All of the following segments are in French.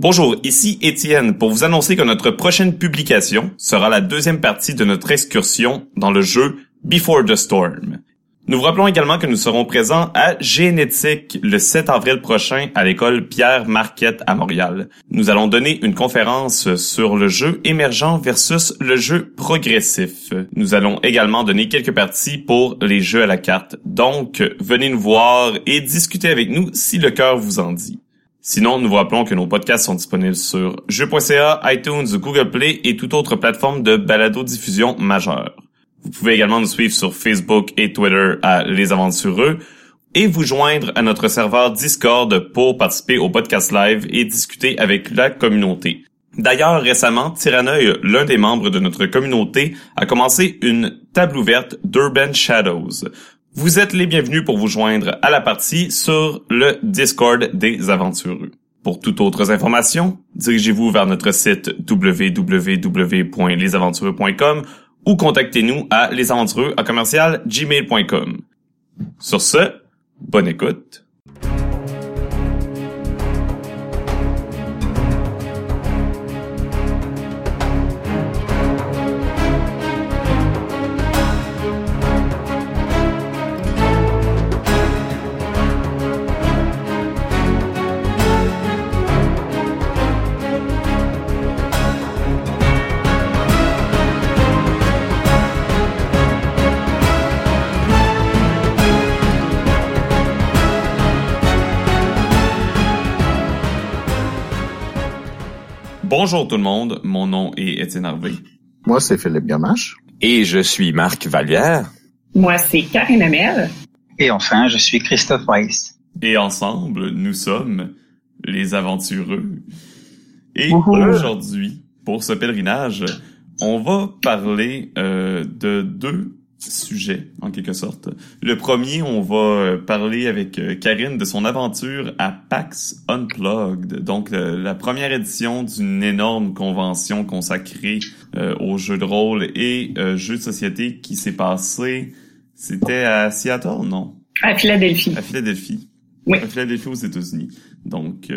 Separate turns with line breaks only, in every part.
Bonjour, ici Étienne pour vous annoncer que notre prochaine publication sera la deuxième partie de notre excursion dans le jeu Before the Storm. Nous vous rappelons également que nous serons présents à Génétique le 7 avril prochain à l'école Pierre Marquette à Montréal. Nous allons donner une conférence sur le jeu émergent versus le jeu progressif. Nous allons également donner quelques parties pour les jeux à la carte. Donc, venez nous voir et discuter avec nous si le cœur vous en dit. Sinon, nous vous rappelons que nos podcasts sont disponibles sur jeux.ca, iTunes, Google Play et toute autre plateforme de balado-diffusion majeure. Vous pouvez également nous suivre sur Facebook et Twitter à Les Aventureux et vous joindre à notre serveur Discord pour participer au podcast live et discuter avec la communauté. D'ailleurs, récemment, Tiraneuil, l'un des membres de notre communauté, a commencé une table ouverte d'Urban Shadows. Vous êtes les bienvenus pour vous joindre à la partie sur le Discord des aventureux. Pour toute autre information, dirigez-vous vers notre site www.lesaventureux.com ou contactez-nous à lesaventureux. Sur ce, bonne écoute. Bonjour tout le monde, mon nom est Étienne Harvey.
Moi, c'est Philippe Gamache.
Et je suis Marc Vallière.
Moi, c'est Karine Amel.
Et enfin, je suis Christophe Weiss.
Et ensemble, nous sommes les aventureux. Et aujourd'hui, pour ce pèlerinage, on va parler euh, de deux sujet, en quelque sorte. Le premier, on va euh, parler avec euh, Karine de son aventure à PAX Unplugged, donc euh, la première édition d'une énorme convention consacrée aux jeux de rôle et jeux de société qui s'est passée, c'était à Seattle, non?
À Philadelphie.
À Philadelphie.
Oui.
À Philadelphie aux États-Unis. Donc,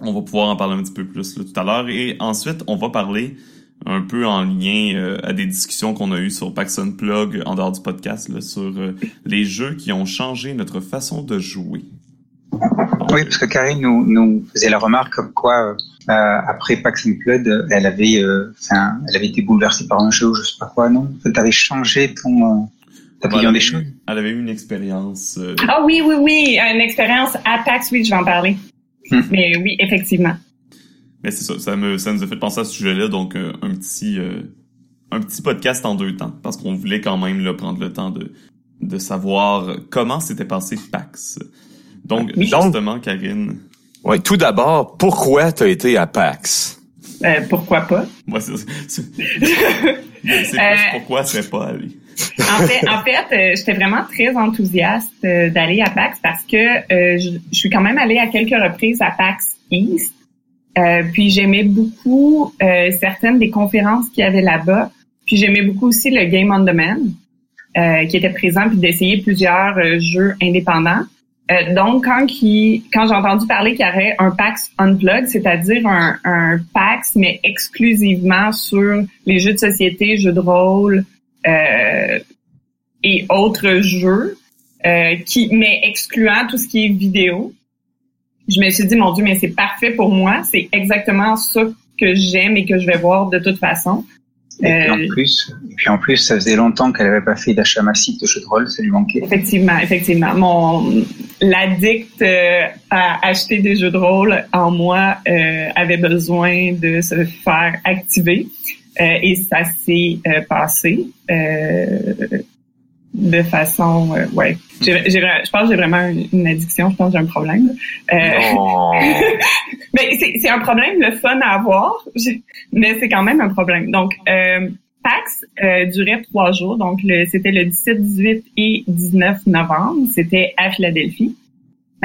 on va pouvoir en parler un petit peu plus tout à l'heure. Et ensuite, on va parler un peu en lien euh, à des discussions qu'on a eues sur PAX Unplug en dehors du podcast là, sur euh, les jeux qui ont changé notre façon de jouer.
Oui, parce que Karine nous, nous faisait la remarque comme quoi euh, après PAX Unplugged, elle avait, enfin, elle avait été bouleversée par un jeu ou je sais pas quoi, non? Tu avais changé ton ta vision des choses?
Elle avait eu une expérience.
Ah oui, oui, oui, une expérience à PAX, oui, je vais en parler. Hum. Mais oui, effectivement.
Mais c'est ça, ça, me, ça nous a fait penser à ce sujet-là, donc euh, un petit euh, un petit podcast en deux temps, parce qu'on voulait quand même là, prendre le temps de, de savoir comment s'était passé PAX. Donc, justement, Karine.
Oui, tout d'abord, pourquoi tu as été à PAX?
Euh, pourquoi pas?
Moi, c'est c'est pourquoi c'est pas allé.
en fait, en fait j'étais vraiment très enthousiaste d'aller à PAX parce que je, je, suis quand même allée à quelques reprises à PAX East euh, puis j'aimais beaucoup euh, certaines des conférences qu'il y avait là-bas. Puis j'aimais beaucoup aussi le Game on Demand euh, qui était présent, puis d'essayer plusieurs euh, jeux indépendants. Euh, donc, quand, quand j'ai entendu parler qu'il y aurait un PAX Unplugged, c'est-à-dire un, un, PAX, mais exclusivement sur les jeux de société, jeux de rôle et autres jeux, qui, mais excluant tout ce qui est vidéo, je me suis dit, mon Dieu, mais c'est parfait pour moi. C'est exactement ça que j'aime et que je vais voir de toute façon.
Et puis, en euh, plus, et puis en plus, ça faisait longtemps qu'elle n'avait pas fait d'achat massif de jeux de rôle, ça lui manquait.
Effectivement, effectivement. Mon l'addict euh, à acheter des jeux de rôle en moi euh, avait besoin de se faire activer et ça s'est passé de façon euh, ouais. Je pense que j'ai vraiment une addiction je pense que j'ai un problème euh, mais c'est un problème le fun à avoir mais c'est quand même un problème. Donc euh, PAX euh, durait trois jours. Donc c'était le 17 18 et 19 novembre. C'était à Philadelphie.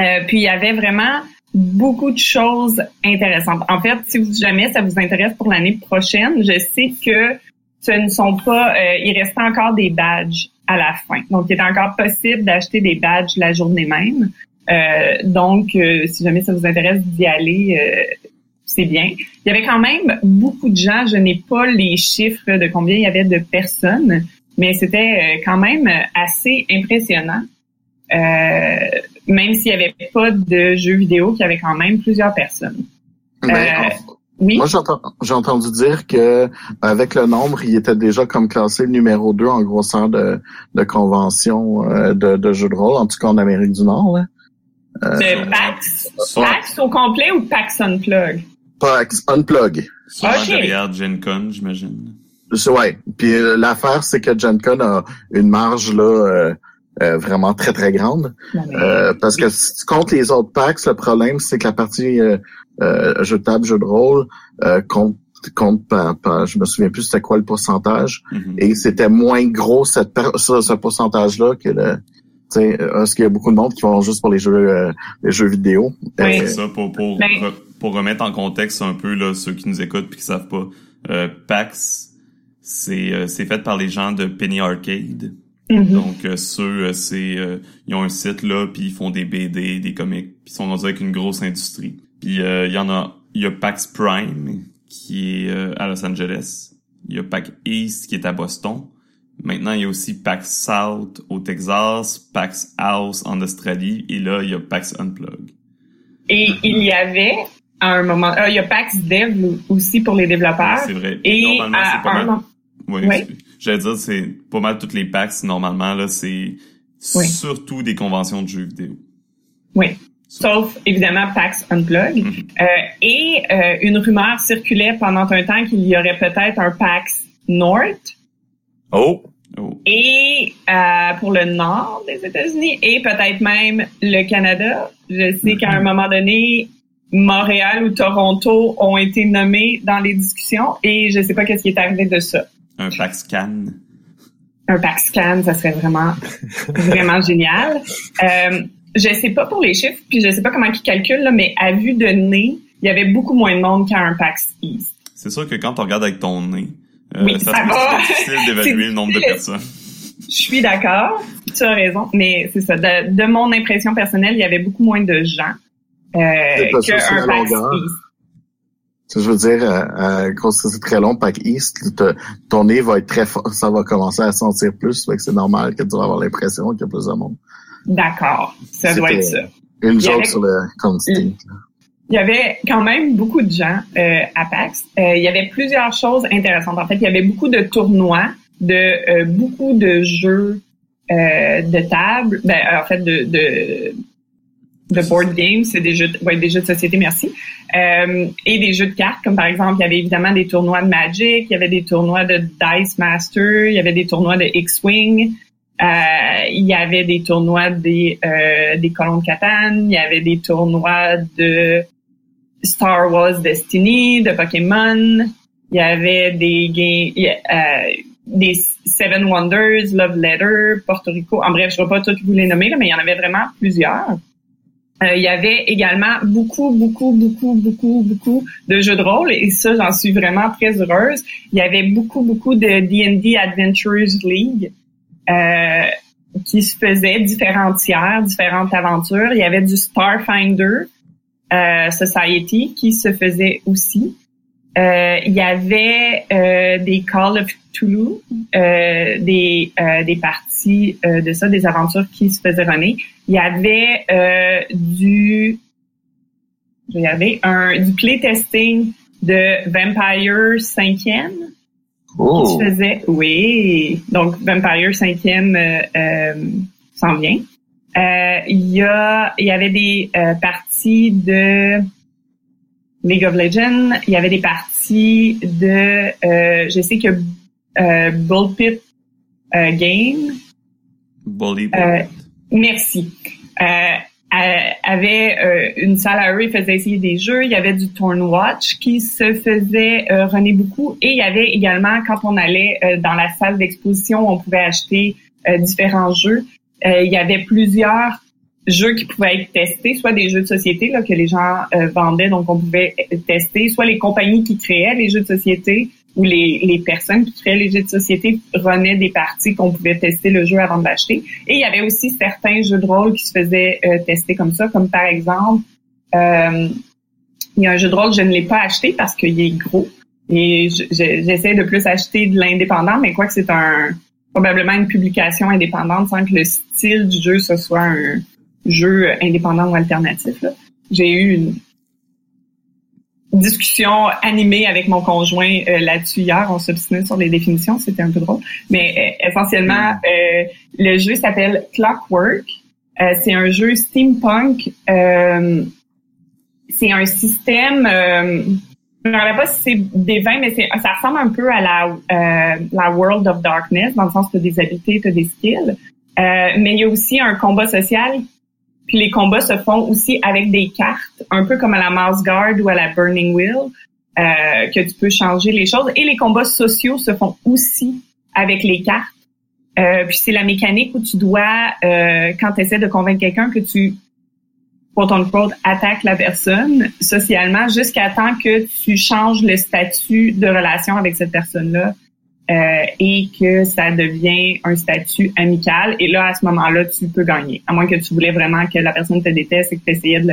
Euh, puis il y avait vraiment beaucoup de choses intéressantes. En fait si vous jamais ça vous intéresse pour l'année prochaine je sais que ce ne sont pas il restait encore des badges à la fin. Donc, il est encore possible d'acheter des badges la journée même. Euh, donc, euh, si jamais ça vous intéresse d'y aller, euh, c'est bien. Il y avait quand même beaucoup de gens, je n'ai pas les chiffres de combien il y avait de personnes, mais c'était quand même assez impressionnant. même s'il n'y avait pas de jeux vidéo, qu'il y avait quand même plusieurs personnes.
Ben, oui. Moi, j'ai entendu dire que avec le nombre, il était déjà comme classé numéro 2 en grosseur de, de convention euh, de, de jeux de rôle, en tout cas en Amérique du Nord. Là.
Euh, PAX, PAX au complet ou PAX Unplug?
PAX Unplug.
Sur okay. derrière Gen Con, j'imagine.
Ouais. Puis euh, l'affaire, c'est que Gen Con a une marge là vraiment très très grande. parce que si tu comptes les autres PAX, le problème, c'est que la partie euh, jeu de table, jeu de rôle, euh, compte compte par, je me souviens plus c'était quoi le pourcentage mm-hmm. et c'était moins gros cette ce pourcentage là que le tu sais parce qu'il y a beaucoup de monde qui vont juste pour les jeux euh, les jeux vidéo
oui. ça pour pour, pour remettre en contexte un peu là ceux qui nous écoutent puis qui savent pas euh, PAX c'est euh, c'est fait par les gens de Penny Arcade mm-hmm. donc ceux c'est ils ont un site là puis ils font des BD des comics puis ils sont dans avec une grosse industrie puis euh, il y en a, il y a PAX Prime qui est euh, à Los Angeles. Il y a PAX East qui est à Boston. Maintenant, il y a aussi PAX South au Texas, PAX House en Australie, et là, il y a PAX Unplug.
Et il y avait à un moment, euh, il y a PAX Dev aussi pour les développeurs.
C'est vrai. Et normalement, c'est pas mal. Oui. J'allais dire, c'est pas mal toutes les PAX normalement là, c'est surtout des conventions de jeux vidéo.
Oui sauf évidemment PAX Unplug. Mhm. euh, et euh, une rumeur circulait pendant un temps qu'il y aurait peut-être un PAX North.
Oh.
oh. Et euh, pour le nord des États-Unis et peut-être même le Canada. Je sais qu'à un mhm. moment donné, Montréal ou Toronto ont été nommés dans les discussions et je sais pas qu'est-ce qui est arrivé de ça.
Un PAX Cannes.
Un PAX Cannes, ça serait vraiment, vraiment génial. Euh, je sais pas pour les chiffres, puis je sais pas comment ils calculent, mais à vue de nez, il y avait beaucoup moins de monde qu'à un PAX East.
C'est sûr que quand on regarde avec ton nez, euh, ça, va. difficile d'évaluer le nombre de personnes.
Je suis d'accord, tu as raison, mais c'est ça. De, mon impression personnelle, il y avait beaucoup moins de gens euh, qu'un PAX East.
Je veux dire, euh, quand c'est très long, PAX East, ton nez va être très fort, ça va commencer à sentir plus, fait que c'est normal que tu vas avoir l'impression qu'il y a plus de monde.
D'accord, ça doit être ça.
Une joke sur le constant.
Il y avait quand même beaucoup de gens euh, à PAX. Euh, il y avait plusieurs choses intéressantes. En fait, il y avait beaucoup de tournois, de euh, beaucoup de jeux euh, de table, ben, en fait de, de de board games, c'est des jeux, de, ouais, des jeux de société, merci, euh, et des jeux de cartes, comme par exemple, il y avait évidemment des tournois de Magic, il y avait des tournois de Dice Master, il y avait des tournois de X-Wing, euh, il y avait des tournois des euh, des colons de Catane, il y avait des tournois de Star Wars Destiny, de Pokémon, il y avait des games, euh, des Seven Wonders, Love Letter, Porto Rico. En bref, je ne vais pas tous vous les nommer, là, mais il y en avait vraiment plusieurs. Euh, il y avait également beaucoup, beaucoup, beaucoup, beaucoup, beaucoup de jeux de rôle et ça, j'en suis vraiment très heureuse. Il y avait beaucoup, beaucoup de D&D Adventures League. Euh, qui se faisait différentes tiers, différentes aventures. Il y avait du Starfinder euh, Society qui se faisait aussi. Euh, il y avait euh, des Call of Toulouse, des, des parties de ça, des aventures qui se faisaient runner. Il y avait du il y avait un du playtesting de Vampire 5e Oh. faisait, oui. Donc, Vampire 5e euh, euh, s'en vient. Euh, il y a, il y avait des euh, parties de League of Legends. Il y avait des parties de, euh, je sais que euh, Bull Pit Game.
Bully
Merci avait euh, une salle à eux, ils faisaient essayer des jeux. Il y avait du Torn Watch qui se faisait euh, runner beaucoup. Et il y avait également, quand on allait euh, dans la salle d'exposition, on pouvait acheter différents jeux. il y avait plusieurs jeux qui pouvaient être testés, soit des jeux de société là, que les gens vendaient, donc on pouvait tester, soit les compagnies qui créaient les jeux de société où les, les personnes qui créaient les jeux de société prenaient des parties qu'on pouvait tester le jeu avant de l'acheter. Et il y avait aussi certains jeux de rôle qui se faisaient euh, tester comme ça, comme par exemple, euh, Il y a un jeu de rôle, je ne l'ai pas acheté parce qu'il est gros. Et j'essaie de plus acheter de l'indépendant, mais quoi que c'est un probablement une publication indépendante sans que le style du jeu ce soit un jeu indépendant ou alternatif. J'ai eu une discussion animée avec mon conjoint euh, là-dessus hier. On s'obstinait sur les définitions, c'était un peu drôle. Mais euh, essentiellement, mm. euh, le jeu s'appelle Clockwork. c'est un jeu steampunk. c'est un système. je ne sais pas si c'est des vins, mais ça ressemble un peu à la, la World of Darkness, dans le sens que tu as des habiletés, tu as des skills. mais il y a aussi un combat social puis les combats se font aussi avec des cartes, un peu comme à la Mouse Guard ou à la Burning Wheel, euh, que tu peux changer les choses. Et les combats sociaux se font aussi avec les cartes. Euh, puis c'est la mécanique où tu dois, euh, quand tu essaies de convaincre quelqu'un que tu quote attaques la personne socialement jusqu'à temps que tu changes le statut de relation avec cette personne-là euh, et que ça devient un statut amical. Et là, à ce moment-là, tu peux gagner. À moins que tu voulais vraiment que la personne te déteste et que tu essayais de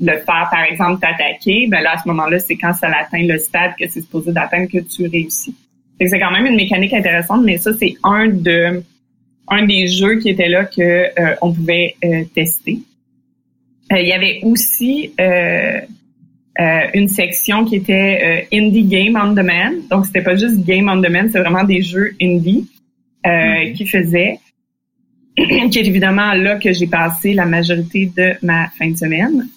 le, faire, par exemple, t'attaquer. Ben là, à ce moment-là, c'est quand ça atteint le stade que c'est supposé d'atteindre que tu réussis. C'est quand même une mécanique intéressante, mais ça, c'est un de un des jeux qui était là que euh, on pouvait euh, tester. Il y avait aussi euh, une section qui était euh, Indie Game on Demand. Donc, c'était pas juste Game on Demand, c'est vraiment des jeux indie euh, qui faisaient, qui est évidemment là que j'ai passé la majorité de ma fin de semaine.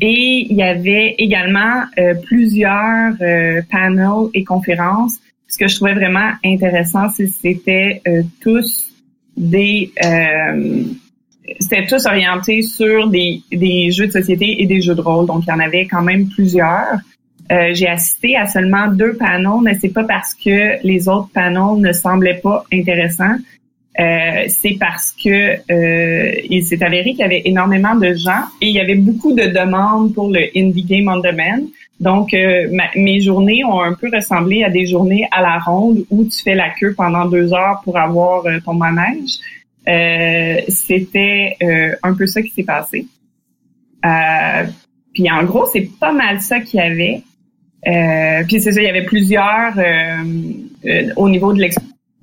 et il y avait également plusieurs panels et conférences. Ce que je trouvais vraiment intéressant, c'était tous des c'était tous orientés sur des, des jeux de société et des jeux de rôle. Donc, il y en avait quand même plusieurs. Euh, j'ai assisté à seulement deux panels, mais c'est pas parce que les autres panels ne semblaient pas intéressants. Euh, c'est parce que euh, il s'est avéré qu'il y avait énormément de gens et il y avait beaucoup de demandes pour le indie game on demand. Donc, euh, mes journées ont un peu ressemblé à des journées à la ronde où tu fais la queue pendant deux heures pour avoir euh, ton manège. Euh, c'était euh, un peu ça qui s'est passé. Euh, puis en gros, c'est pas mal ça qu'il y avait. puis c'est ça, il y avait plusieurs au niveau de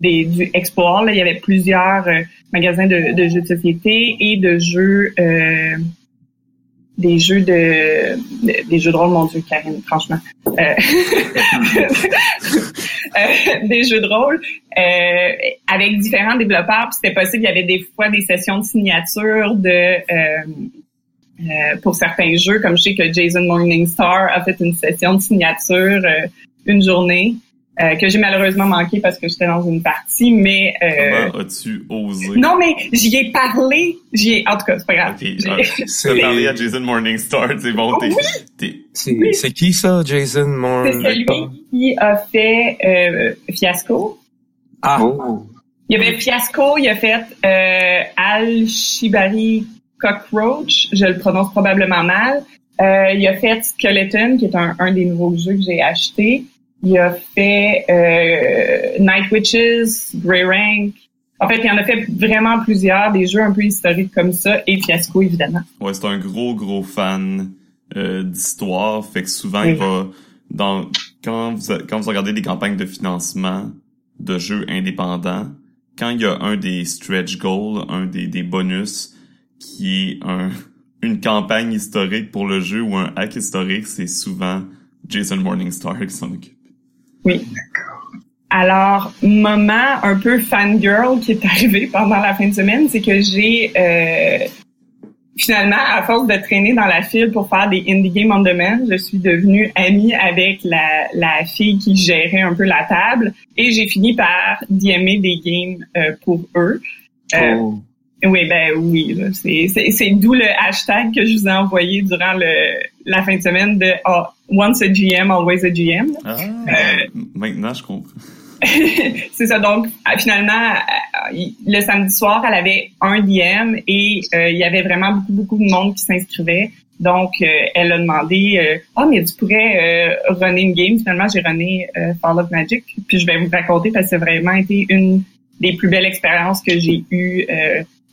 du Explore, là, il y avait plusieurs magasins de, de, jeux de société et de jeux des jeux de, des jeux de rôle, mon Dieu, Karine, franchement. Euh, euh, des jeux de rôle euh, avec différents développeurs. C'était possible, il y avait des fois des sessions de signature de pour certains jeux, comme je sais que Jason Morningstar a fait une session de signature une journée. Euh, que j'ai malheureusement manqué parce que j'étais dans une partie, mais...
Euh, Comment as-tu osé?
Non, mais j'y ai parlé. J'y ai... En tout cas, c'est pas grave. Okay,
ah, parlé à Jason Morningstar, c'est bon.
oui. C'est qui ça, Jason Morningstar?
C'est celui qui a fait euh, Fiasco.
Ah! Oh.
Il y avait Fiasco, il a fait euh, Al Shibari Cockroach, je le prononce probablement mal. Euh, il a fait Skeleton, qui est un, un des nouveaux jeux que j'ai acheté. Il a fait euh, Night Witches, Grey Rank. En fait, il en a fait vraiment plusieurs, des jeux un peu historiques comme ça, et Fiasco, évidemment.
Ouais, c'est un gros, gros fan euh, d'histoire. Fait que souvent, il va... dans quand vous, quand vous regardez des campagnes de financement de jeux indépendants, quand il y a un des stretch goals, un des, des bonus, qui est un, une campagne historique pour le jeu ou un hack historique, c'est souvent Jason Morningstar qui s'en occupe.
Oui. Alors, moment un peu fangirl qui est arrivé pendant la fin de semaine, c'est que j'ai euh, finalement, à force de traîner dans la file pour faire des indie games on demand, je suis devenue amie avec la, la fille qui gérait un peu la table et j'ai fini par DMer des games euh, pour eux. Euh, oh. Oui, ben oui, c'est d'où le hashtag que je vous ai envoyé durant le, la fin de semaine de oh, Once a GM, always a GM.
Ah, euh, maintenant je comprends.
c'est ça. Donc, euh, finalement, euh, le samedi soir, elle avait un DM et il y avait vraiment beaucoup, beaucoup de monde qui s'inscrivait. Donc, elle a demandé Ah, oh, mais tu pourrais runner une game. Finalement, j'ai runné Fall of Magic. Puis je vais vous raconter parce que a vraiment été une des plus belles expériences que j'ai eues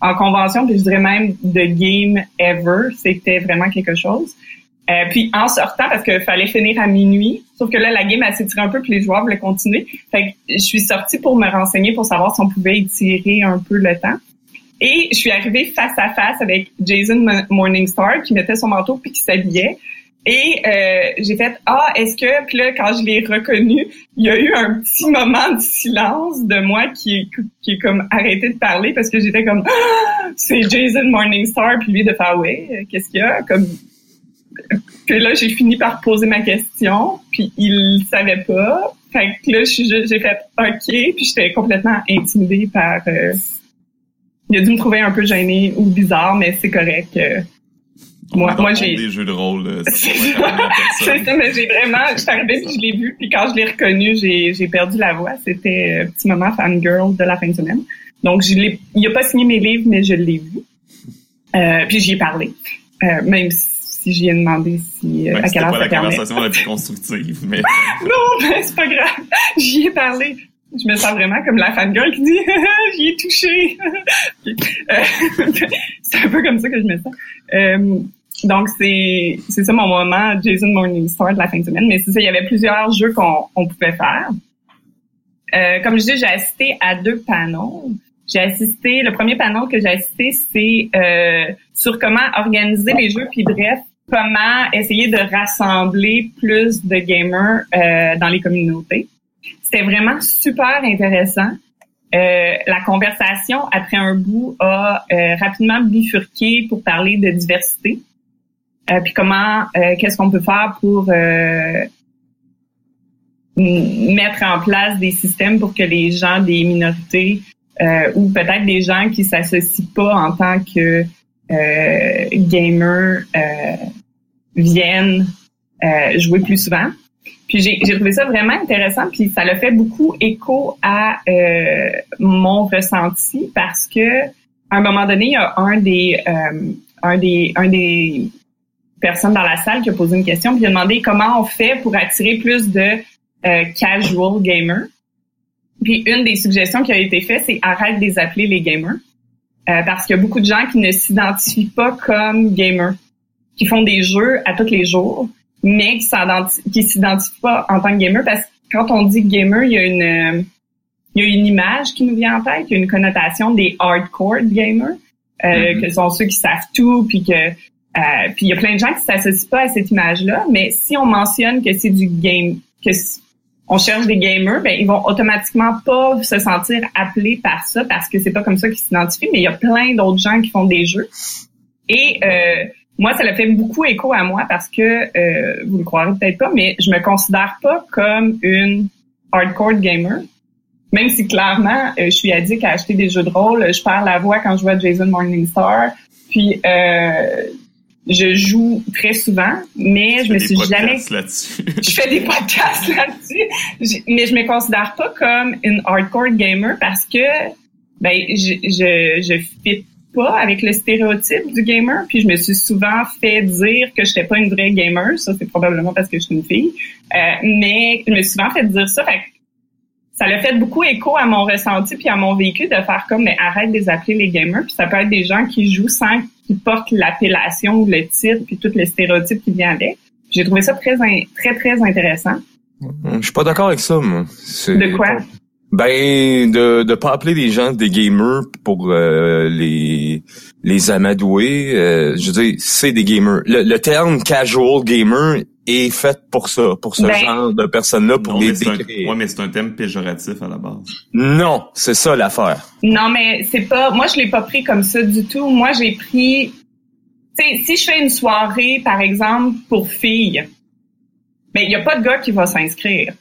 en convention, puis je dirais même de game ever. C'était vraiment quelque chose. Euh, puis en sortant, parce qu'il fallait finir à minuit, sauf que là, la game, elle s'étirait un peu, puis les joueurs voulaient continuer. Fait que je suis sortie pour me renseigner pour savoir si on pouvait étirer un peu le temps. Et je suis arrivée face à face avec Jason Morningstar qui mettait son manteau puis qui s'habillait. Et euh, j'ai fait ah est-ce que puis là quand je l'ai reconnu il y a eu un petit moment de silence de moi qui qui est comme arrêté de parler parce que j'étais comme ah, c'est Jason Morningstar puis lui de faire ouais qu'est-ce qu'il y a comme puis là j'ai fini par poser ma question puis il savait pas. Fait que là j'ai fait ok puis j'étais complètement intimidée par euh, il a dû me trouver un peu gênée ou bizarre mais c'est correct euh,
moi, moi j'ai des jeux de rôle. Euh,
c'est ça, mais j'ai vraiment, je suis arrivée puis je l'ai vu, puis quand je l'ai reconnu, j'ai, j'ai perdu la voix. C'était un euh, petit moment fangirl de la fin de semaine. Donc, je l'ai, il a pas signé mes livres, mais je l'ai vu. Euh, puis j'y ai parlé, euh, même si j'y ai demandé si
euh,
à quelle heure
pas
ça
la conversation la plus constructive, mais
non, mais c'est pas grave. J'y ai parlé. Je me sens vraiment comme la fangirl qui dit j'y ai touché. c'est un peu comme ça que je me sens. Donc, c'est, c'est ça mon moment Jason Morningstar de la fin de semaine. Mais c'est ça, il y avait plusieurs jeux qu'on on pouvait faire. Euh, comme je dis, j'ai assisté à deux panneaux. J'ai assisté, le premier panneau que j'ai assisté, c'est euh, sur comment organiser les jeux, puis bref, comment essayer de rassembler plus de gamers euh, dans les communautés. C'était vraiment super intéressant. Euh, la conversation, après un bout, a euh, rapidement bifurqué pour parler de diversité. Euh, puis comment, euh, qu'est-ce qu'on peut faire pour euh, mettre en place des systèmes pour que les gens des minorités ou peut-être des gens qui s'associent pas en tant que gamers viennent jouer plus souvent. Puis j'ai, trouvé ça vraiment intéressant, puis ça l'a fait beaucoup écho à mon ressenti parce que à un moment donné, il y a un des un des un des personne dans la salle qui a posé une question puis il a demandé comment on fait pour attirer plus de euh, casual gamers. Puis une des suggestions qui a été faite, c'est arrête de les appeler les gamers. Euh, parce qu'il y a beaucoup de gens qui ne s'identifient pas comme gamers, qui font des jeux à tous les jours, mais qui s'identifient pas en tant que gamer parce que quand on dit gamer, il y a une euh, il y a une image qui nous vient en tête, il y a une connotation des hardcore gamers, euh, mm-hmm. que sont ceux qui savent tout puis que euh, puis il y a plein de gens qui s'associent pas à cette image-là, mais si on mentionne que c'est du game, que on cherche des gamers, ben ils vont automatiquement pas se sentir appelés par ça parce que c'est pas comme ça qu'ils s'identifient. Mais il y a plein d'autres gens qui font des jeux. Et euh, moi, ça l'a fait beaucoup écho à moi parce que euh, vous le croirez peut-être pas, mais je me considère pas comme une hardcore gamer. Même si clairement, je suis addict à acheter des jeux de rôle, je perds la voix quand je vois Jason Morningstar. Puis euh, je joue très souvent, mais je me suis jamais. je fais des podcasts là-dessus, mais je me considère pas comme une hardcore gamer parce que ben je je je fit pas avec le stéréotype du gamer, puis je me suis souvent fait dire que je n'étais pas une vraie gamer. Ça c'est probablement parce que je suis une fille, euh, mais je me suis souvent fait dire ça. Fait ça l'a fait beaucoup écho à mon ressenti puis à mon vécu de faire comme mais arrête de les appeler les gamers puis ça peut être des gens qui jouent sans qu'ils portent l'appellation ou le titre puis tous les stéréotypes qui viennent avec. J'ai trouvé ça très très très intéressant.
Je suis pas d'accord avec ça moi.
De quoi?
ben de de pas appeler les gens des gamers pour euh, les les amadouer, euh, je veux dire c'est des gamers. Le, terme casual gamer est fait pour ça, pour ce ben, genre de personnes-là, pour les
décrire. Ouais, mais c'est un thème péjoratif à la base.
Non, c'est ça l'affaire.
Non, mais c'est pas. Moi, je l'ai pas pris comme ça du tout. Moi, j'ai pris. Tu sais, si je fais une soirée, par exemple, pour filles, ben il y a pas de gars qui va s'inscrire.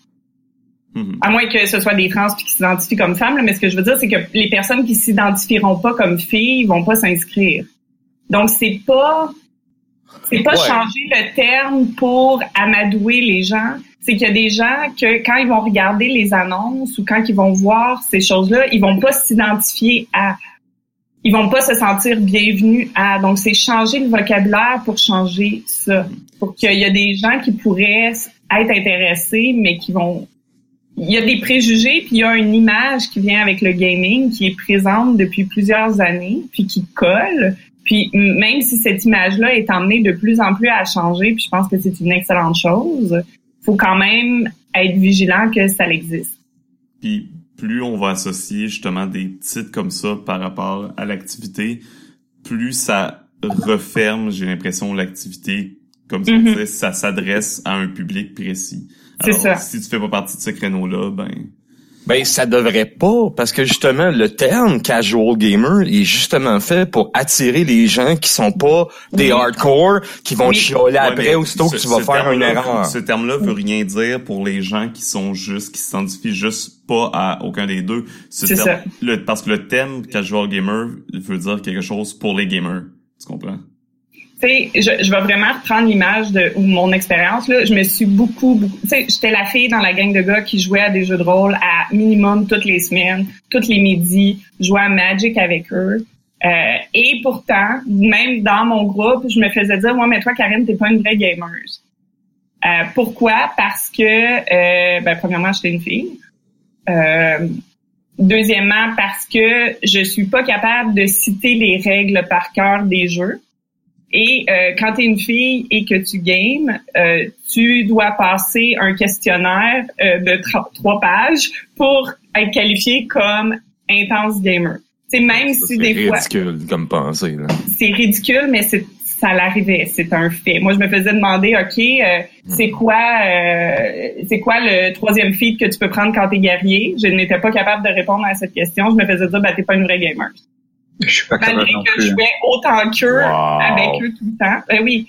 Mhm. À moins que ce soit des trans qui s'identifient comme femmes, mais ce que je veux dire, c'est que les personnes qui s'identifieront pas comme filles vont pas s'inscrire. Donc c'est pas c'est pas changer le terme pour amadouer les gens. C'est qu'il y a des gens que quand ils vont regarder les annonces ou quand ils vont voir ces choses-là, ils vont pas s'identifier à. Ils vont pas se sentir bienvenus à. Donc c'est changer le vocabulaire pour changer ça. Pour qu'il y a des gens qui pourraient être intéressés, mais qui vont il y a des préjugés, puis il y a une image qui vient avec le gaming qui est présente depuis plusieurs années, puis qui colle. Puis même si cette image-là est emmenée de plus en plus à changer, puis je pense que c'est une excellente chose, faut quand même être vigilant que ça existe.
Puis plus on va associer justement des titres comme ça par rapport à l'activité, plus ça referme, j'ai l'impression, l'activité comme ça, mm-hmm. ça s'adresse à un public précis.
C'est ça.
Si tu fais pas partie de ce créneau-là, ben
ben ça devrait pas parce que justement le terme casual gamer est justement fait pour attirer les gens qui sont pas des hardcore qui vont chialer après aussitôt que tu vas faire une erreur.
Ce terme-là veut rien dire pour les gens qui sont juste qui s'identifient juste pas à aucun des deux.
C'est ça.
Le, parce que le thème casual gamer veut dire quelque chose pour les gamers. Tu comprends?
Sais, je, je vais vraiment reprendre l'image de ou mon expérience. Je me suis beaucoup, beaucoup. Tu sais, j'étais la fille dans la gang de gars qui jouait à des jeux de rôle à minimum toutes les semaines, toutes les midis, jouais à Magic avec eux. Euh, et pourtant, même dans mon groupe, je me faisais dire, moi, mais toi, Karine, t'es pas une vraie gamer. Euh, pourquoi? Parce que, euh, ben, premièrement, j'étais une fille. Euh, deuxièmement, parce que je suis pas capable de citer les règles par cœur des jeux. Et euh, quand tu es une fille et que tu games, euh, tu dois passer un questionnaire euh, de trois pages pour être qualifié comme intense gamer. C'est même si des fois.
C'est ridicule comme pensée.
C'est ridicule, mais c'est ça l'arrivait, c'est un fait. Moi, je me faisais demander, ok, euh, hmm. c'est quoi, euh, c'est quoi le troisième feed que tu peux prendre quand t'es guerrier? Je n'étais pas capable de répondre à cette question. Je me faisais dire, bah t'es pas une vraie gamer.
Je suis pas Malgré
que je jouais autant qu'eux, avec eux tout le temps. Ben oui.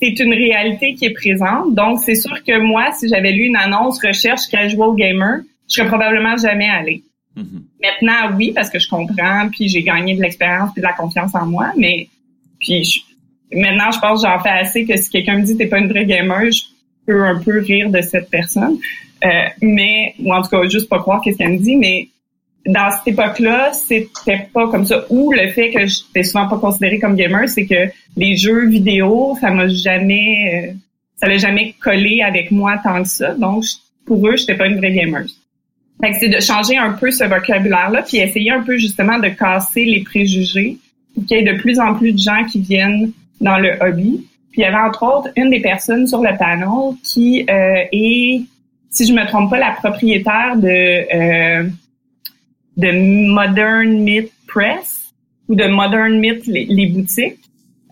C'est une réalité qui est présente. Donc, c'est sûr que moi, si j'avais lu une annonce recherche casual gamer, je serais probablement jamais allé. Mm-hmm. Maintenant, oui, parce que je comprends, puis j'ai gagné de l'expérience et de la confiance en moi, mais puis maintenant, je pense que j'en fais assez que si quelqu'un me dit t'es pas une vraie gamer, je peux un peu rire de cette personne. Euh, mais, ou en tout cas, juste pas croire qu'est-ce qu'elle me dit, mais dans cette époque-là, c'était pas comme ça. Ou le fait que j'étais souvent pas considérée comme gamer, c'est que les jeux vidéo, ça m'a jamais, euh, ça l'a jamais collé avec moi tant que ça. Donc, pour eux, j'étais pas une vraie gamer. Fait que c'est de changer un peu ce vocabulaire-là, puis essayer un peu justement de casser les préjugés, pour qu'il y ait de plus en plus de gens qui viennent dans le hobby. Puis il y avait entre autres une des personnes sur le panel qui euh, est, si je me trompe pas, la propriétaire de euh, de Modern Myth Press ou de Modern Myth les, boutiques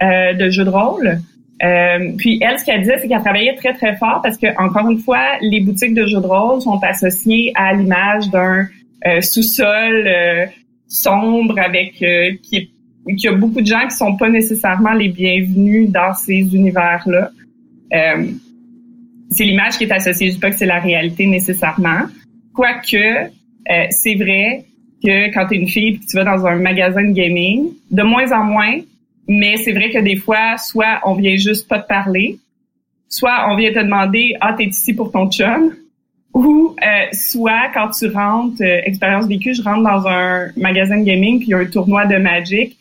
euh, de jeux de rôle. Euh, puis elle, ce qu'elle disait, c'est qu'elle travaillait très très fort parce que encore une fois, les boutiques de jeux de rôle sont associées à l'image d'un euh, sous-sol euh, sombre avec euh, qui, qui a beaucoup de gens qui sont pas nécessairement les bienvenus dans ces univers-là. c'est l'image qui est associée, je dis pas que c'est la réalité nécessairement, quoique c'est vrai que quand tu une fille et que tu vas dans un magasin de gaming, de moins en moins, mais c'est vrai que des fois, soit on vient juste pas te parler, soit on vient te demander ah t'es ici pour ton chum, ou euh, soit quand tu rentres, euh, expérience vécue, je rentre dans un magasin de gaming puis il y a un tournoi de Magic,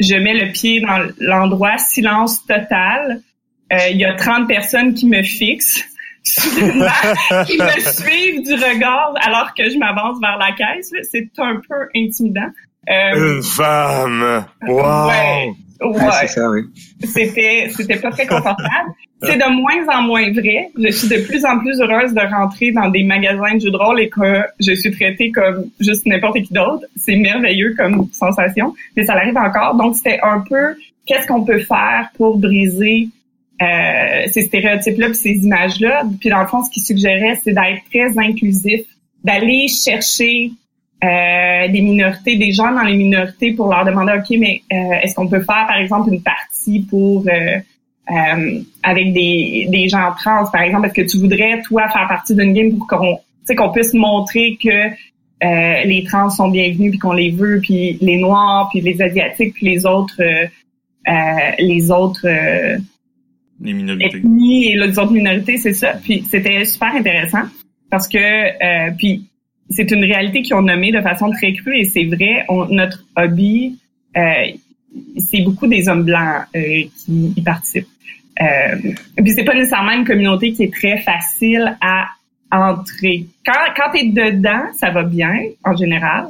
je mets le pied dans l'endroit, silence total, euh, il y a 30 personnes qui me fixent qui me suivent du regard alors que je m'avance vers la caisse. C'est un peu intimidant.
Euh, Une femme! Wow!
Ouais, ouais. C'était, c'était pas très confortable. C'est de moins en moins vrai. Je suis de plus en plus heureuse de rentrer dans des magasins de jeux de rôle et que je suis traitée comme juste n'importe qui d'autre. C'est merveilleux comme sensation, mais ça arrive encore. Donc, c'était un peu qu'est-ce qu'on peut faire pour briser euh, ces stéréotypes-là, puis ces images-là. Puis dans le fond, ce qu'il suggérait, c'est d'être très inclusif, d'aller chercher euh, des minorités, des gens dans les minorités pour leur demander, OK, mais euh, est-ce qu'on peut faire, par exemple, une partie pour avec des, des gens trans, par exemple, est-ce que tu voudrais, toi, faire partie d'une game pour qu'on qu'on puisse montrer que les trans sont bienvenus puis qu'on les veut, puis les noirs, puis les asiatiques, puis les autres les autres
les minorités.
et les autres minorités, c'est ça. Puis c'était super intéressant parce que euh, puis c'est une réalité qu'ils ont nommée de façon très crue et c'est vrai. notre hobby, euh, c'est beaucoup des hommes blancs euh, qui y participent. Euh, puis c'est pas nécessairement une communauté qui est très facile à entrer. Quand quand t'es dedans, ça va bien en général.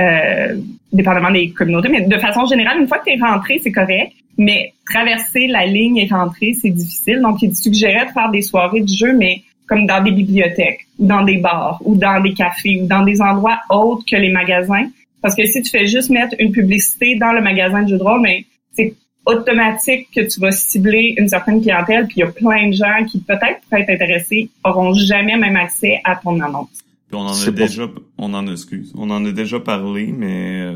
Euh, dépendamment des communautés, mais de façon générale, une fois que tu es rentré, c'est correct. Mais traverser la ligne et rentrer, c'est difficile. Donc, il suggérait de faire des soirées de jeu, mais comme dans des bibliothèques, ou dans des bars, ou dans des cafés, ou dans des endroits autres que les magasins. Parce que si tu fais juste mettre une publicité dans le magasin de jeux de rôle, mais c'est automatique que tu vas cibler une certaine clientèle, puis il y a plein de gens qui peut-être pourraient être intéressés, auront jamais même accès à ton annonce.
Puis on en a déjà, on en excuse, on en a déjà parlé, mais.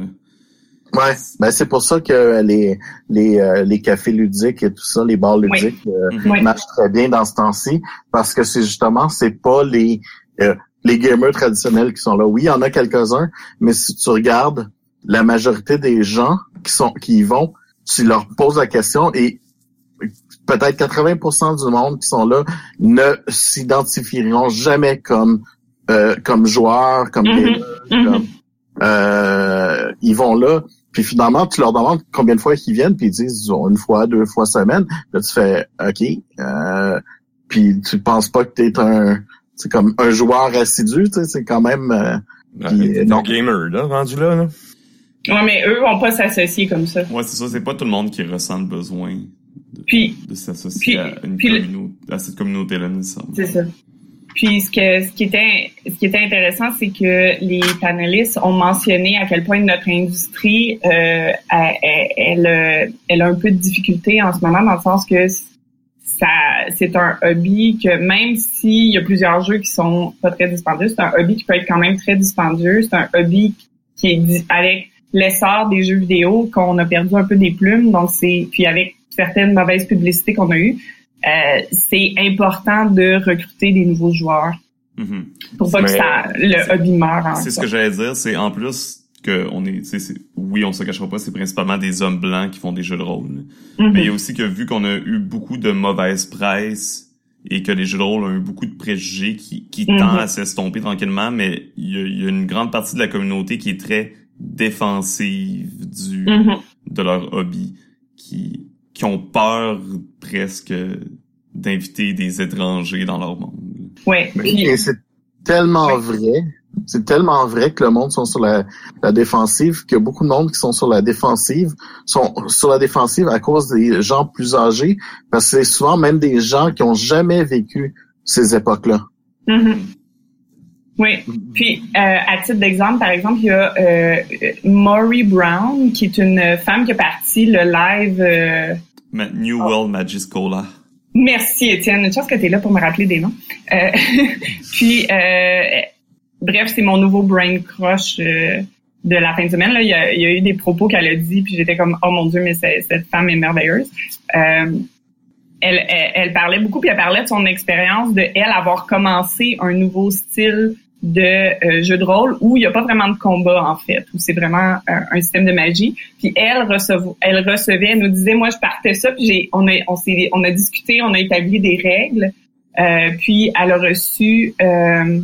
Euh,
ouais, ben c'est pour ça que les les euh, les cafés ludiques et tout ça, les bars ludiques euh, mhm. marchent très bien dans ce temps-ci parce que c'est justement c'est pas les les gamers traditionnels qui sont là. Oui, il y en a quelques-uns, mais si tu regardes la majorité des gens qui sont qui y vont, tu leur poses la question et peut-être 80% du monde qui sont là ne s'identifieront jamais comme euh, comme joueurs, comme, mm euh, ils vont là. Puis finalement, tu leur demandes combien de fois ils viennent, puis ils disent une fois, deux fois semaine. Là, tu fais OK. Euh, puis tu penses pas que tu es un c'est comme un joueur assidu, tu sais, c'est quand même euh,
non gamer là, rendu là. là.
Ouais, mais eux vont pas s'associer comme ça.
Ouais, c'est ça, c'est pas tout le monde qui ressent le besoin de,
puis,
de s'associer à, une communauté, à cette communauté-là,
C'est ça. Puis ce que ce qui était ce qui était intéressant, c'est que les panélistes ont mentionné à quel point notre industrie euh, elle, elle, a un peu de difficulté en ce moment dans le sens que ça c'est un hobby que même s'il y a plusieurs jeux qui sont pas très dispendieux, c'est un hobby qui peut être quand même très dispendieux. C'est un hobby qui est avec l'essor des jeux vidéo qu'on a perdu un peu des plumes. Donc c'est puis avec certaines mauvaises publicités qu'on a eues euh, c'est important de recruter des nouveaux joueurs mm-hmm. pour pas que ça, le hobby meure.
C'est ce que j'allais dire, c'est en plus que on est, oui, on se cachera pas, c'est principalement des hommes blancs qui font des jeux de rôle. Mm-hmm. Mais il y a aussi que vu qu'on a eu beaucoup de mauvaises presse et que les jeux de rôle ont eu beaucoup de préjugés qui, qui mm-hmm. tendent à s'estomper tranquillement, mais il y, a, une grande partie de la communauté qui est très défensive du de leur hobby, qui qui ont peur presque d'inviter des étrangers dans leur monde.
Ouais.
Et c'est tellement vrai. C'est tellement vrai que le monde sont sur la, la défensive, que beaucoup de monde qui sont sur la défensive sont sur la défensive à cause des gens plus âgés, parce que c'est souvent même des gens qui ont jamais vécu ces époques-là.
Mm-hmm. Oui. Puis, euh, à titre d'exemple, par exemple, il y a euh, Maury Brown, qui est une femme qui a parti le live... Euh,
New World Magiscola.
Merci, Étienne. Une chance que tu es là pour me rappeler des noms. Euh, puis, euh, bref, c'est mon nouveau brain crush euh, de la fin de semaine. Là. Il, y a, il y a eu des propos qu'elle a dit, puis j'étais comme, oh mon Dieu, mais cette femme est merveilleuse. Euh, elle, elle, elle, parlait beaucoup, puis elle parlait de son expérience de elle avoir commencé un nouveau style de euh, jeu de rôle où il n'y a pas vraiment de combat en fait, où c'est vraiment un, système de magie. Puis elle recevait, elle recevait, elle nous disait moi je partais ça, puis on a, on a discuté, on a établi des règles, euh, puis elle a reçu, euh,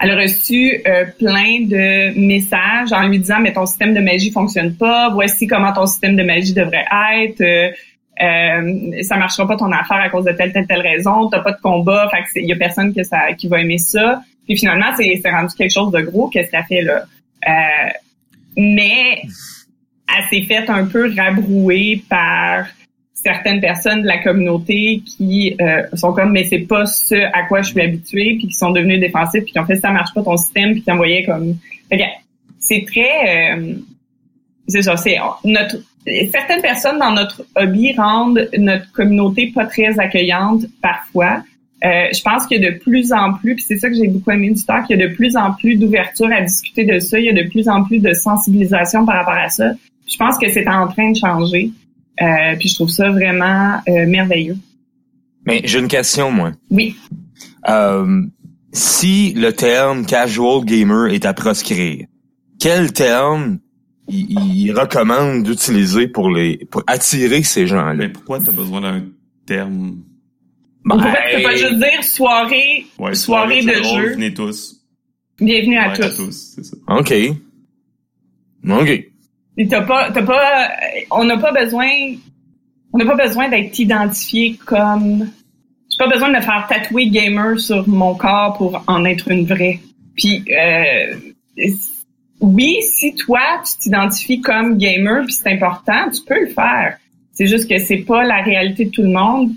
elle a reçu euh, plein de messages en lui disant mais ton système de magie fonctionne pas, voici comment ton système de magie devrait être. Euh, ça marchera pas ton affaire à cause de telle telle telle raison, t'as pas de combat, fait il y a personne ça qui va aimer ça. Puis finalement, c'est rendu quelque chose de gros, qu'est-ce qu'elle fait là. Euh, mais elle s'est faite un peu rabrouer par certaines personnes de la communauté qui euh, sont comme mais c'est pas ce à quoi je suis habituée puis qui sont devenus défensifs puis qui ont fait ça marche pas ton système puis qui envoyaient comme c'est très euh, c'est ça c'est notre certaines personnes dans notre hobby rendent notre communauté pas très accueillante parfois euh, je pense qu'il y a de plus en plus, puis c'est ça que j'ai beaucoup aimé du talk, il y a de plus en plus d'ouverture à discuter de ça, il y a de plus en plus de sensibilisation par rapport à ça. Je pense que c'est en train de changer, euh, puis je trouve ça vraiment euh, merveilleux.
Mais j'ai une question, moi.
Oui.
Euh, si le terme casual gamer est à proscrire, quel terme il, recommande d'utiliser pour les pour attirer ces gens-là?
Mais pourquoi tu as besoin d'un terme
en fait, tu peux pas juste dire soirée, soirée, de, jeu.
Bienvenue tous.
Bienvenue à tous.
c'est ça.
OK. OK.
t'as pas, t'as pas, on n'a pas besoin, on n'a pas besoin d'être identifié comme, j'ai pas besoin de me faire tatouer gamer sur mon corps pour en être une vraie. Puis, euh, oui, si toi, tu t'identifies comme gamer puis c'est important, tu peux le faire. C'est juste que c'est pas la réalité de tout le monde.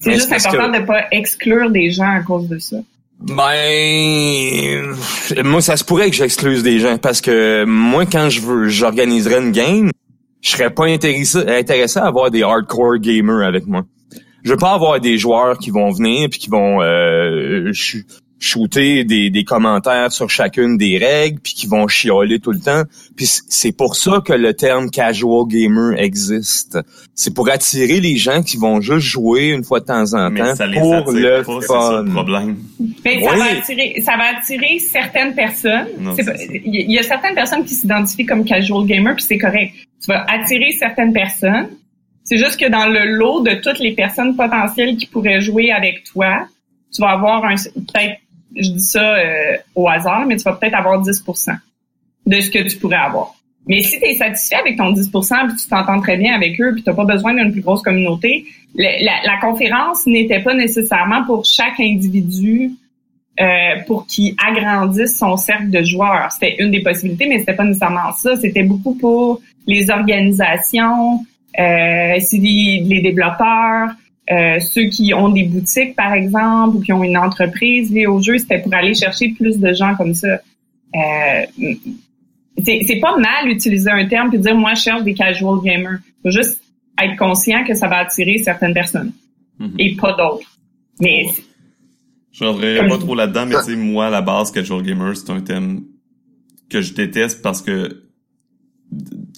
C'est juste important de de pas exclure des gens à cause de ça.
Ben, moi, ça se pourrait que j'excluse des gens parce que moi, quand je veux, j'organiserais une game, je serais pas intéressé, intéressé à avoir des hardcore gamers avec moi. Je veux pas avoir des joueurs qui vont venir puis qui vont euh, shooter des, des commentaires sur chacune des règles puis qui vont chialer tout le temps. Puis c'est pour ça que le terme casual gamer existe. C'est pour attirer les gens qui vont juste jouer une fois de temps en temps ça pour le fun.
problème.
Mais ça, va attirer, ça va attirer certaines personnes. Il y a certaines personnes qui s'identifient comme casual gamer puis c'est correct. Tu vas attirer certaines personnes. C'est juste que dans le lot de toutes les personnes potentielles qui pourraient jouer avec toi, tu vas avoir un peut-être je dis ça euh, au hasard, mais tu vas peut-être avoir 10% de ce que tu pourrais avoir. Mais si tu es satisfait avec ton 10% puis tu t'entends très bien avec eux, puis tu n'as pas besoin d'une plus grosse communauté, la, conférence n'était pas nécessairement pour chaque individu euh, pour qu'il agrandisse son cercle de joueurs. C'était une des possibilités, mais c'était pas nécessairement ça. C'était beaucoup pour les organisations, euh, les développeurs, euh, ceux qui ont des boutiques, par exemple, ou qui ont une entreprise liée au jeu, c'était pour aller chercher plus de gens comme ça. Euh, c'est pas mal d'utiliser un terme et dire moi je cherche des casual gamers. Faut juste être conscient que ça va attirer certaines personnes mhm. et pas d'autres. Mais
je rentrerai pas trop là-dedans, mais sais moi à la base casual gamer c'est un thème que je déteste parce que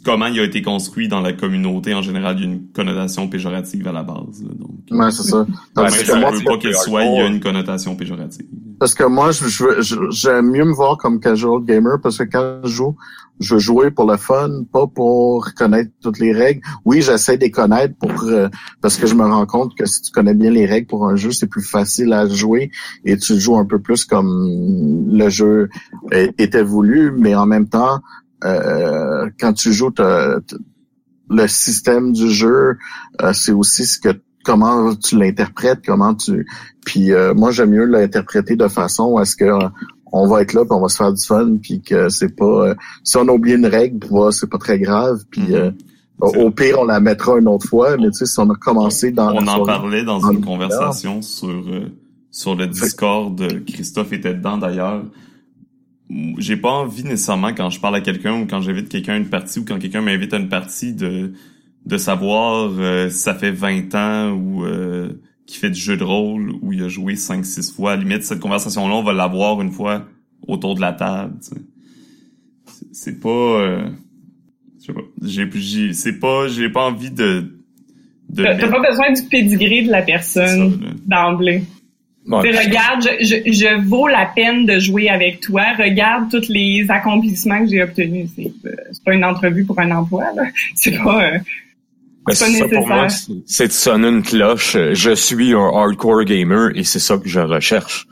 comment il a été construit dans la communauté en général, il y a une connotation péjorative à la base. donc.
Ouais, c'est ça.
Parce que moi, veut pas qu'il soit, il y a une connotation péjorative.
Parce que moi, je, j'aime mieux me voir comme casual gamer parce que quand je joue, je veux jouer pour le fun, pas pour connaître toutes les règles. Oui, j'essaie de les connaître pour euh, parce que je me rends compte que si tu connais bien les règles pour un jeu, c'est plus facile à jouer et tu joues un peu plus comme le jeu était voulu, mais en même temps, euh, quand tu joues le système du jeu, euh, c'est aussi ce que comment tu l'interprètes, comment tu. Puis euh, moi j'aime mieux l'interpréter de façon à ce que on va être là, puis on va se faire du fun, puis que c'est pas. si on a oublié une règle, c'est pas très grave. Puis mm-hmm. au pire, on la mettra une autre fois. Mais tu sais, si on a commencé dans.
On en parlait dans une conversation sur sur le Discord. Christophe était dedans d'ailleurs j'ai pas envie nécessairement quand je parle à quelqu'un ou quand j'invite quelqu'un à une partie ou quand quelqu'un m'invite à une partie de de savoir euh, si ça fait 20 ans ou euh, qui fait du jeu de rôle ou il a joué 5 6 fois. À la limite cette conversation là on va l'avoir une fois autour de la table c'est pas euh, je sais pas. J'ai c'est pas j'ai pas envie de,
de t'as pas besoin du pedigree de la personne d'emblée Regarde, je, je, vaux la peine de jouer avec toi. Regarde tous les accomplissements que j'ai obtenus. C'est, euh, pas une entrevue pour un emploi. Là. C'est pas, euh,
pas ça pour moi, c'est de sonner une cloche. Je suis un hardcore gamer et c'est ça que je recherche.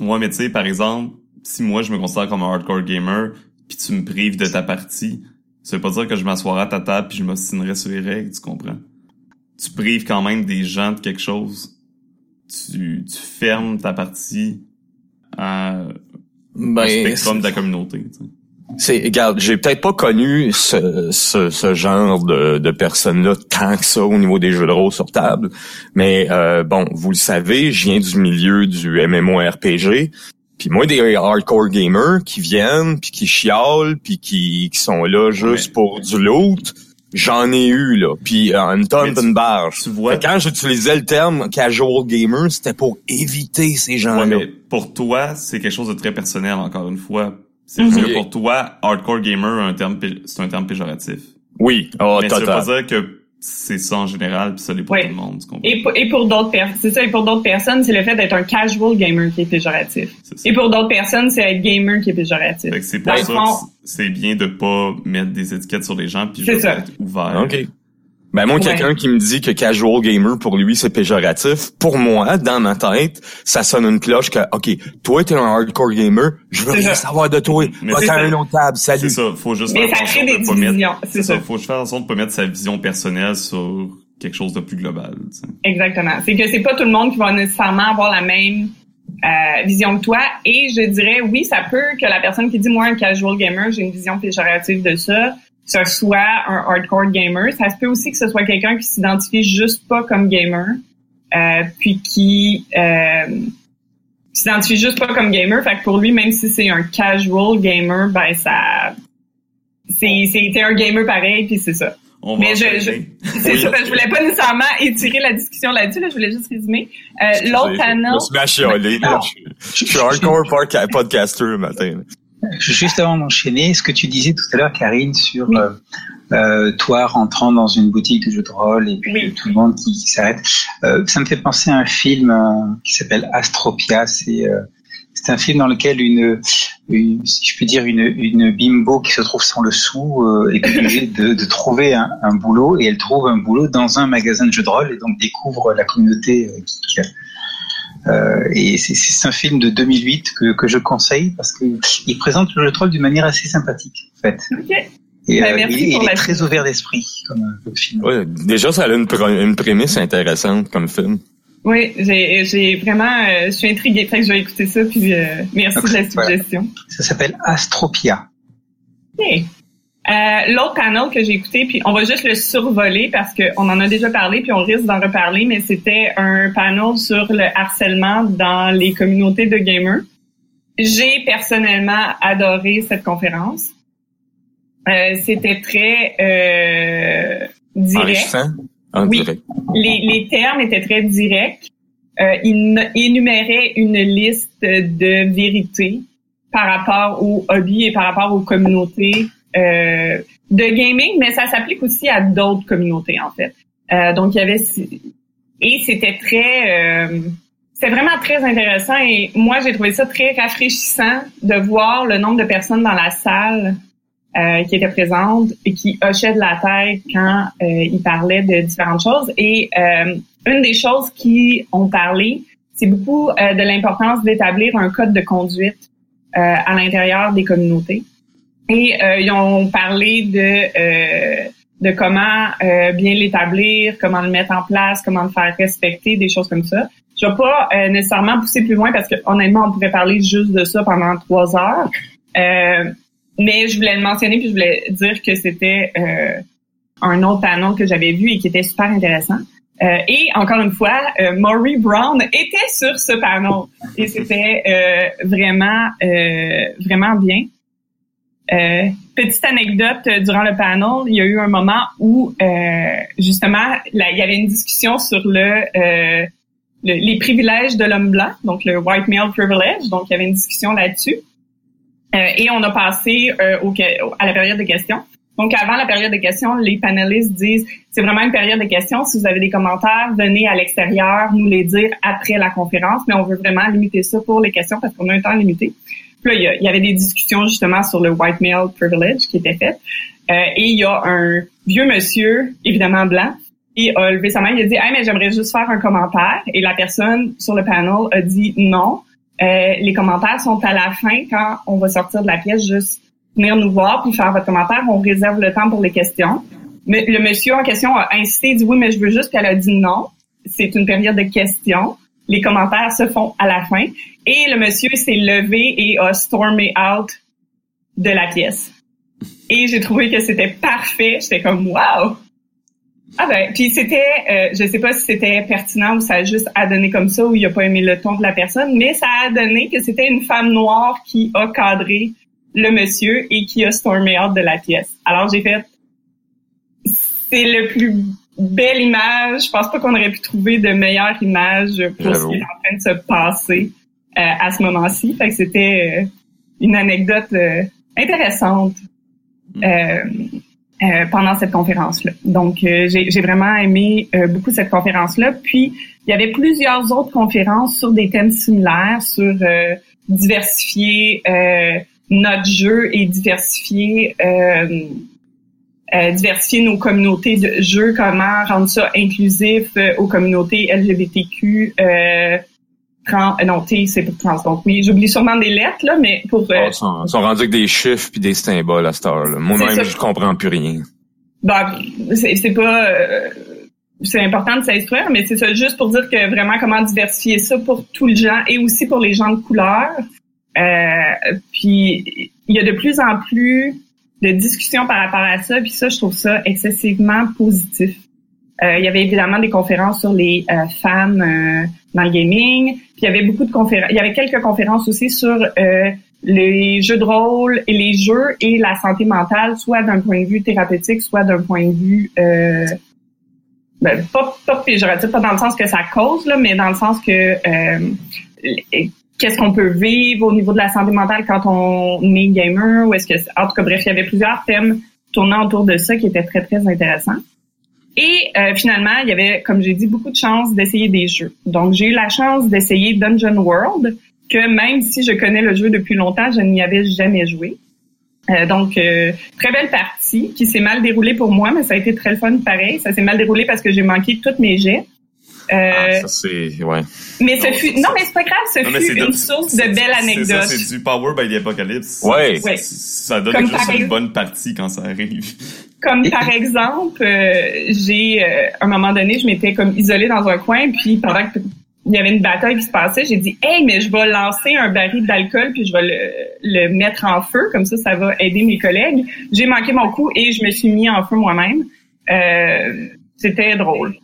Ouais, mais tu sais, par exemple, si moi je me considère comme un hardcore gamer, puis tu me prives de ta partie, ça veut pas dire que je m'assoirai à ta table puis je m'ostinerai sur les règles, tu comprends? Tu prives quand même des gens de quelque chose tu, tu fermes ta partie à ben, spectrum de la communauté.
C'est, regarde, j'ai peut-être pas connu ce, ce, ce genre de, de personnes-là tant que ça au niveau des jeux de rôle sur table. Mais euh, bon, vous le savez, je viens du milieu du MMORPG. Puis moi, des hardcore gamers qui viennent, puis qui chiolent, puis qui, qui sont là juste pour du loot, J'en ai eu, là. Puis euh, une tonne d'une barge. Tu vois. Quand j'utilisais le terme casual gamer, c'était pour éviter ces gens-là. mais
pour toi, c'est quelque chose de très personnel, encore une fois. C'est mm pour toi, hardcore gamer, un terme, c'est un terme péjoratif.
Oui, oh,
mais total. ça veut pas dire que c'est ça en général, puis ça l'est pour tout le monde.
Et pour, et pour d'autres personnes, c'est ça. Et pour d'autres personnes, c'est le fait d'être un casual gamer qui est péjoratif. et pour d'autres personnes, c'est être gamer qui est péjoratif.
C'est pour ça c'est bien de pas mettre des étiquettes sur les gens, puis juste être ouvert.
Ben moi, quelqu'un qui me dit que casual gamer pour lui c'est péjoratif, pour moi, dans ma tête, ça sonne une cloche que OK, toi t'es un hardcore gamer, je veux rien savoir de toi. Mais Va un autre table, salut.
C'est ça, faut juste
Mais ça crée des divisions.
C'est ça. faut faire en sorte de pas mettre sa vision personnelle sur quelque chose de plus global.
Exactement. C'est que c'est pas tout le monde qui va nécessairement avoir la même euh, vision que toi. Et je dirais, oui, ça peut que la personne qui dit, moi, un casual gamer, j'ai une vision péjorative de ça, ce soit un hardcore gamer. Ça se peut aussi que ce soit quelqu'un qui s'identifie juste pas comme gamer, euh, puis qui euh, s'identifie juste pas comme gamer. Fait que pour lui, même si c'est un casual gamer, ben ça, c'est c'était un gamer pareil, puis c'est ça. Mais je, je c'est ça, je voulais pas nécessairement étirer la discussion là-dessus, là, je voulais juste résumer. Euh, L'autre panel.
Je suis hardcore podcaster le matin.
Juste avant d'enchaîner, ce que tu disais tout à l'heure, Karine, sur euh, euh, toi rentrant dans une boutique de jeux de rôle et puis tout le monde qui, s'arrête, euh, ça me fait penser à un film euh, qui s'appelle Astropia. C'est euh, c'est un film dans lequel une, une, si je peux dire, une, une bimbo qui se trouve sans le sou est obligée de, de trouver un, un, boulot et elle trouve un boulot dans un magasin de jeux de rôle et donc découvre la communauté qui, euh, et c'est un film de 2008 que, que je conseille parce qu'il présente le troll d'une manière assez sympathique, en fait. Et bah, euh, il, est très ouvert d'esprit comme, comme, film.
Ouais, déjà, ça a une, une prémisse intéressante comme film.
Oui, j'ai vraiment, euh, je suis intriguée, fait que je vais écouter ça, puis euh, merci de la suggestion.
Ça s'appelle Astropia.
Okay. Euh, l'autre panel que j'ai écouté, puis on va juste le survoler parce qu'on en a déjà parlé, puis on risque d'en reparler, mais c'était un panel sur le harcèlement dans les communautés de gamers. J'ai personnellement adoré cette conférence. Euh, c'était très euh, direct. oui, Les, les, termes étaient très directs. Euh, il énumérait une liste de vérités par rapport au hobby et par rapport aux communautés euh, de gaming, mais ça s'applique aussi à d'autres communautés en fait. Euh, donc il y avait et c'était très euh, c'était vraiment très intéressant et moi j'ai trouvé ça très rafraîchissant de voir le nombre de personnes dans la salle euh, qui étaient présentes et qui hochaient de la tête quand euh, ils parlaient de différentes choses. Et euh, une des choses qui ont parlé, c'est beaucoup de l'importance d'établir un code de conduite à l'intérieur des communautés. Et euh, ils ont parlé de euh, de comment euh, bien l'établir, comment le mettre en place, comment le faire respecter, des choses comme ça. Je vais pas nécessairement pousser plus loin parce que honnêtement, on pourrait parler juste de ça pendant trois heures. mais je voulais le mentionner puis je voulais dire que c'était un autre panel que j'avais vu et qui était super intéressant. et encore une fois, Maury Brown était sur ce panel et c'était vraiment vraiment bien. Euh, petite anecdote euh, durant le panel, il y a eu un moment où euh, justement il y avait une discussion sur le, euh, les privilèges de l'homme blanc, donc le white male privilege. Donc il y avait une discussion là-dessus et on a passé au, à la période de questions. Donc avant la période de questions, les panélistes disent c'est vraiment une période de questions. Si vous avez des commentaires, venez à l'extérieur nous les dire après la conférence, mais on veut vraiment limiter ça pour les questions parce qu'on a un temps limité il y, avait des discussions justement sur le white male privilege qui étaient faites. Euh, et il y a un vieux monsieur, évidemment blanc, qui a levé sa main, il a dit hey, mais j'aimerais juste faire un commentaire. Et la personne sur le panel a dit non. Euh, les commentaires sont à la fin quand on va sortir de la pièce, juste venir nous voir puis faire votre commentaire. On réserve le temps pour les questions. Mais le monsieur en question a insisté, dit oui, mais je veux juste qu'elle a dit non. C'est une période de questions les commentaires se font à la fin. Et le monsieur s'est levé et a stormé out de la pièce. Et j'ai trouvé que c'était parfait. J'étais comme wow. Ah ben, puis c'était, euh, je sais pas si c'était pertinent ou ça a juste à donner comme ça ou il a pas aimé le ton de la personne, mais ça a donné que c'était une femme noire qui a cadré le monsieur et qui a stormé out de la pièce. Alors j'ai fait, c'est le plus belle image. Je pense pas qu'on aurait pu trouver de meilleure image pour ce qui est en train de se passer euh, à ce moment-ci. Fait que c'était euh, une anecdote euh, intéressante mm. pendant cette conférence-là. Donc, j'ai vraiment aimé beaucoup cette conférence-là. Puis, il y avait plusieurs autres conférences sur des thèmes similaires, sur diversifier notre jeu et diversifier euh, diversifier nos communautés de jeux, comment rendre ça inclusif euh, aux communautés LGBTQ. Euh, trans, euh, non, T, c'est pour trans. Donc oui, j'oublie sûrement des lettres, là, mais pour... Euh,
oh, sont, sont rendus avec des chiffres puis des symboles à cette heure. Moi-même, je comprends plus rien.
Ben, c'est pas... c'est important de s'instruire, mais c'est ça juste pour dire que vraiment comment diversifier ça pour tous les gens et aussi pour les gens de couleur. Euh, puis il y a de plus en plus de discussions par rapport à ça, puis ça, je trouve ça excessivement positif. Euh, il y avait évidemment des conférences sur les euh, femmes euh, dans le gaming, puis il y avait beaucoup de conférences, il y avait quelques conférences aussi sur euh, les jeux de rôle et les jeux et la santé mentale, soit d'un point de vue thérapeutique, soit d'un point de vue euh, ben, pas, pas péjoratif, pas dans le sens que ça cause, là, mais dans le sens que qu'est-ce qu'on peut vivre au niveau de la santé mentale quand on est gamer ou est-ce que en tout cas bref il y avait plusieurs thèmes tournant autour de ça qui étaient très très intéressants. Et euh, finalement il y avait comme j'ai dit beaucoup de chances d'essayer des jeux. Donc j'ai eu la chance d'essayer Dungeon World que même si je connais le jeu depuis longtemps je n'y avais jamais joué. Euh, donc euh, très belle partie qui s'est mal déroulée pour moi mais ça a été très fun pareil. Ça s'est mal déroulé parce que j'ai manqué toutes mes jets
euh, ah, ça ouais.
Mais ce fut non mais c'est pas grave, ce fut une source de belles anecdotes.
C'est du Power by the Apocalypse.
Ouais.
ouais. Ça donne Comme juste une bonne partie quand ça arrive.
Comme par exemple, euh, j'ai euh, à un moment donné, je m'étais comme isolée dans un coin puis pendant que il y avait une bataille qui se passait, j'ai dit "Hey, mais je vais lancer un baril d'alcool puis je vais le, le mettre en feu comme ça ça va aider mes collègues." J'ai manqué mon coup et je me suis mis en feu moi-même. Euh, c'était drôle.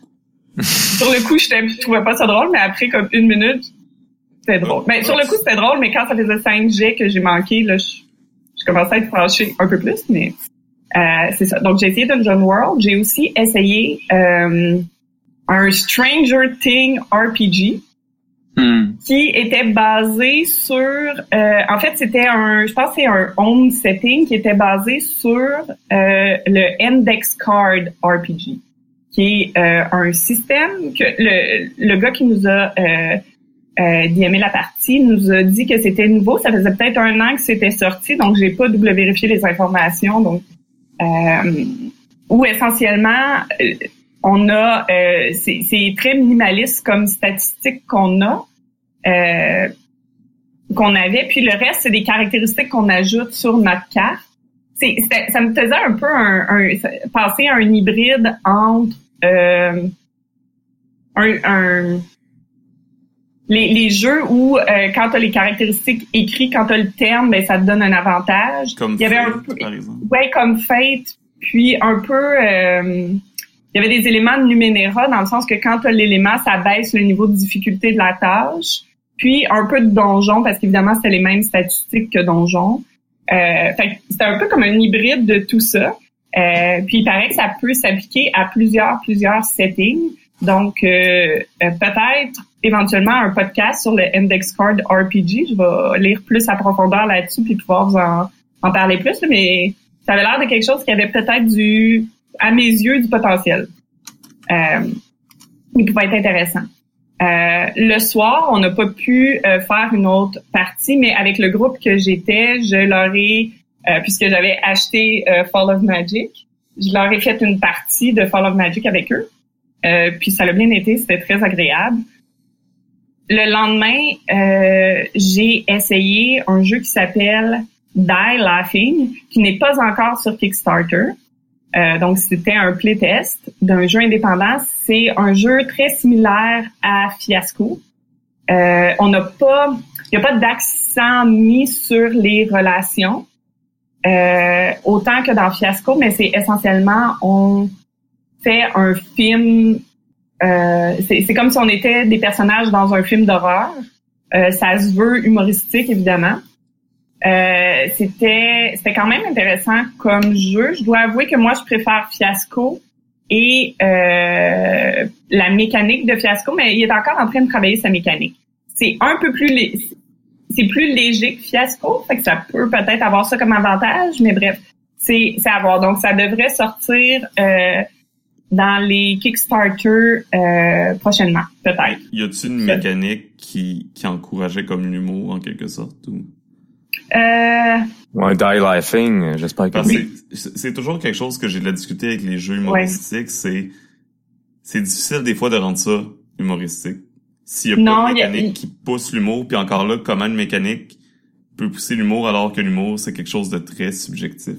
sur le coup, je trouvais pas ça drôle, mais après, comme une minute, c'était drôle. Mais sur le coup, c'était drôle, mais quand ça faisait cinq jets que j'ai manqué, là, je, je, commençais à être fâchée un peu plus, mais euh, c'est ça. Donc, j'ai essayé Dungeon World. J'ai aussi essayé euh, un Stranger Thing RPG. Hmm. qui était basé sur euh, en fait c'était un je pense c'est un home setting qui était basé sur euh, le index card RPG qui est euh, un système que le, le gars qui nous a euh, euh, la partie nous a dit que c'était nouveau. Ça faisait peut-être un an que c'était sorti, donc j'ai pas double vérifié les informations. Donc, euh, où essentiellement, euh, on a, euh, c'est très minimaliste comme statistique qu'on a, qu'on avait. Puis le reste, c'est des caractéristiques qu'on ajoute sur notre carte. ça me faisait un peu un, un, passer à un hybride entre euh, un, les, les, jeux où euh, quand tu as les caractéristiques écrites, quand tu as le terme, ben, ça te donne un avantage.
Comme
il y avait
Fate,
un peu,
par exemple.
Ouais, comme Fate. Puis un peu... Euh, il y avait des éléments de Numenera dans le sens que quand tu as l'élément, ça baisse le niveau de difficulté de la tâche. Puis un peu de donjon, parce qu'évidemment, c'était les mêmes statistiques que donjon. Euh, c'était un peu comme un hybride de tout ça. Euh, puis il paraît que ça peut s'appliquer à plusieurs, plusieurs settings. Donc, euh, euh, peut-être éventuellement un podcast sur le Index Card RPG. Je vais lire plus à profondeur là-dessus puis pouvoir vous en, en parler plus. Mais ça avait l'air de quelque chose qui avait peut-être du, à mes yeux, du potentiel. Euh, il pouvait être intéressant. Euh, le soir, on n'a pas pu faire une autre partie, mais avec le groupe que j'étais, je leur ai euh, puisque j'avais acheté euh, Fall of Magic. Je leur ai fait une partie de Fall of Magic avec eux. Euh, puis ça a bien été, c'était très agréable. Le lendemain, j'ai essayé un jeu qui s'appelle Die Laughing, qui n'est pas encore sur Kickstarter. donc c'était un playtest d'un jeu indépendant. C'est un jeu très similaire à Fiasco. on n'a pas, il n'y a pas d'accent mis sur les relations. Euh, autant que dans Fiasco, mais c'est essentiellement on fait un film. Euh, c'est comme si on était des personnages dans un film d'horreur. Euh, ça se veut humoristique évidemment. Euh, c'était c'était quand même intéressant comme jeu. Je dois avouer que moi je préfère Fiasco et euh, la mécanique de Fiasco, mais il est encore en train de travailler sa mécanique. C'est un peu plus c'est plus léger que Fiasco, fait que ça peut peut-être avoir ça comme avantage, mais bref, c'est à voir. Donc, ça devrait sortir euh, dans les Kickstarter euh, prochainement, peut-être.
Y a-t-il une mécanique qui, qui encourageait comme l'humour en quelque sorte ou?
Euh...
Ouais, Die Laughing, j'espère que
oui. C'est toujours quelque chose que j'ai de la discuter avec les jeux humoristiques, c'est c'est difficile des fois de rendre ça humoristique. S'il n'y a pas de mécanique qui pousse l'humour, puis encore là, comment une mécanique peut pousser l'humour alors que l'humour, c'est quelque chose de très subjectif.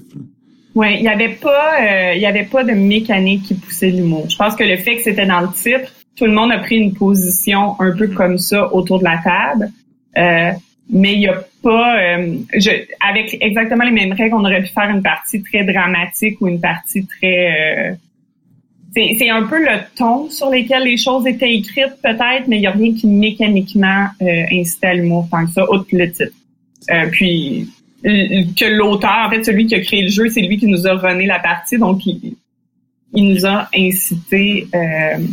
Ouais, il y avait pas, euh, il y avait pas de mécanique qui poussait l'humour. Je pense que le fait que c'était dans le titre, tout le monde a pris une position un peu comme ça autour de la table. Euh, mais il y a pas, euh, je, avec exactement les mêmes règles, on aurait pu faire une partie très dramatique ou une partie très. C'est un peu le ton sur lequel les choses étaient écrites peut-être, mais il y a rien qui mécaniquement euh, incitait à l'humour tant que ça, autre que le titre. Euh, puis que l'auteur, en fait, celui qui a créé le jeu, c'est lui qui nous a rené la partie, donc il, il nous a incité. Euh,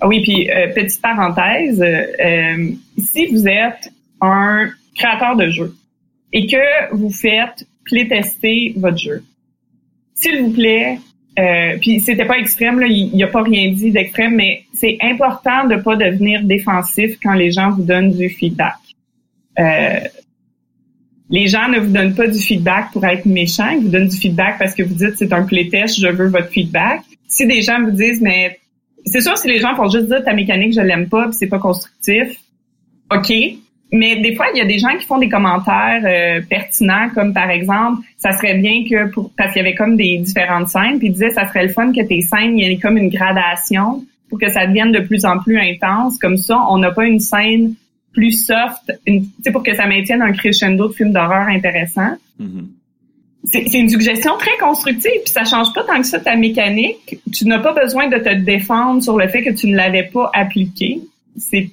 ah oui, puis euh, petite parenthèse, euh, si vous êtes un créateur de jeu et que vous faites playtester votre jeu, s'il vous plaît, euh, puis c'était pas extrême, là, il n'y a pas rien dit d'extrême, mais c'est important de pas devenir défensif quand les gens vous donnent du feedback. Euh, les gens ne vous donnent pas du feedback pour être méchants, ils vous donnent du feedback parce que vous dites c'est un playtest, je veux votre feedback. Si des gens vous disent mais c'est sûr si les gens font juste dire ta mécanique je l'aime pas, c'est pas constructif, ok. Mais des fois il y a des gens qui font des commentaires euh, pertinents comme par exemple ça serait bien que pour parce qu'il y avait comme des différentes scènes puis ils disaient ça serait le fun que tes scènes il y ait comme une gradation pour que ça devienne de plus en plus intense comme ça on n'a pas une scène plus soft, c'est pour que ça maintienne un crescendo de films d'horreur intéressant. Mm-hmm. C'est une suggestion très constructive, puis ça change pas tant que ça ta mécanique. Tu n'as pas besoin de te défendre sur le fait que tu ne l'avais pas appliqué. C'est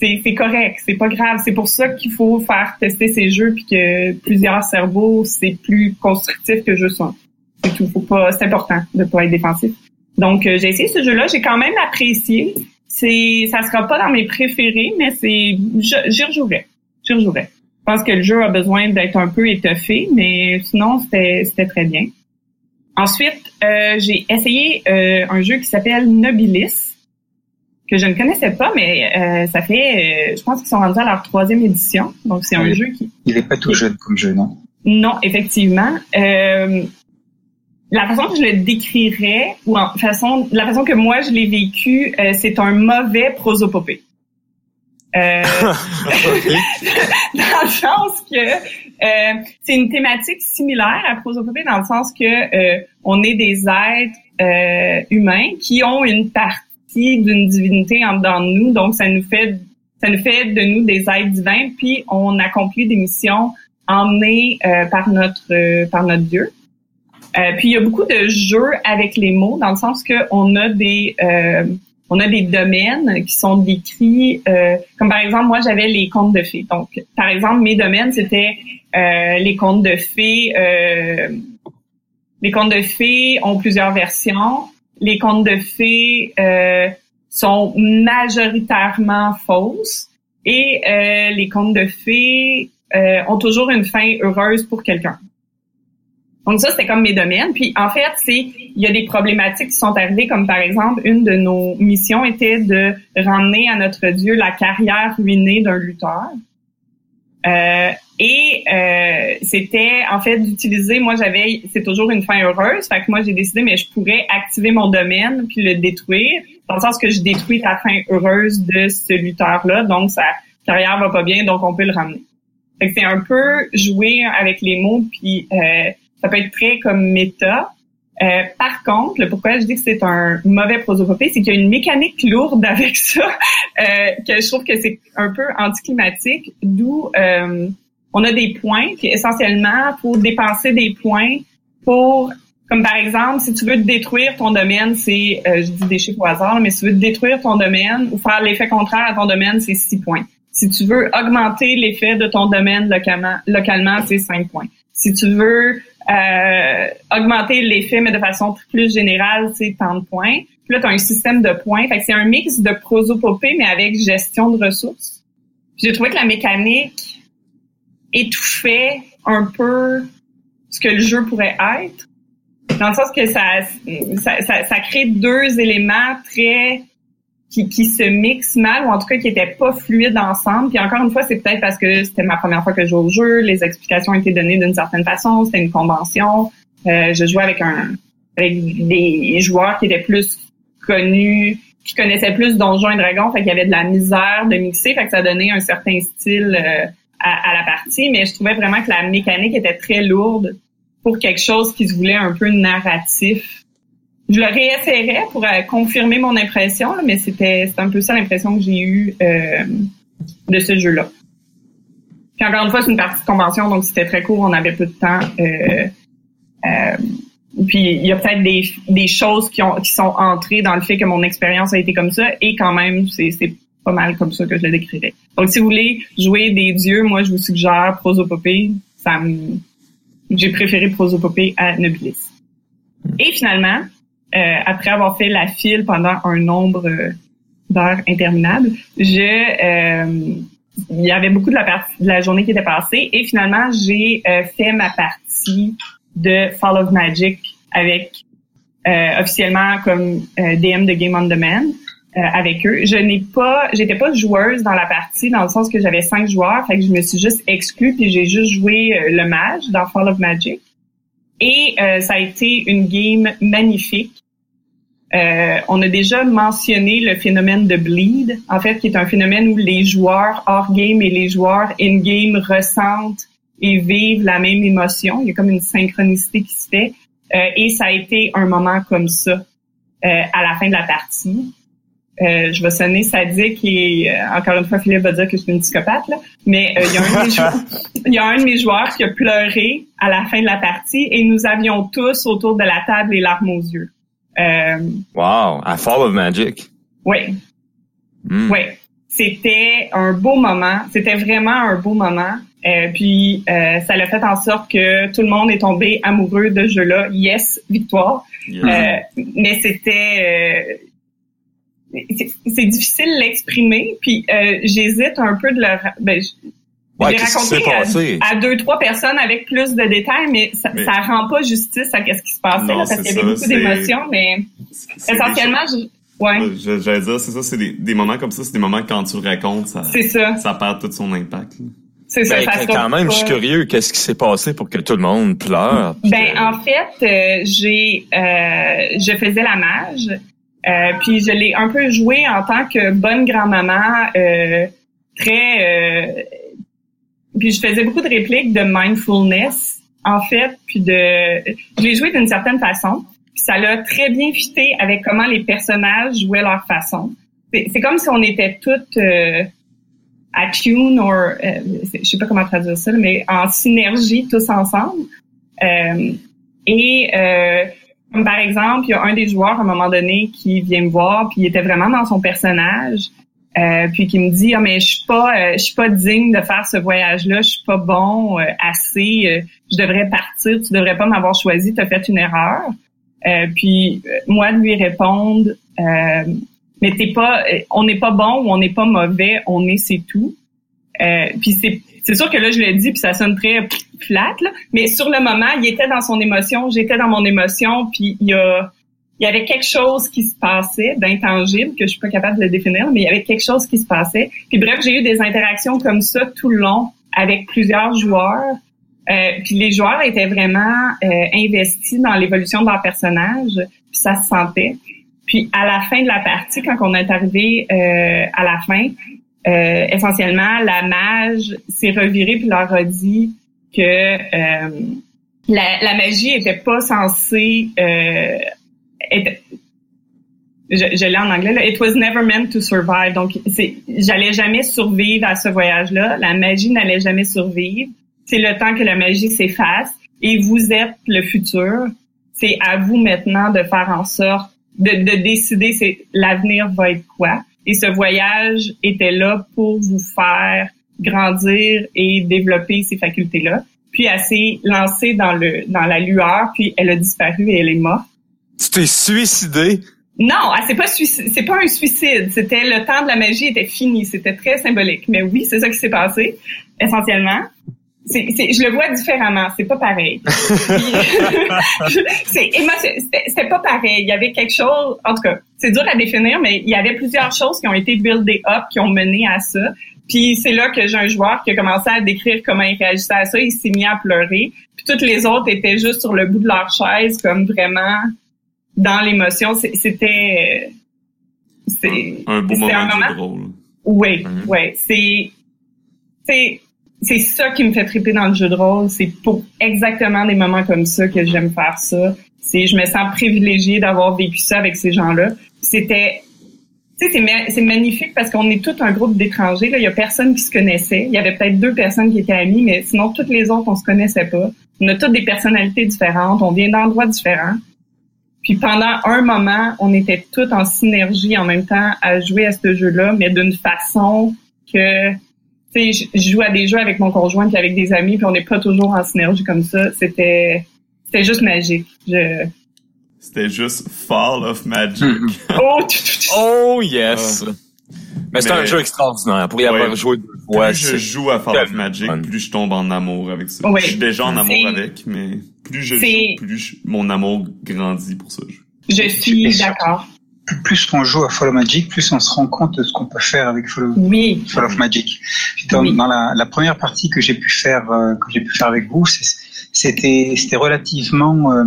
c'est correct, c'est pas grave. C'est pour ça qu'il faut faire tester ces jeux puis que plusieurs cerveaux, c'est plus constructif que juste un. C'est tout. Faut pas, c'est important de pas être défensif. Donc euh, j'ai essayé ce jeu-là, j'ai quand même apprécié c'est ça sera pas dans mes préférés, mais c'est j'y rejouerai. J'y rejouerai. Je pense que le jeu a besoin d'être un peu étoffé, mais sinon c'était c'était très bien. Ensuite, euh, j'ai essayé euh, un jeu qui s'appelle Nobilis que je ne connaissais pas, mais euh, ça fait, je pense qu'ils sont rendus à leur troisième édition. Donc c'est un jeu qui.
Il est pas tout jeune comme jeu, non?
Non, effectivement. Euh, la façon que je le décrirais, ou en façon, la façon que moi je l'ai vécu, euh, c'est un mauvais prosopopée. Euh, dans le sens que euh, c'est une thématique similaire à prosopopée dans le sens que euh, on est des êtres humains qui ont une partie d'une divinité en dedans de nous, donc ça nous fait ça nous fait de nous des êtres divins, puis on accomplit des missions emmenées par notre par notre Dieu. Euh, puis il y a beaucoup de jeux avec les mots dans le sens que on a des euh, on a des domaines qui sont décrits euh, comme par exemple moi j'avais les contes de fées. Donc par exemple mes domaines c'était les contes de fées les contes de fées ont plusieurs versions. Les contes de fées sont majoritairement fausses et les contes de fées ont toujours une fin heureuse pour quelqu'un. Donc ça, c'était comme mes domaines. Puis en fait, c'est il y a des problématiques qui sont arrivées, comme par exemple, une de nos missions était de ramener à notre Dieu la carrière ruinée d'un lutteur. Euh, et euh, c'était en fait d'utiliser, moi j'avais, c'est toujours une fin heureuse, fait que moi j'ai décidé, mais je pourrais activer mon domaine puis le détruire, dans le sens que je détruis la fin heureuse de ce lutteur-là, donc sa carrière va pas bien, donc on peut le ramener. Fait que c'est un peu jouer avec les mots puis euh, ça peut être très comme méta. Euh, par contre, pourquoi je dis que c'est un mauvais prosopopée, c'est qu'il y a une mécanique lourde avec ça, euh, que je trouve que c'est un peu anticlimatique, d'où euh, on a des points, puis essentiellement, pour dépenser des points pour, comme par exemple, si tu veux détruire ton domaine, c'est, euh, je dis des chiffres au hasard, mais si tu veux détruire ton domaine ou faire l'effet contraire à ton domaine, c'est 6 points. Si tu veux augmenter l'effet de ton domaine localement, localement c'est 5 points. Si tu veux euh, augmenter l'effet, mais de façon plus générale, c'est tant de points. Puis là, tu as un système de points. C'est un mix de prosopopée, mais avec gestion de ressources. J'ai trouvé que la mécanique étouffait un peu ce que le jeu pourrait être. Dans le sens que ça, ça, ça crée deux éléments très qui, qui se mixent mal ou en tout cas qui étaient pas fluides ensemble. Puis encore une fois, c'est peut-être parce que c'était ma première fois que je jouais au jeu, les explications été données d'une certaine façon, c'était une convention. Euh, je jouais avec un avec des joueurs qui étaient plus connus, qui connaissaient plus Donjons et Dragons, fait qu'il y avait de la misère de mixer, fait que ça donnait un certain style euh, à, à, la partie. Mais je trouvais vraiment que la mécanique était très lourde pour quelque chose qui se voulait un peu narratif. Je le réessayerais pour euh, confirmer mon impression, mais c'était un peu ça l'impression que j'ai eue euh, de ce jeu-là. Puis encore une fois, c'est une partie de convention, donc c'était très court, on avait peu de temps. Euh, euh, puis il y a peut-être des, des choses qui, ont, qui sont entrées dans le fait que mon expérience a été comme ça, et quand même, c'est pas mal comme ça que je le décrirais. Donc si vous voulez jouer des dieux, moi je vous suggère Prosopopée. Ça j'ai préféré Prosopopée à Nobilis. Et finalement, euh, après avoir fait la file pendant un nombre d'heures interminables, je euh, il y avait beaucoup de la, partie, de la journée qui était passée et finalement j'ai euh, fait ma partie de Fall of Magic avec euh, officiellement comme euh, DM de Game on Demand euh, avec eux. Je n'ai pas, j'étais pas joueuse dans la partie dans le sens que j'avais cinq joueurs, fait que je me suis juste exclue puis j'ai juste joué le mage dans Fall of Magic. Et ça a été une game magnifique. Euh, on a déjà mentionné le phénomène de bleed, en fait, qui est un phénomène où les joueurs hors game et les joueurs in game ressentent et vivent la même émotion. Il y a comme une synchronicité qui se fait. Euh, et ça a été un moment comme ça euh, à la fin de la partie. Je vais sonner sadique et encore une fois, Philippe va dire que je suis une psychopathe, là. mais il, y a un de mes joueurs, il y a un de mes joueurs qui a pleuré à la fin de la partie et nous avions tous autour de la table les larmes aux yeux.
Euh, wow, à Fall of Magic.
Oui. Hmm. Oui. C'était un beau moment. C'était vraiment un beau moment. Euh, puis euh, ça l'a fait en sorte que tout le monde est tombé amoureux de ce jeu-là. Yes, victoire. Euh, mais c'était c'est difficile de l'exprimer. Puis j'hésite un peu de le. Ben,
Ouais, J'ai raconté
à, deux, trois personnes avec plus de détails, mais ça, ça rend pas justice à ce qui se passait, là, parce qu'il y avait beaucoup d'émotions, mais essentiellement, je, ouais.
J'allais dire, c'est ça, c'est des, des, moments comme ça, c'est des moments que quand tu le racontes, ça,
ça.
ça perd tout son impact.
C'est ça, ben, ça quand même, je suis curieux, qu'est-ce qui s'est passé pour que tout le monde pleure?
Ben, en fait, euh, j'ai, euh, je faisais la mage, euh, puis je l'ai un peu joué en tant que bonne grand-maman, euh, très euh, puis je faisais beaucoup de répliques de mindfulness, en fait, puis de... Je l'ai joué d'une certaine façon. Puis ça l'a très bien fité avec comment les personnages jouaient leur façon. C'est comme si on était toutes euh, à tune, ou euh, je sais pas comment traduire ça, mais en synergie tous ensemble. Et par exemple, il y a un des joueurs à un moment donné qui vient me voir, puis il était vraiment dans son personnage. Euh, puis qui me dit ah mais je suis pas euh, je suis pas digne de faire ce voyage là je suis pas bon euh, assez je devrais partir tu devrais pas m'avoir choisi tu as fait une erreur puis moi lui répondre mais t'es pas on n'est pas bon ou on n'est pas mauvais on est c'est tout puis c'est c'est sûr que là je le dis puis ça sonne très flat là, mais sur le moment il était dans son émotion j'étais dans mon émotion puis il y avait quelque chose qui se passait d'intangible que je suis pas capable de définir, mais il y avait quelque chose qui se passait. Puis bref, j'ai eu des interactions comme ça tout le long avec plusieurs joueurs. Euh, puis les joueurs étaient vraiment euh, investis dans l'évolution de leur personnage, puis ça se sentait. Puis à la fin de la partie, quand on est arrivé euh, à la fin, euh, essentiellement, la mage s'est revirée puis leur a dit que euh, la, magie était pas censée je, je l'ai en anglais, là, it was never meant to survive. Donc, j'allais jamais survivre à ce voyage-là. La magie n'allait jamais survivre. C'est le temps que la magie s'efface et vous êtes le futur. C'est à vous maintenant de faire en sorte de, de décider c'est l'avenir va être quoi. Et ce voyage était là pour vous faire grandir et développer ces facultés-là. Puis elle s'est lancée dans le dans la lueur, puis elle a disparu et elle est morte.
Tu t'es suicidé?
Non, c'est pas c'est pas un suicide. C'était le temps de la magie était fini. C'était très symbolique. Mais oui, c'est ça qui s'est passé essentiellement. C'est, je le vois différemment. C'est pas pareil. c'est, c'était pas pareil. Il y avait quelque chose. En tout cas, c'est dur à définir, mais il y avait plusieurs choses qui ont été buildées up, qui ont mené à ça. Puis c'est là que j'ai un joueur qui a commencé à décrire comment il réagissait à ça. Il s'est mis à pleurer. Puis toutes les autres étaient juste sur le bout de leur chaise, comme vraiment dans l'émotion, c'était
c'est un beau moment drôle.
Oui, mhm. oui, c'est c'est ça qui me fait triper dans le jeu de rôle. C'est pour exactement des moments comme ça que j'aime faire ça. C'est, je me sens privilégiée d'avoir vécu ça avec ces gens-là. C'était, tu sais, c'est, magnifique parce qu'on est tout un groupe d'étrangers. Là, il y a personne qui se connaissait. Il y avait peut-être deux personnes qui étaient amies, mais sinon toutes les autres on se connaissait pas. On a toutes des personnalités différentes. On vient d'endroits différents. Puis pendant un moment, on était tous en synergie en même temps à jouer à ce jeu-là, mais d'une façon que sais, je joue à des jeux avec mon conjoint puis avec des amis, puis on n'est pas toujours en synergie comme ça. C'était, c'était juste magique. Je...
C'était juste Fall of Magic.
oh,
oh yes. Ah. Mais, c'est un jeu extraordinaire pour y avoir joué deux
fois. Plus je joue à Fall of Magic, plus je tombe en amour avec ça. Je suis déjà en amour avec, mais plus je joue, plus mon amour grandit pour ça.
Je suis d'accord
plus on joue à Fall of Magic, plus on se rend compte de ce qu'on peut faire avec Fall of,
oui.
of Magic. Dans, dans la, la, première partie que j'ai pu faire, euh, que j'ai pu faire avec vous, c'était c'était relativement euh,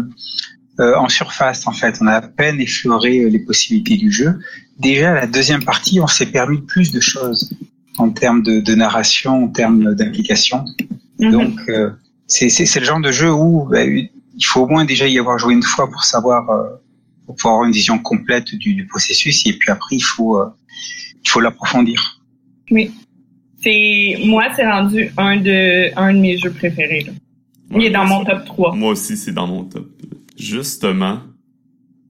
euh, en surface en fait. On a à peine effleuré les possibilités du jeu. Déjà la deuxième partie, on s'est permis plus de choses en termes de, de narration, en termes d'application. Mhm. Donc c'est c'est le genre de jeu où bah, il faut au moins déjà y avoir joué une fois pour savoir pour pouvoir avoir une vision complète du, du processus. Et puis après, il faut, euh, il faut l'approfondir.
Oui. C'est, moi, c'est rendu un de, un de mes jeux préférés, là. il est dans mon top 3.
Moi aussi, c'est dans mon top. Justement,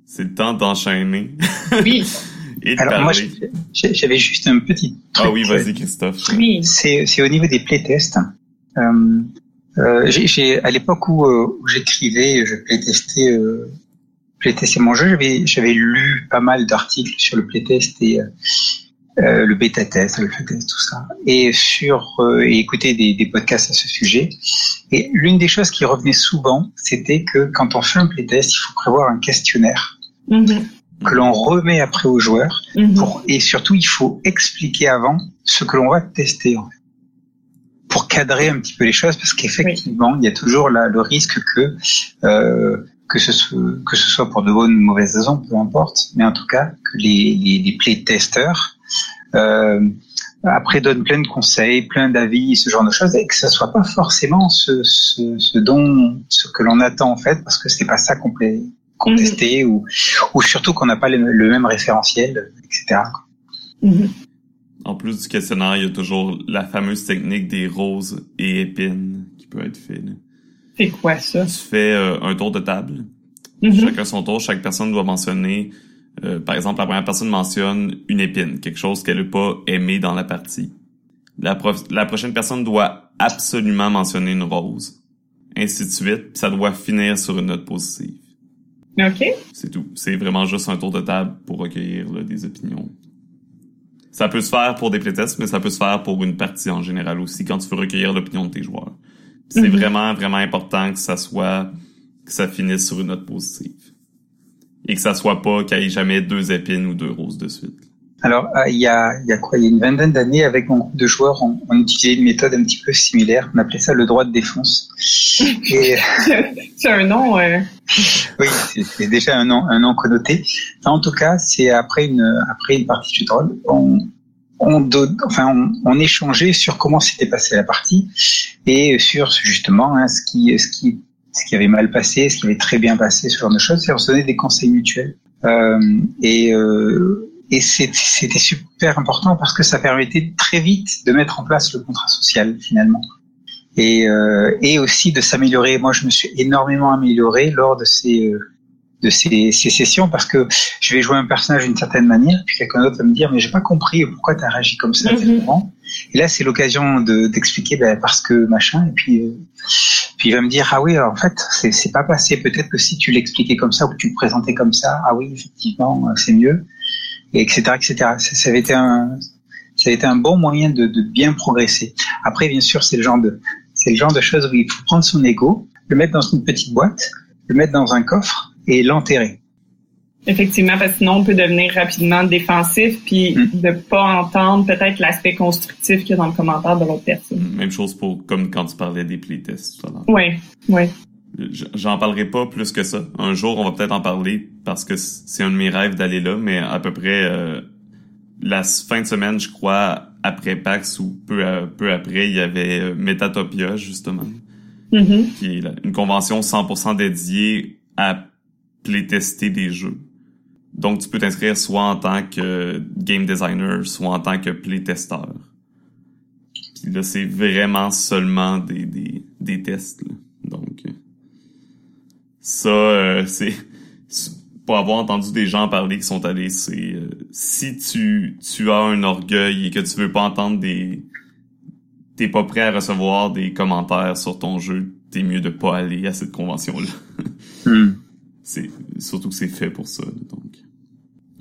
c'est le temps d'enchaîner.
Oui.
Et
Alors moi, j'avais juste un petit truc.
Ah oui, vas-y Christophe.
Oui.
C'est, c'est au niveau des playtests. Euh, euh, j'ai, à l'époque où, euh, où j'écrivais, je playtestais playtest mon jeu, j'avais, lu pas mal d'articles sur le playtest et euh, euh le bêta test, le test, tout ça, et sur euh, et écouter des, des, podcasts à ce sujet. Et l'une des choses qui revenait souvent, c'était que quand on fait un playtest, il faut prévoir un questionnaire. Mm-hmm. que l'on remet après aux joueurs mm-hmm. pour, et surtout il faut expliquer avant ce que l'on va tester en fait, pour cadrer un petit peu les choses parce qu'effectivement il y a toujours là, le risque que euh, que ce soit, que ce soit pour de bonnes ou de mauvaises raisons, peu importe, mais en tout cas que les, les, les playtesters euh, après donnent plein de conseils, plein d'avis, ce genre de choses, et que ça soit pas forcément ce, ce, ce dont ce que l'on attend en fait, parce que c'est pas ça qu'on peut contester mhm. ou, ou surtout qu'on n'a pas le, même référentiel, etc.
Mhm. En plus du questionnaire, il y a toujours la fameuse technique des roses et épines qui peut être faite.
C'est quoi ça?
Tu fais euh, un tour de table. Mm-hmm. Chacun son tour. Chaque personne doit mentionner, euh, par exemple, la première personne mentionne une épine, quelque chose qu'elle n'a pas aimé dans la partie. La, la prochaine personne doit absolument mentionner une rose. Ainsi de suite. ça doit finir sur une note positive.
OK.
C'est tout. C'est vraiment juste un tour de table pour recueillir des opinions. Ça peut se faire pour des playtests, mais ça peut se faire pour une partie en général aussi, quand tu veux recueillir l'opinion de tes joueurs. C'est mhm. vraiment, vraiment important que ça soit, que ça finisse sur une note positive. Et que ça soit pas qu'il y ait jamais deux épines ou deux roses de suite.
Alors, euh, il y, a, il y a quoi? Il y a une vingtaine d'années, avec mon groupe de joueurs, on, on, utilisait une méthode un petit peu similaire. On appelait ça le droit de défense.
Et... c'est un nom. Ouais.
oui, c'est déjà un nom, un nom connoté. en tout cas, c'est après une après une partie de rôle, on, on, enfin, on, échangeait sur comment s'était passée la partie et sur justement hein, ce qui, ce qui, ce qui avait mal passé, ce qui avait très bien passé, ce genre de choses. Et on se donnait des conseils mutuels. Euh, et euh, et c'était super important parce que ça permettait très vite de mettre en place le contrat social finalement. Et, euh, et aussi de s'améliorer. Moi, je me suis énormément amélioré lors de ces euh, de ces, ces, sessions parce que je vais jouer un personnage d'une certaine manière, puis quelqu'un d'autre va me dire mais j'ai pas compris pourquoi tu as réagi comme ça. Mm Et là c'est l'occasion de d'expliquer ben, parce que machin et puis euh, puis il va me dire ah oui en fait c'est c'est pas passé peut-être que si tu l'expliquais comme ça ou que tu le présentais comme ça ah oui effectivement c'est mieux et etc etc. Ça, ça avait été un ça a été un bon moyen de, de bien progresser. Après bien sûr c'est le genre de c'est le genre de choses où il faut prendre son ego, le mettre dans une petite boîte, le mettre dans un coffre et l'enterrer.
Effectivement, parce que sinon on peut devenir rapidement défensif puis mm. de pas entendre peut-être l'aspect constructif qu'il y a dans le commentaire de l'autre personne.
Même chose pour comme quand tu parlais des playtests tout
Oui, oui.
J'en parlerai pas plus que ça. Un jour, on va peut-être en parler parce que c'est un de mes rêves d'aller là, mais à peu près euh, la fin de semaine, je crois, après PAX ou peu, peu après, il y avait euh, Metatopia, justement,
Mm-hmm.
qui est une convention 100% dédiée à playtester des jeux. Donc, tu peux t'inscrire soit en tant que game designer, soit en tant que playtesteur. Puis là, c'est vraiment seulement des, des, des tests. là. Donc, euh, ça, euh, c'est... Pour avoir entendu des gens parler qui sont allés, c'est... euh, si tu, tu as un orgueil et que tu veux pas entendre des... T'es pas prêt à recevoir des commentaires sur ton jeu, t'es mieux de pas aller à cette convention-là.
Hmm.
C'est surtout que c'est fait pour ça. donc,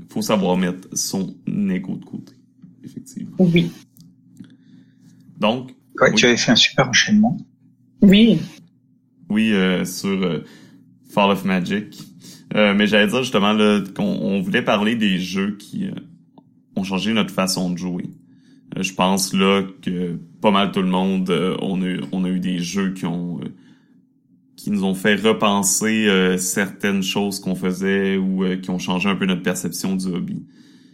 faut savoir mettre son ego de côté, effectivement.
Oui.
Donc,
Ouais,
Oui.
tu avais fait un super enchaînement.
Oui.
oui, euh, sur euh, Fall of Magic. Euh, mais j'allais dire justement là qu'on on voulait parler des jeux qui euh, ont changé notre façon de jouer. Euh, je pense là que pas mal tout le monde, euh, on a eu, on a eu des jeux qui ont euh, qui nous ont fait repenser euh, certaines choses qu'on faisait ou euh, qui ont changé un peu notre perception du hobby.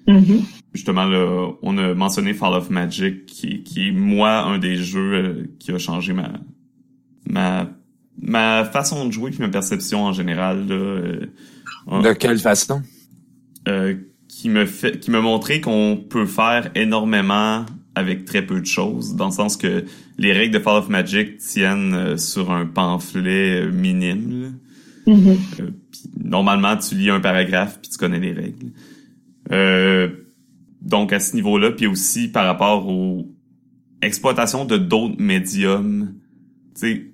Mhm.
justement là, on a mentionné Fall of Magic qui, qui est moi un des jeux euh, qui a changé ma ma ma façon de jouer puis ma perception en général là, euh,
De quelle façon?
euh, qui me fait qui me montrait qu'on peut faire énormément avec très peu de choses dans le sens que les règles de Fall of Magic tiennent euh, sur un pamphlet euh, minime. Euh, puis normalement, tu lis un paragraphe puis tu connais les règles. Euh, donc à ce niveau-là, puis aussi par rapport aux exploitations de d'autres médiums, tu sais,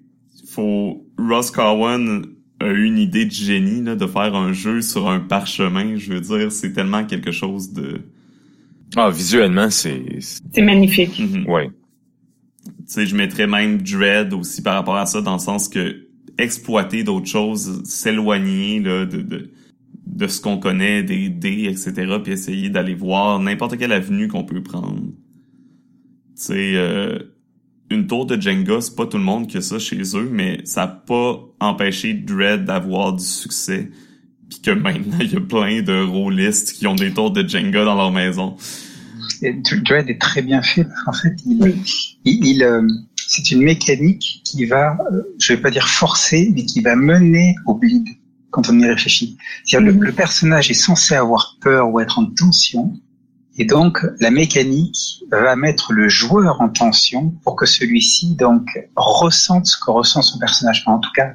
faut Ross Cowan a eu une idée de génie là, de faire un jeu sur un parchemin. Je veux dire, c'est tellement quelque chose de,
Ah, visuellement, c'est... c'est-
magnifique.
Mhm.
Ouais.
Tu sais, je mettrais même Dread aussi par rapport à ça, dans le sens que exploiter d'autres choses, s'éloigner là, de, de, de ce qu'on connaît, des dés, etc., puis essayer d'aller voir n'importe quelle avenue qu'on peut prendre. Tu sais, euh, une tour de Jenga, c'est pas tout le monde qui a ça chez eux, mais ça a pas empêché Dread d'avoir du succès. Puis que maintenant, il y a plein de rôlistes qui ont des tours de Jenga dans leur maison.
Et Dread est très bien fait. En fait, il, il, il, euh, c'est une mécanique qui va, euh, je vais pas dire forcer, mais qui va mener au bleed quand on y réfléchit. C'est-à-dire le, le personnage est censé avoir peur ou être en tension, et donc la mécanique va mettre le joueur en tension pour que celui-ci donc ressente ce que ressent son personnage, Enfin, en tout cas,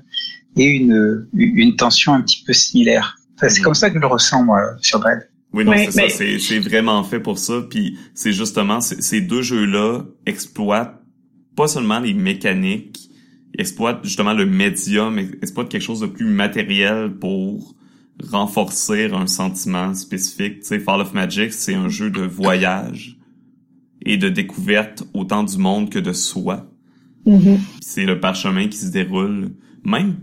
ait une une tension un petit peu similaire. Enfin, c'est
Mhm.
comme ça que je le ressens moi sur Dread.
Oui, non, c'est
mais-
ça. C'est, c'est vraiment fait pour ça. Puis c'est justement, c'est- ces deux jeux-là exploitent pas seulement les mécaniques, exploitent justement le médium, exploitent quelque chose de plus matériel pour renforcer un sentiment spécifique. Tu sais, Fall of Magic, c'est un jeu de voyage et de découverte autant du monde que de soi.
Mhm.
C'est le parchemin qui se déroule. Même,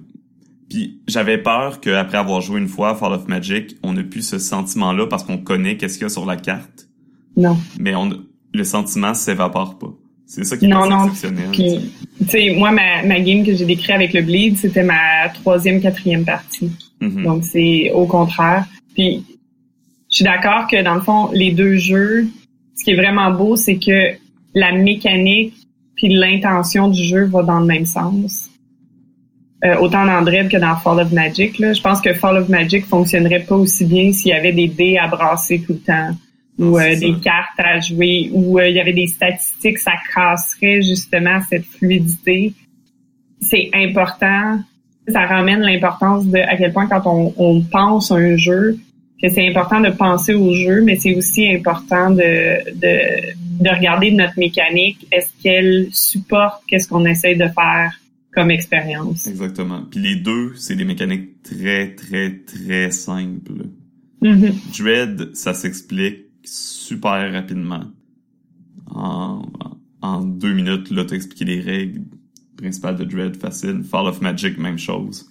puis j'avais peur qu'après avoir joué une fois à Fall of Magic, on n'a plus ce sentiment-là parce qu'on connaît qu'est-ce qu'il y a sur la carte.
Non.
Mais on, le sentiment s'évapore pas. C'est ça qui est
Non, non.
exceptionnel.
Puis, tu sais, moi, ma, ma game que j'ai décrite avec le bleed, c'était ma troisième, quatrième partie.
Mhm.
Donc, c'est au contraire. Puis, je suis d'accord que, dans le fond, les deux jeux, ce qui est vraiment beau, c'est que la mécanique puis l'intention du jeu va dans le même sens. Euh, autant dans Dread que dans Fall of Magic. Là. Je pense que Fall of Magic fonctionnerait pas aussi bien s'il y avait des dés à brasser tout le temps ou euh, des cartes à jouer ou euh, il y avait des statistiques, ça casserait justement cette fluidité. C'est important. Ça ramène l'importance de à quel point quand on, on pense un jeu, que c'est important de penser au jeu, mais c'est aussi important de, de, de regarder notre mécanique. Est-ce qu'elle supporte qu'est-ce qu'on essaie de faire? Comme expérience?
Exactement. Puis les deux, c'est des mécaniques très, très, très simples.
Mhm.
Dread, ça s'explique super rapidement. En, en deux minutes, là, t'as expliqué les règles principales de Dread facile. Fall of Magic, même chose.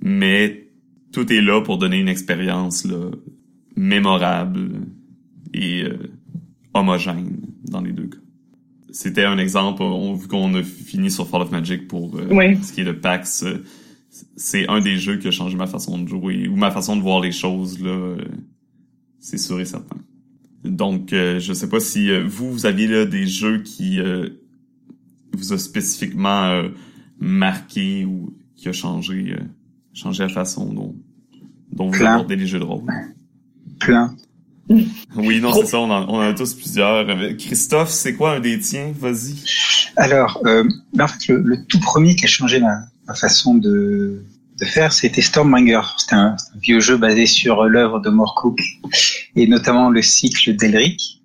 Mais tout est là pour donner une expérience là, mémorable et euh, homogène dans les deux cas. C'était un exemple, on, vu qu'on a fini sur Fall of Magic pour euh,
Oui.
ce qui est de PAX, euh, c'est un des jeux qui a changé ma façon de jouer ou ma façon de voir les choses là. euh, c'est sûr et certain. Donc, euh, je sais pas si euh, vous, vous aviez là, des jeux qui vous a spécifiquement marqué ou qui a changé, changé la façon dont, dont vous abordez les jeux de rôle?
Plein.
Oui, non, c'est ça, on en, on a tous plusieurs. Christophe, c'est quoi un des tiens? Vas-y.
Alors, euh, ben, en fait, le, le, tout premier qui a changé ma, ma façon de, de faire, c'était Stormbringer. C'était un, un, vieux jeu basé sur l'œuvre de Moorcook et notamment le cycle d'Elric.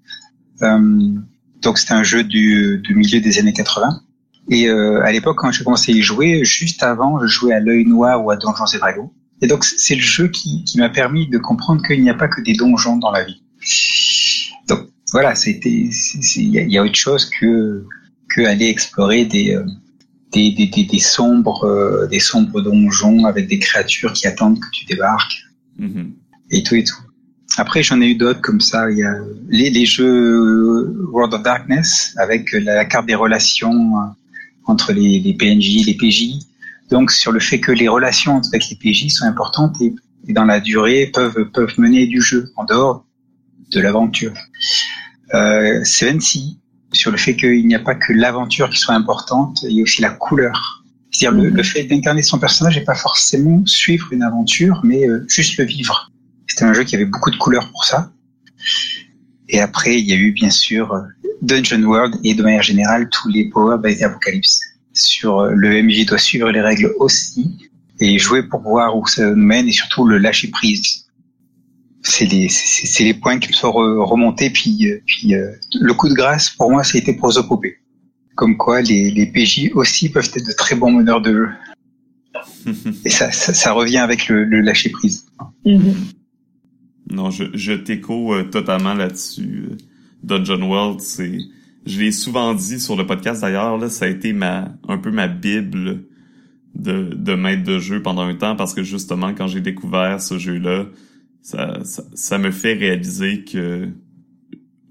Euh, donc c'était un jeu du, du, milieu des années 80. Et euh, à l'époque, quand j'ai commencé à y jouer, juste avant, je jouais à l'œil noir ou à Donjons et Dragons. Et donc, c'est le jeu qui, qui m'a permis de comprendre qu'il n'y a pas que des donjons dans la vie. Donc, voilà, c'était, il y, y, a autre chose que, que aller explorer des, euh, des, des, des, des sombres, euh, des sombres donjons avec des créatures qui attendent que tu débarques. Mm-hmm. Et tout et tout. Après, j'en ai eu d'autres comme ça. Il y a les, les jeux World of Darkness avec la, la carte des relations euh, entre les, les PNJ, les PJ donc sur le fait que les relations avec les PJ sont importantes et, et, dans la durée peuvent peuvent mener du jeu en dehors de l'aventure. Euh, Seven Sea, sur le fait qu'il n'y a pas que l'aventure qui soit importante, il y a aussi la couleur. C'est-à-dire le, le, fait d'incarner son personnage et pas forcément suivre une aventure, mais euh, juste le vivre. C'était un jeu qui avait beaucoup de couleurs pour ça. Et après, il y a eu bien sûr Dungeon World et de manière générale tous les Power by Apocalypse sur euh, le MJ doit suivre les règles aussi et jouer pour voir où ça nous mène et surtout le lâcher prise. C'est les, c'est les points qui me sont remontés. Puis, euh, puis euh, le coup de grâce pour moi, ça a été Prosopopée. Comme quoi, les, les PJ aussi peuvent être de très bons meneurs de jeu. et ça, ça, ça, revient avec le, le lâcher prise.
Mm-hmm. Non, je, je t'écho totalement là-dessus. Dungeon World, c'est je l'ai souvent dit sur le podcast d'ailleurs, là, ça a été ma un peu ma bible de, de maître de jeu pendant un temps parce que justement quand j'ai découvert ce jeu-là, ça, ça, ça, me fait réaliser que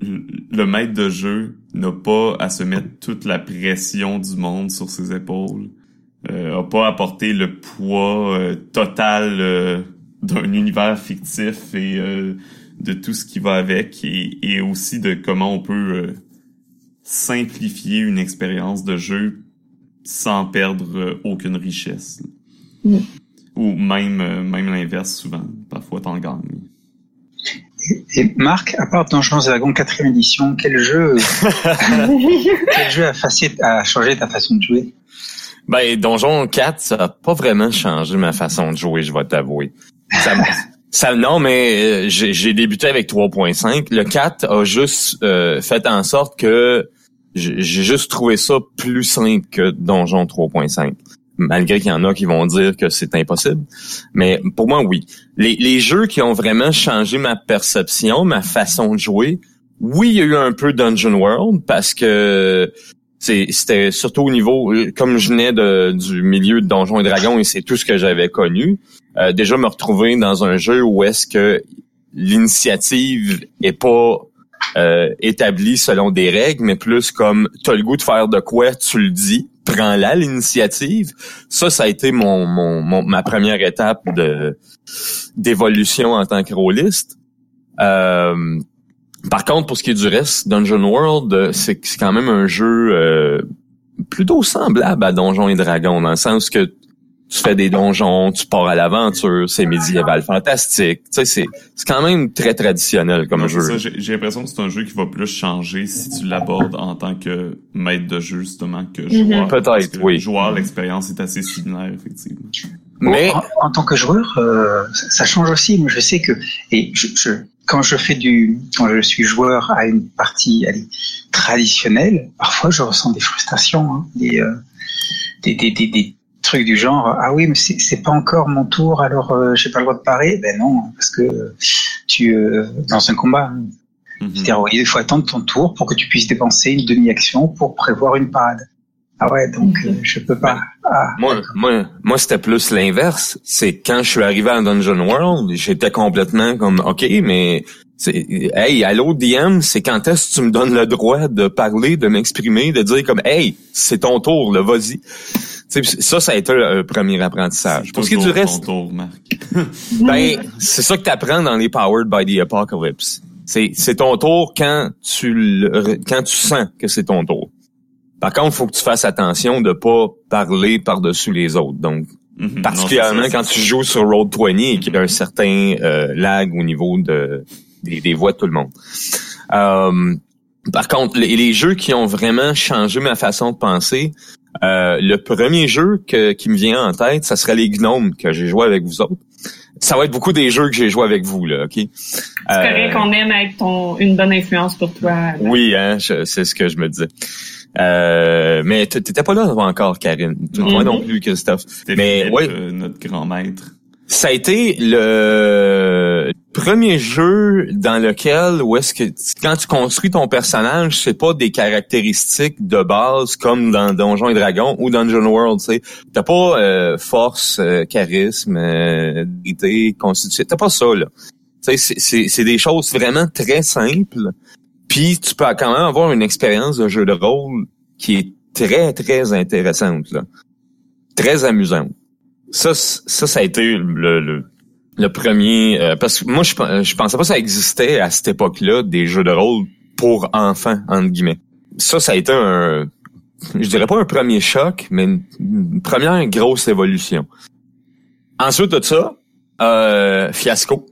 le maître de jeu n'a pas à se mettre toute la pression du monde sur ses épaules, euh, a pas à porter le poids euh, total euh, d'un univers fictif et euh, de tout ce qui va avec et, et aussi de comment on peut simplifier une expérience de jeu sans perdre euh, aucune richesse. Mm. Ou même euh, même l'inverse souvent. Parfois t'en gagnes.
Et Marc, à part Donjons et Dragons 4 édition, quel jeu, quel jeu a, facile, a changé ta façon de jouer?
Ben, Donjon 4, ça a pas vraiment changé ma façon de jouer, je vais t'avouer. Ça, ça, non, mais euh, j'ai débuté avec 3.5. Le 4 a juste euh, fait en sorte que j'ai juste trouvé ça plus simple que Donjon 3.5. Malgré qu'il y en a qui vont dire que c'est impossible. Mais pour moi, oui. Les, les jeux qui ont vraiment changé ma perception, ma façon de jouer, oui, il y a eu un peu Dungeon World parce que c'était surtout au niveau, comme je venais de, du milieu de Donjons et Dragons et c'est tout ce que j'avais connu, euh, déjà me retrouver dans un jeu où est-ce que l'initiative est pas euh, établi selon des règles, mais plus comme t'as le goût de faire de quoi, tu le dis, prends-la l'initiative. Ça, ça a été mon, mon, ma première étape de d'évolution en tant que rôliste. Euh, par contre, pour ce qui est du reste, Dungeon World, c'est quand même un jeu euh, plutôt semblable à Donjons et Dragons, dans le sens que tu fais des donjons, tu pars à l'aventure, c'est médiéval fantastique. Tu sais, c'est, c'est quand même très traditionnel comme jeu.
j'ai, l'impression que c'est un jeu qui va plus changer si tu l'abordes en tant que maître de jeu, justement, que mhm. joueur.
Peut-être, oui.
Joueur, l'expérience est assez similaire, effectivement.
Mais en, tant que joueur, euh, ça change aussi. Moi, je sais que et je, je, quand je fais du, quand je suis joueur à une partie allez, traditionnelle, parfois je ressens des frustrations, hein, des, euh, des, des, des, des du genre ah oui mais c'est pas encore mon tour alors euh, j'ai pas le droit de parer ben non parce que tu euh, dans un combat mm -hmm. il faut attendre ton tour pour que tu puisses dépenser une demi-action pour prévoir une parade ah ouais donc mhm. euh, je peux pas ben, ah.
moi moi moi c'était plus l'inverse c'est quand je suis arrivé à Dungeon World j'étais complètement comme ok mais hey allô DM c'est quand est-ce que tu me donnes le droit de parler de m'exprimer de dire comme hey c'est ton tour là vas-y ça, ça a été le premier apprentissage.
Pour ce qui est du reste, tour,
ben, c'est ça que tu apprends dans les Powered by the Apocalypse. C'est c'est ton tour quand tu le, quand tu sens que c'est ton tour. Par contre, il faut que tu fasses attention de pas parler par-dessus les autres. Donc,
Mhm.
particulièrement
Non, c'est ça,
quand tu joues sur Road 20 et qu'il y a un certain euh, lag au niveau de des, des voix de tout le monde. Euh, par contre, les, les jeux qui ont vraiment changé ma façon de penser, euh, le premier jeu que, qui me vient en tête, ça serait les gnomes que j'ai joué avec vous autres. Ça va être beaucoup des jeux que j'ai joué avec vous, là, OK?
C'est
Euh,
correct qu'on aime être ton, une bonne influence pour toi.
Oui, hein, c'est ce que je me disais. Euh, mais t'étais pas là encore, Karine. Toi
Mhm.
non plus, Christophe. Mais ouais.
euh, notre grand maître.
Ça a été le premier jeu dans lequel où est-ce que quand tu construis ton personnage, c'est pas des caractéristiques de base comme dans Donjons et Dragons ou Dungeon World, tu sais. T'as pas euh, force, euh, charisme, euh, constitution. T'as pas ça là. Tu sais, c'est- des choses vraiment très simples. Puis tu peux quand même avoir une expérience de jeu de rôle qui est très très intéressante là, très amusante. Ça, ça, ça a été le, le, le premier. euh, parce que moi, je, je pensais pas que ça existait à cette époque-là des jeux de rôle pour enfants entre guillemets. Ça, ça a été un, je dirais pas un premier choc, mais une, première grosse évolution. Ensuite de ça, euh, Fiasco.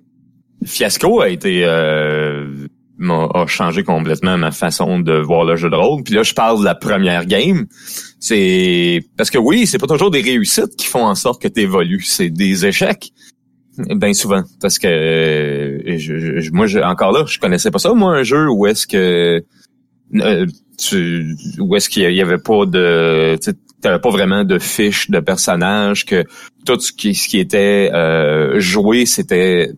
Fiasco a été euh, a changé complètement ma façon de voir le jeu de rôle. Puis là, je parle de la première game. C'est parce que oui, c'est pas toujours des réussites qui font en sorte que tu évolues, c'est des échecs. Bien souvent, parce que euh, je, je- moi, je, encore là, je connaissais pas ça. Moi, un jeu où est-ce que euh, tu, où est-ce qu'il y avait pas de, tu n'avais pas vraiment de fiche de personnage, que tout ce qui, ce qui était euh, joué, c'était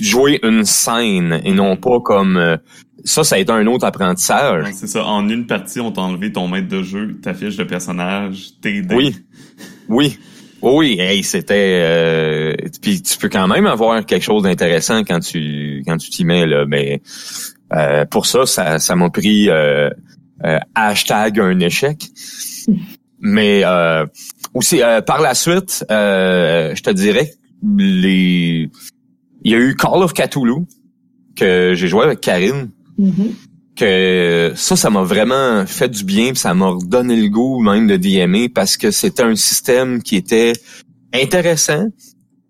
jouer une scène et non pas comme euh, ça, ça a été un autre apprentissage.
Ouais, c'est ça. En une partie, on t'a enlevé ton maître de jeu, ta fiche de personnage, tes dés.
Oui. Oui. Oui, hey, c'était euh, puis tu peux quand même avoir quelque chose d'intéressant quand tu quand tu t'y mets là, mais euh, pour ça ça ça m'a pris euh, euh, hashtag un échec. Mais aussi par la suite, je te dirais les il y a eu Call of Cthulhu que j'ai joué avec Karine
Mhm.
Que ça, ça m'a vraiment fait du bien, puis ça m'a redonné le goût même de DMA parce que c'était un système qui était intéressant,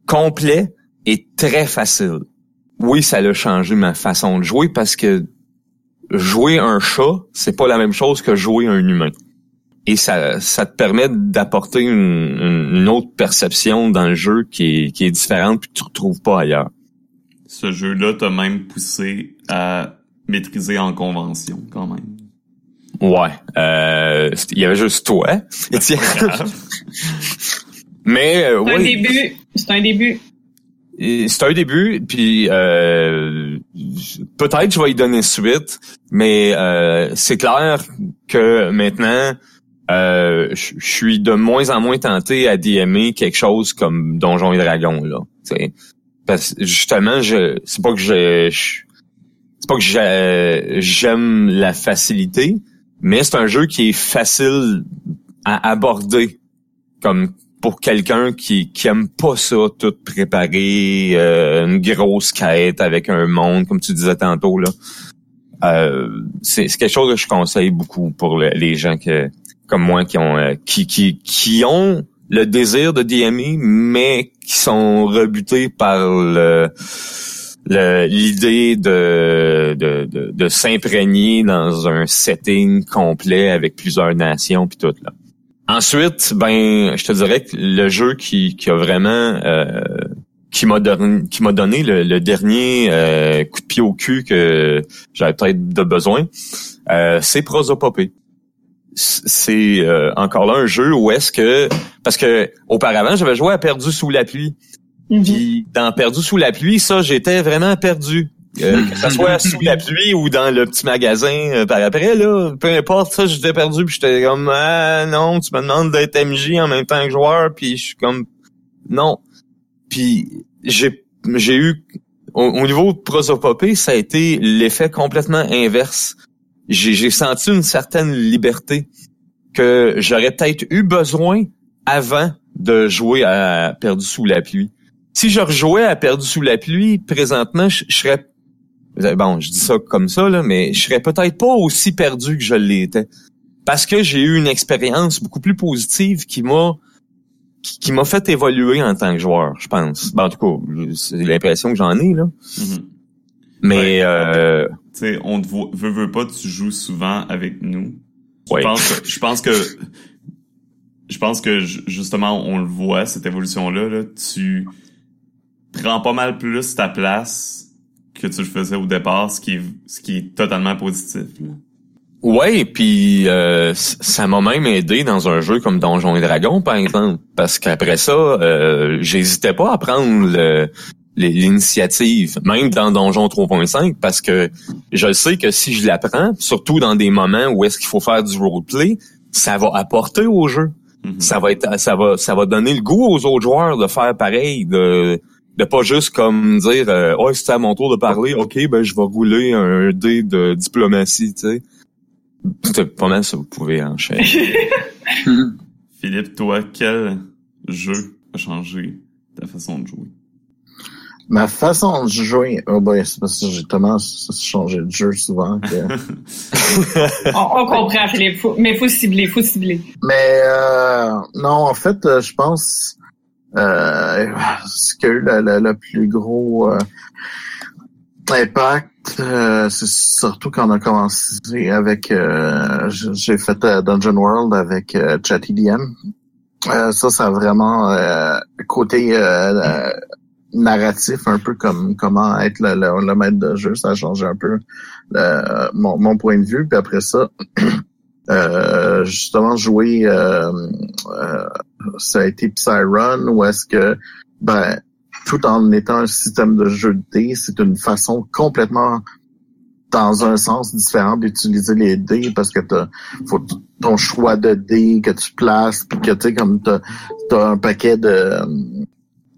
complet et très facile. Oui, ça a changé ma façon de jouer parce que jouer un chat, c'est pas la même chose que jouer un humain. Et ça, ça te permet d'apporter une, autre perception dans le jeu qui est, qui est différente puis que tu retrouves pas ailleurs.
Ce jeu-là t'a même poussé à maîtriser en convention, quand même.
Ouais. Euh, il y avait juste toi, Étienne. Mais euh,
C'est un début. C'est un début.
c'est un début, puis euh, peut-être je vais y donner suite, mais euh, c'est clair que maintenant euh, je suis de moins en moins tenté à DMer quelque chose comme Donjons et Dragons là. t'sais. Parce que justement, je c'est pas que je, je- c'est pas que j'ai- j'aime la facilité, mais c'est un jeu qui est facile à aborder. Comme pour quelqu'un qui qui aime pas ça tout préparer euh, une grosse quête avec un monde comme tu disais tantôt là. Euh, c'est quelque chose que je conseille beaucoup pour le- les gens que comme moi qui ont euh, qui qui qui ont le désir de DME mais qui sont rebutés par le- l'idée de, de, de, de s'imprégner dans un setting complet avec plusieurs nations puis tout là. Ensuite, ben, je te dirais que le jeu qui, qui a vraiment euh, qui m'a donné qui m'a donné le, le dernier euh, coup de pied au cul que j'avais peut-être de besoin, euh, c'est Prosopopée. C'est euh, encore là un jeu où est-ce que parce que auparavant j'avais joué à Perdu sous la pluie.
Mhm.
Puis dans Perdu sous la pluie, ça, j'étais vraiment perdu. Euh, que ça soit sous la pluie ou dans le petit magasin euh, par après, là, peu importe, ça, j'étais perdu, puis j'étais comme Ah non, tu me demandes d'être MJ en même temps que joueur, puis je suis comme Non. Puis j'ai j'ai eu au, au niveau de prosopopée, ça a été l'effet complètement inverse. J'ai j'ai senti une certaine liberté que j'aurais peut-être eu besoin avant de jouer à Perdu sous la pluie si je rejouais à Perdu sous la pluie, présentement, je, je serais bon, je dis ça comme ça, là, mais je serais peut-être pas aussi perdu que je l'étais. Parce que j'ai eu une expérience beaucoup plus positive qui m'a qui, m'a fait évoluer en tant que joueur, je pense. Ben, en tout cas, c'est l'impression que j'en ai, là. Mm-hmm. Mais euh,
tu sais, on te veut, veut pas, tu joues souvent avec nous. Je pense que, je pense que je pense que justement on le voit cette évolution là, là tu prends pas mal plus ta place que tu le faisais au départ, ce qui est, ce qui est totalement positif.
Ouais, puis euh, ça m'a même aidé dans un jeu comme Donjons et Dragons, par exemple, parce qu'après ça, euh, j'hésitais pas à prendre l'initiative, même dans Donjon 3.5, parce que je sais que si je la prends, surtout dans des moments où est-ce qu'il faut faire du roleplay, ça va apporter au jeu. Mm-hmm. Ça va être, ça va, ça va donner le goût aux autres joueurs de faire pareil, de de pas juste comme dire euh, oh c'est à mon tour de parler ok ben je vais rouler un dé de diplomatie tu sais. C'est pas mal ça vous pouvez enchaîner.
Philippe toi quel jeu a changé ta façon de jouer?
Ma façon de jouer oh ben c'est parce que j'ai tellement changé de jeu souvent que...
on, on, comprend Philippe. Faut, mais faut cibler faut cibler.
Mais euh, non en fait euh, je pense euh, ce qui le, plus gros euh, impact, euh, c'est surtout quand on a commencé avec, euh, j'ai fait Dungeon World avec ChatIDM. ça, ça a vraiment côté narratif, un peu comme comment être le, le, maître de jeu, ça a changé un peu mon, mon point de vue. Puis après ça, Euh, justement jouer euh, euh, ça a été Psyrun ou est-ce que ben tout en étant un système de jeu de dés, c'est une façon complètement dans un sens différent d'utiliser les dés parce que t'as faut ton choix de dés que tu places puis que tu sais comme t'as as un paquet de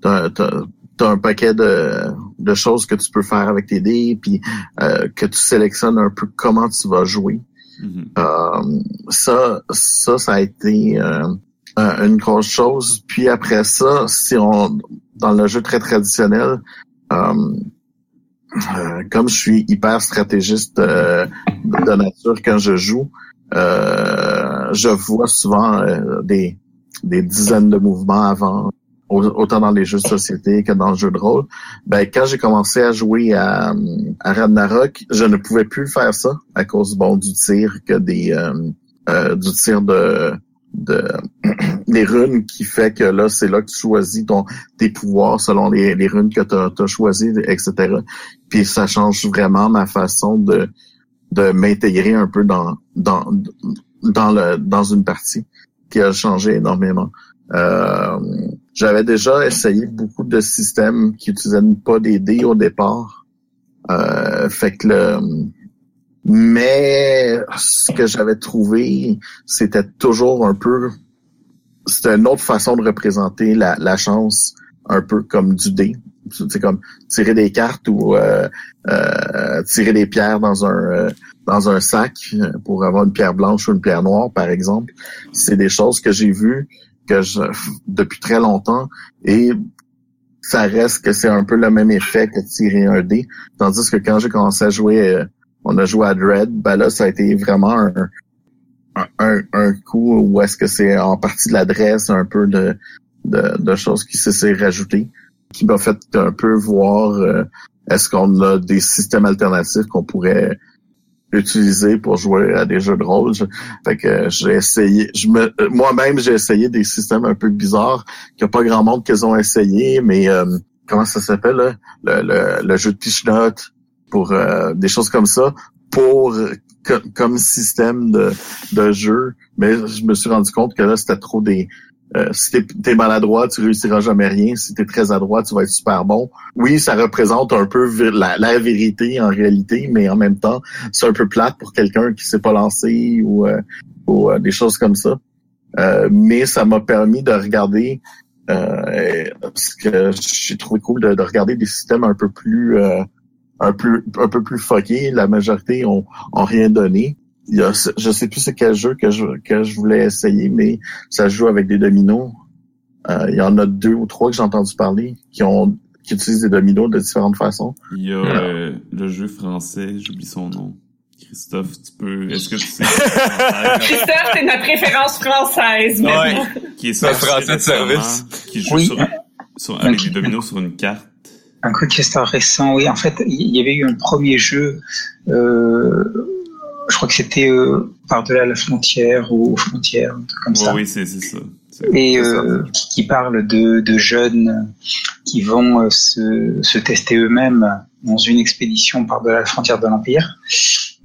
t'as as, un paquet de, de choses que tu peux faire avec tes dés puis que tu sélectionnes un peu comment tu vas jouer Mm-hmm. Euh, ça, ça, ça a été euh, une grosse chose. Puis après ça, si on dans le jeu très traditionnel, euh, comme je suis hyper stratégiste de nature quand je joue, je vois souvent des, des dizaines de mouvements avant autant dans les jeux de société que dans le jeu de rôle. Ben, quand j'ai commencé à jouer à, à Ragnarok, je ne pouvais plus faire ça à cause bon du tir que des euh, euh, du tir de de des runes qui fait que là c'est là que tu choisis ton tes pouvoirs selon les, runes que tu as, choisi etc puis ça change vraiment ma façon de de m'intégrer un peu dans dans dans le dans une partie qui a changé énormément euh, j'avais déjà essayé beaucoup de systèmes qui utilisaient pas des dés au départ. Euh, fait que le, mais ce que j'avais trouvé, c'était toujours un peu, c'était une autre façon de représenter la, la chance, un peu comme du dé. C'est comme tirer des cartes ou euh, euh, tirer des pierres dans un euh, dans un sac pour avoir une pierre blanche ou une pierre noire, par exemple. C'est des choses que j'ai vues que je, depuis très longtemps et ça reste que c'est un peu le même effet que tirer un dé. Tandis que quand j'ai commencé à jouer, euh, on a joué à Dread, ben là, ça a été vraiment un, un, un coup où est-ce que c'est en partie de l'adresse, un peu de, de, choses qui s'est rajouté, qui m'a fait un peu voir euh, est-ce qu'on a des systèmes alternatifs qu'on pourrait utiliser pour jouer à des jeux de rôle. fait que j'ai essayé, je me, moi-même j'ai essayé des systèmes un peu bizarres qu'il n'y a pas grand monde qu'ils ont essayé, mais euh, comment ça s'appelle le, le, le, jeu de pitch pour euh, des choses comme ça pour comme système de, de jeu. Mais je me suis rendu compte que là c'était trop des euh, si t'es es maladroit, tu réussiras jamais rien. Si t'es très adroit, tu vas être super bon. Oui, ça représente un peu la, la vérité en réalité, mais en même temps, c'est un peu plate pour quelqu'un qui s'est pas lancé ou, euh, ou euh, des choses comme ça. mais ça m'a permis de regarder ce que j'ai trouvé cool de, regarder des systèmes un peu plus un peu un peu plus fuckés. La majorité ont, ont rien donné il y a, je sais plus c'est quel jeu que je, que je voulais essayer, mais ça joue avec des dominos. Euh, il y en a deux ou trois que j'ai entendu parler qui ont qui utilisent des dominos de différentes façons.
Il y a euh, le jeu français, j'oublie son nom. Christophe, tu peux. Est-ce que tu sais?
Christophe, c'est notre référence française.
Ouais. Qui est
Notre français de service.
Qui joue
Oui.
sur, sur, avec des dominos sur une carte.
Un quick start récent, oui. En fait, il y avait eu un premier jeu, euh, je crois que c'était euh, Par-delà la frontière ou aux frontières, un truc comme
Ouais,
ça.
oui, c'est ça.
Et
ça.
euh, qui, qui parle de, de jeunes qui vont se, se tester eux-mêmes dans une expédition par-delà la frontière de l'Empire.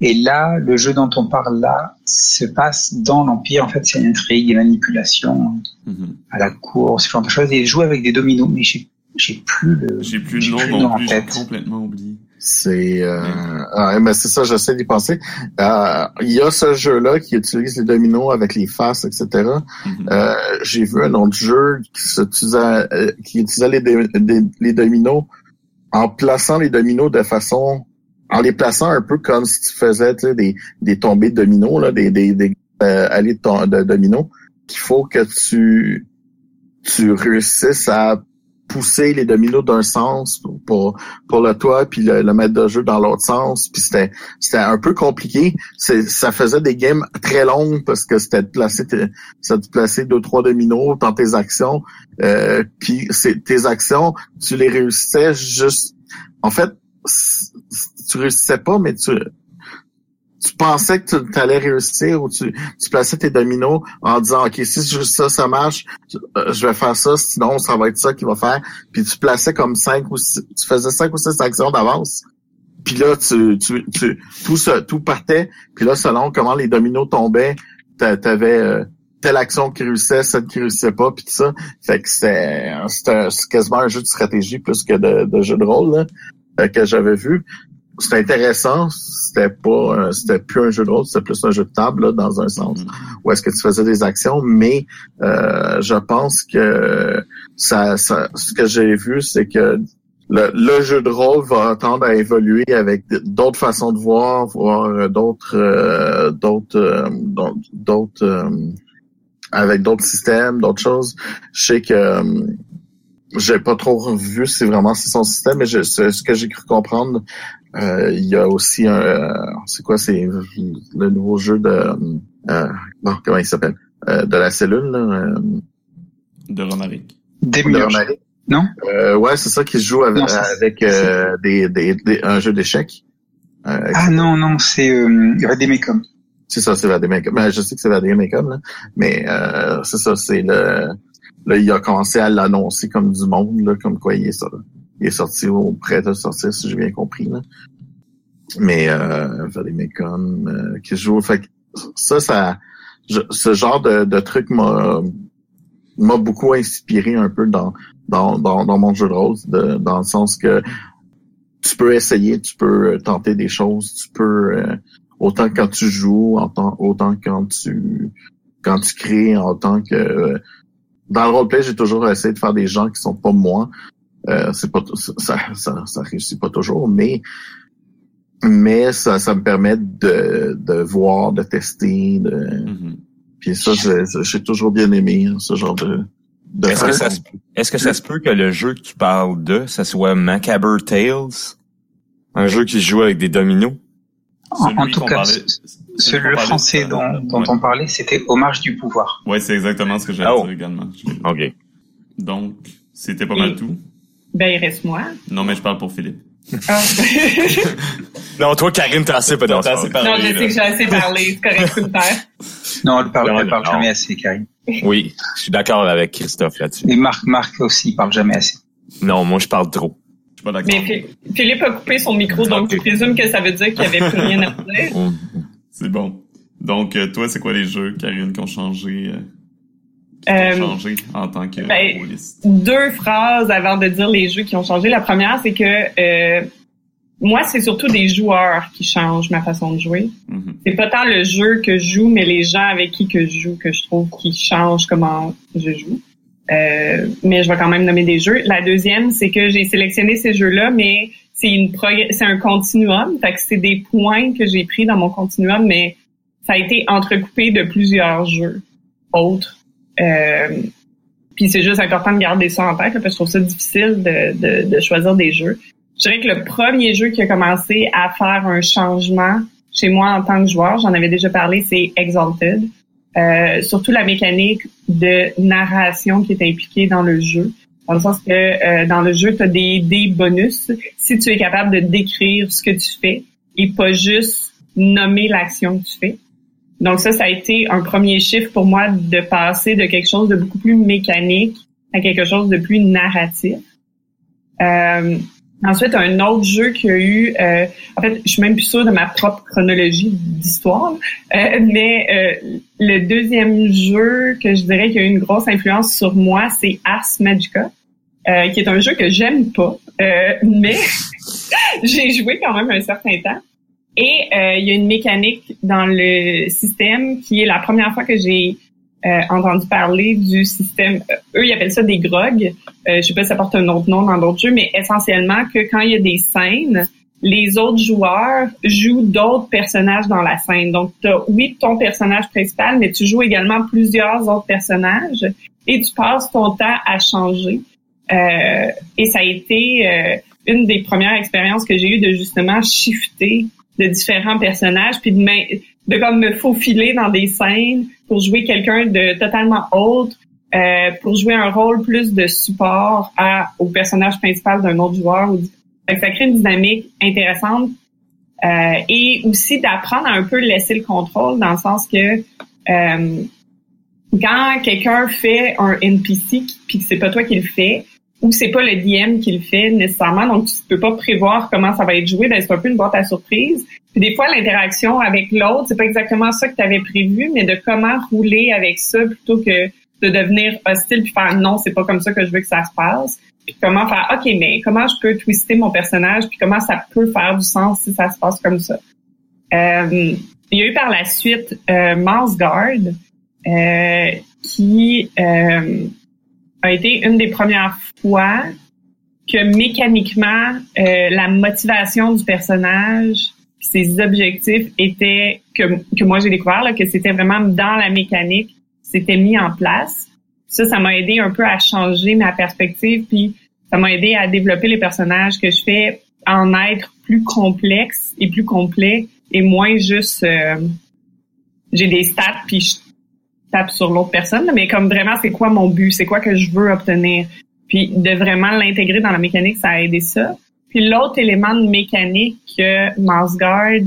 Et là, le jeu dont on parle là se passe dans l'Empire. En fait, c'est une intrigue et manipulation
Mhm.
à la cour, ce genre de choses. Et joue avec des dominos, mais j'ai j'ai plus le
J'ai plus le nom non plus, j'ai complètement oublié.
C'est euh, ah, mais c'est ça, j'essaie d'y penser. Euh, Il y a ce jeu-là qui utilise les dominos avec les faces, etc.
Mhm.
Euh, J'ai vu un autre jeu qui, euh, qui utilisait les, dominos en plaçant les dominos de façon en les plaçant un peu comme si tu faisais tu sais, des, des tombées de dominos, là, des, des, des euh, allées de, de dominos, qu'il faut que tu tu réussisses à pousser les dominos d'un sens pour, pour, le toit, puis le, le de jeu dans l'autre sens. Puis c'était c'était un peu compliqué. C'est ça faisait des games très longues parce que c'était de placer ça te placer deux trois dominos dans tes actions. Euh, puis c'est tes actions, tu les réussissais juste. En fait, tu réussissais pas, mais tu tu pensais que tu allais réussir ou tu, tu plaçais tes dominos en disant ok si juste ça ça marche euh, je vais faire ça sinon ça va être ça qui va faire. Puis tu plaçais comme cinq ou six, tu faisais cinq ou six actions d'avance. Puis là tu, tu, tu tout ça tout partait. Puis là selon comment les dominos tombaient t'a- t'avais euh, telle action qui réussissait celle qui réussissait pas puis tout ça. Fait que c'est quasiment un jeu de stratégie plus que de, de jeu de rôle là, euh, que j'avais vu c'était intéressant c'était pas c'était plus un jeu de rôle c'était plus un jeu de table là, dans un sens
Mhm.
où est-ce que tu faisais des actions, mais euh, je pense que ça, ça ce que j'ai vu, c'est que le, le jeu de rôle va tendre à évoluer avec d'autres façons de voir, voir d'autres euh, d'autres euh, d'autres- euh, avec d'autres systèmes, d'autres choses. Je sais que j'ai pas trop vu si vraiment c'est son système, mais je, ce, ce que j'ai cru comprendre, euh, il y a aussi un euh, c'est quoi c'est le nouveau jeu de euh, bon, comment il s'appelle? Euh, de la cellule là, euh,
De Romaric.
Des
de Romaric.
Non?
Euh, ouais, c'est ça qui se joue avec,
Non, ça, c'est-
avec euh, des, des, des- un jeu d'échecs. Euh,
Ah non, non, c'est euh, Vademecum.
C'est ça, c'est Vademecum. Ben, je sais que c'est Vademecum, là, mais euh, c'est ça, c'est le... Là, il a commencé à l'annoncer comme du monde, là, comme quoi il est, sorti, il est sorti ou prêt de sortir, si j'ai bien compris. Là. Mais euh, euh, qui joue... Fait que ça, ça... je- ce genre de, de truc m'a m'a beaucoup inspiré un peu dans dans, dans, dans mon jeu de rôle, de- dans le sens que tu peux essayer, tu peux euh, tenter des choses, tu peux euh, autant quand tu joues, autant quand tu quand tu crées, en tant que euh, dans le roleplay, j'ai toujours essayé de faire des gens qui sont pas moi. Euh, c'est pas ça, ça ça réussit pas toujours, mais mais ça ça me permet de de voir, de tester, de
Mhm.
puis ça j'ai j'ai toujours bien aimé hein, ce genre de de
Est-ce que, ça se, est-ce que ça se peut que le jeu que tu parles de, ça soit Macabre Tales? Un jeu qui se joue avec des dominos?
En, en tout cas,
parlait-
ce-
celui
ce- français dont, dont
Ouais.
on parlait, c'était Hommage du pouvoir.
Ouais, c'est exactement ce que j'allais
Oh.
dire également.
OK.
Donc, c'était pas mal
Et-
tout.
Ben, il reste moi.
Non, mais je parle pour Philippe.
Ah.
Non, toi, Karine, t'as assez pas
assez parlé,
non, je sais
là.
que j'ai assez parlé. C'est correct, tu me perds.
Non, elle parle,
Non,
elle parle
non.
jamais assez, Karine.
Oui, je suis d'accord avec Christophe là-dessus.
Et Marc, Marc aussi, il parle jamais assez.
Non, moi, je parle trop.
Je suis pas d'accord.
Mais Phil- Philippe a coupé son micro, donc je présume que ça veut dire qu'il n'y avait plus rien à dire.
On-
C'est bon. Donc, euh, toi, c'est quoi les jeux, Karine, qui ont changé, euh, qui
Euh,
ont changé en tant que
ben, deux phrases avant de dire les jeux qui ont changé. La première, c'est que euh, moi, c'est surtout des joueurs qui changent ma façon de jouer.
Mhm.
C'est pas tant le jeu que je joue, mais les gens avec qui que je joue que je trouve qui changent comment je joue. Euh, mais je vais quand même nommer des jeux. La deuxième, c'est que j'ai sélectionné ces jeux-là, mais c'est une c'est un continuum. Fait que c'est des points que j'ai pris dans mon continuum, mais ça a été entrecoupé de plusieurs jeux autres. Euh, Puis c'est juste important de garder ça en tête, parce que je trouve ça difficile de, de, choisir des jeux. Je dirais que le premier jeu qui a commencé à faire un changement chez moi en tant que joueur, j'en avais déjà parlé, c'est Exalted. Euh, surtout la mécanique de narration qui est impliquée dans le jeu. Dans le sens que euh, dans le jeu, tu as des, des bonus si tu es capable de décrire ce que tu fais et pas juste nommer l'action que tu fais. Donc ça, ça a été un premier chiffre pour moi de passer de quelque chose de beaucoup plus mécanique à quelque chose de plus narratif. Euh, ensuite, un autre jeu qui a eu, euh, en fait, je suis même plus sûre de ma propre chronologie d'histoire, euh, mais euh, le deuxième jeu que je dirais qui a eu une grosse influence sur moi, c'est Ars Magica, euh, qui est un jeu que j'aime pas, mais j'ai joué quand même un certain temps. Et euh, il y a une mécanique dans le système qui est la première fois que j'ai euh, entendu parler du système. Euh, eux, ils appellent ça des grogs. je sais pas si ça porte un autre nom dans d'autres jeux, mais essentiellement que quand il y a des scènes, les autres joueurs jouent d'autres personnages dans la scène. Donc, tu oui, ton personnage principal, mais tu joues également plusieurs autres personnages et tu passes ton temps à changer. et ça a été une des premières expériences que j'ai eues de justement shifter de différents personnages, puis de, de comme me faufiler dans des scènes pour jouer quelqu'un de totalement autre, euh, pour jouer un rôle plus de support à, au personnage principal d'un autre joueur. ça crée une dynamique intéressante euh, et aussi d'apprendre à un peu laisser le contrôle dans le sens que euh, quand quelqu'un fait un NPC puis que c'est pas toi qui le fais, ou c'est pas le DM qui le fait nécessairement, donc tu peux pas prévoir comment ça va être joué, ben c'est un peu une boîte à surprise. Puis des fois l'interaction avec l'autre, c'est pas exactement ça que tu avais prévu, mais de comment rouler avec ça plutôt que de devenir hostile puis faire non, c'est pas comme ça que je veux que ça se passe. Puis comment faire OK, mais comment je peux twister mon personnage puis comment ça peut faire du sens si ça se passe comme ça? Euh, il y a eu par la suite euh, Guard euh, qui euh, a été une des premières fois que mécaniquement euh, la motivation du personnage, ses objectifs étaient que que moi j'ai découvert là, que c'était vraiment dans la mécanique, c'était mis en place. Ça, ça m'a aidé un peu à changer ma perspective, puis ça m'a aidé à développer les personnages que je fais en être plus complexes et plus complets et moins juste euh, j'ai des stats puis je tape sur l'autre personne, mais comme vraiment, c'est quoi mon but, c'est quoi que je veux obtenir? Puis de vraiment l'intégrer dans la mécanique, ça a aidé ça. Puis l'autre élément de mécanique que Marsgard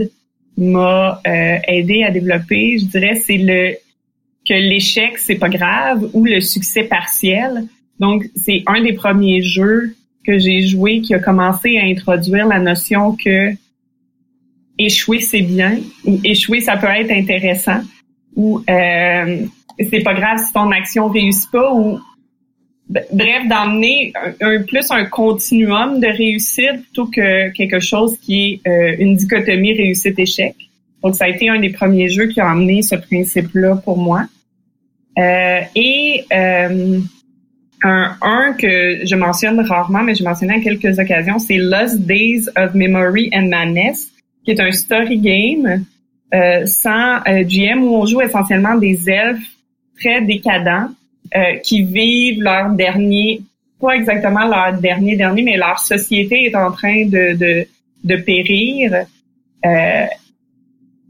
m'a euh, aidé à développer, je dirais, c'est le que l'échec c'est pas grave ou le succès partiel. Donc c'est un des premiers jeux que j'ai joué qui a commencé à introduire la notion que échouer c'est bien ou échouer ça peut être intéressant ou euh, c'est pas grave si ton action réussit pas ou bref d'emmener un, plus un continuum de réussite plutôt que quelque chose qui est euh, une dichotomie réussite échec. Donc ça a été un des premiers jeux qui a amené ce principe-là pour moi. Euh, et euh, un, un que je mentionne rarement, mais je mentionné à quelques occasions, c'est Lost Days of Memory and Madness, qui est un story game euh, sans euh, GM où on joue essentiellement des elfes très décadents euh, qui vivent leur dernier, pas exactement leur dernier dernier, mais leur société est en train de, de, périr. Euh,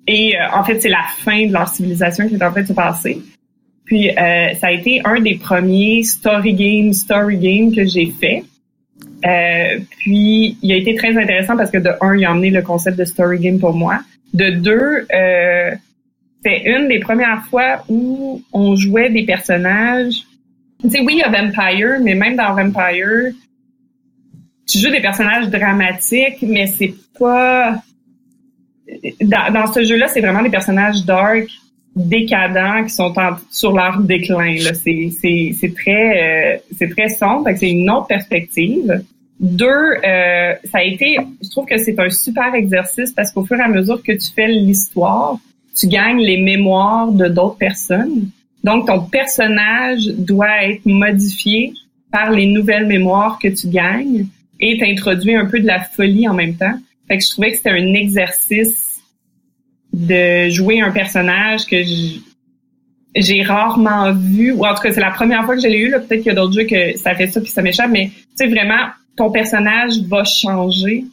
et en fait, c'est la fin de leur civilisation qui est en train de se passer. Puis ça a été un des premiers story game, story game que j'ai fait. Euh, puis il a été très intéressant parce que de un, il a emmené le concept de story game pour moi. De deux, euh, c'est une des premières fois où on jouait des personnages. Tu sais, oui, il y a Vampire, mais même dans Vampire, tu joues des personnages dramatiques, mais c'est pas. Dans, ce jeu-là, c'est vraiment des personnages dark, décadents, qui sont sur leur déclin. C'est, très, euh, c'est très sombre. C'est une autre perspective. Deux, euh, ça a été, je trouve que c'est un super exercice parce qu'au fur et à mesure que tu fais l'histoire, tu gagnes les mémoires de d'autres personnes. Donc, ton personnage doit être modifié par les nouvelles mémoires que tu gagnes et t'introduis un peu de la folie en même temps. Fait que je trouvais que c'était un exercice de jouer un personnage que j'ai rarement vu, ou en tout cas c'est la première fois que je l'ai eu, peut-être qu'il y a d'autres jeux que ça fait ça puis ça m'échappe, mais tu sais vraiment, ton personnage va changer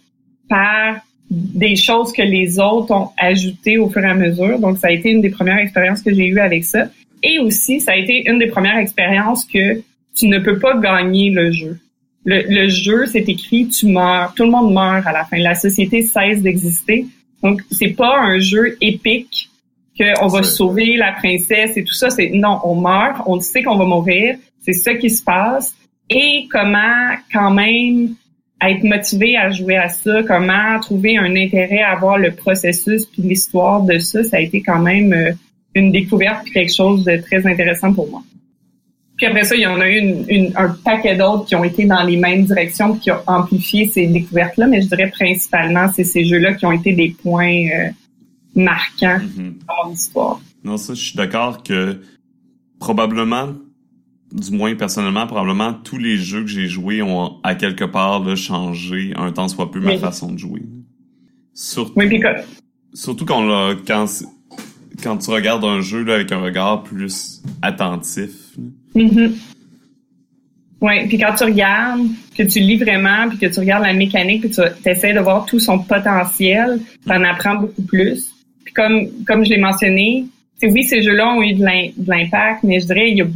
par des choses que les autres ont ajoutées au fur et à mesure. Donc ça a été une des premières expériences que j'ai eues avec ça. Et aussi, ça a été une des premières expériences que tu ne peux pas gagner le jeu. Le, le jeu, c'est écrit, tu meurs. Tout le monde meurt à la fin. La société cesse d'exister. Donc, c'est pas un jeu épique qu'on va sauver la princesse et tout ça. C'est non, on meurt, on sait qu'on va mourir, c'est ça qui se passe. Et comment quand même être motivé à jouer à ça, comment trouver un intérêt à voir le processus puis l'histoire de ça, ça a été quand même euh, une découverte puis quelque chose de très intéressant pour moi. Puis après ça, il y en a eu une, un paquet d'autres qui ont été dans les mêmes directions puis qui ont amplifié ces découvertes-là, mais je dirais principalement c'est ces jeux-là qui ont été des points euh, marquant mm dans mon histoire.
Non, ça, je suis d'accord que probablement, du moins personnellement, probablement tous les jeux que j'ai joués ont à quelque part là, changé un temps soit peu ma façon de jouer. Surtout,
oui,
surtout quand, quand, quand tu regardes un jeu là, avec un regard plus attentif.
Mm Oui, puis quand tu regardes, que tu lis vraiment, puis que tu regardes la mécanique, puis tu essaies de voir tout son potentiel, tu en apprends beaucoup plus comme, comme je l'ai mentionné, oui, ces jeux-là ont eu de l'impact, mais je dirais, il y a,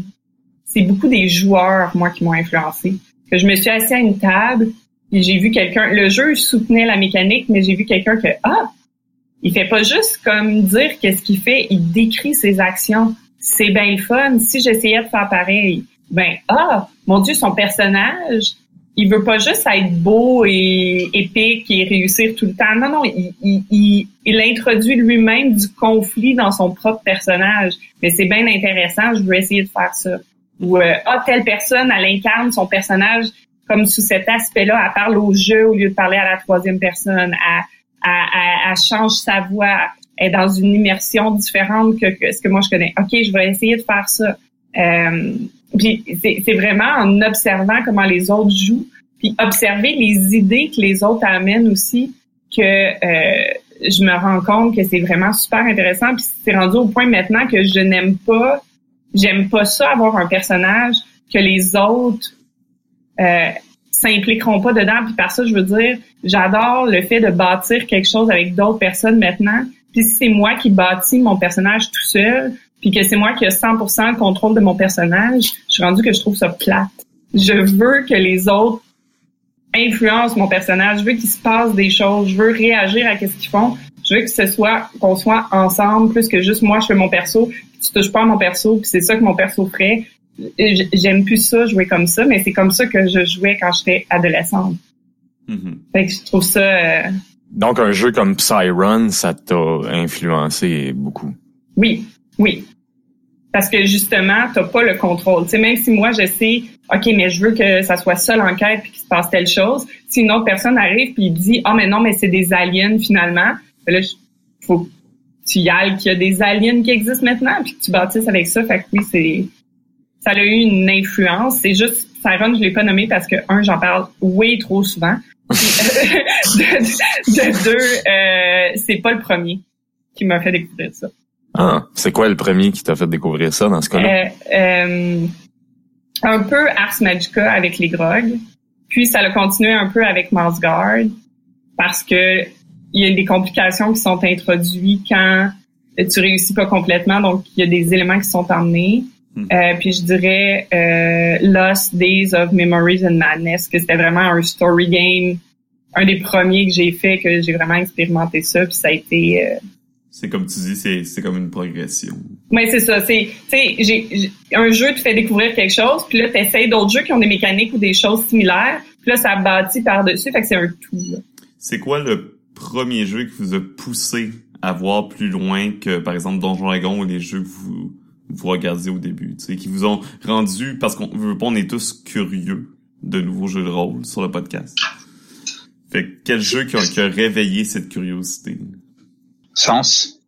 c'est beaucoup des joueurs, moi, qui m'ont influencé. Que je me suis assis à une table, et j'ai vu quelqu'un, le jeu soutenait la mécanique, mais j'ai vu quelqu'un que, ah, il fait pas juste comme dire qu'est-ce qu'il fait, il décrit ses actions. C'est bien le fun. Si j'essayais de faire pareil, ben, ah, mon Dieu, son personnage, il veut pas juste être beau et épique et réussir tout le temps. Non, non, il, il, il, introduit lui-même du conflit dans son propre personnage. Mais c'est bien intéressant, je veux essayer de faire ça. Ou euh, ah, telle personne, elle incarne son personnage comme sous cet aspect-là, elle parle au jeu au lieu de parler à la troisième personne. Elle, elle, change sa voix, elle est dans une immersion différente que, ce que moi je connais. OK, je vais essayer de faire ça. Euh, puis c'est vraiment en observant comment les autres jouent, puis observer les idées que les autres amènent aussi, que euh, je me rends compte que c'est vraiment super intéressant. Puis c'est rendu au point maintenant que je n'aime pas, j'aime pas ça avoir un personnage que les autres euh, s'impliqueront pas dedans. Puis par ça, je veux dire, j'adore le fait de bâtir quelque chose avec d'autres personnes maintenant. Puis si c'est moi qui bâtis mon personnage tout seul, puis que c'est moi qui ai 100% le contrôle de mon personnage, je suis rendu que je trouve ça plate. Je veux que les autres influencent mon personnage, je veux qu'il se passe des choses, je veux réagir à ce qu'ils font, je veux que ce soit qu'on soit ensemble plus que juste moi je fais mon perso, tu touches pas à mon perso, puis c'est ça que mon perso ferait. J'aime plus ça jouer comme ça, mais c'est comme ça que je jouais quand j'étais adolescente. Mm-hmm. Fait que je trouve ça. Euh,
Donc un jeu comme Psyrun, ça t'a influencé beaucoup?
Oui, oui. Parce que justement, t'as pas le contrôle. Tu sais, même si moi je sais, ok, mais je veux que ça soit ça l'enquête puis qu'il se passe telle chose. Si une autre personne arrive puis dit, ah mais non, mais c'est des aliens finalement, ben là, faut tu y ailles qu'il y a des aliens qui existent maintenant puis que tu bâtisses avec ça. Fait que oui, c'est ça a eu une influence. C'est juste, Siren, je l'ai pas nommé parce que un, j'en parle way trop souvent. de, deux, euh, c'est pas le premier qui m'a fait découvrir ça.
Ah, c'est quoi le premier qui t'a fait découvrir ça dans ce cas-là?
Euh, euh, un peu Ars Magica avec les grogs. Puis ça a continué un peu avec Guard parce que il y a des complications qui sont introduites quand tu réussis pas complètement, donc il y a des éléments qui sont emmenés. Hmm. Euh, puis je dirais euh, Lost Days of Memories and Madness, que c'était vraiment un story game, un des premiers que j'ai fait, que j'ai vraiment expérimenté ça, puis ça a été euh,
c'est comme tu dis, c'est, c'est comme une progression.
Oui, c'est ça. C'est, j'ai, un jeu te fait découvrir quelque chose, puis là, tu essaies d'autres jeux qui ont des mécaniques ou des choses similaires, puis là, ça bâtit par-dessus, fait que c'est un tout.
C'est quoi le premier jeu qui vous a poussé à voir plus loin que, par exemple, Donjon Dragon ou les jeux que vous, vous regardiez au début, qui vous ont rendu, parce qu'on veut pas, on est tous curieux de nouveaux jeux de rôle sur le podcast. Fait quel jeu qui a, qui a réveillé cette curiosité?
Sens.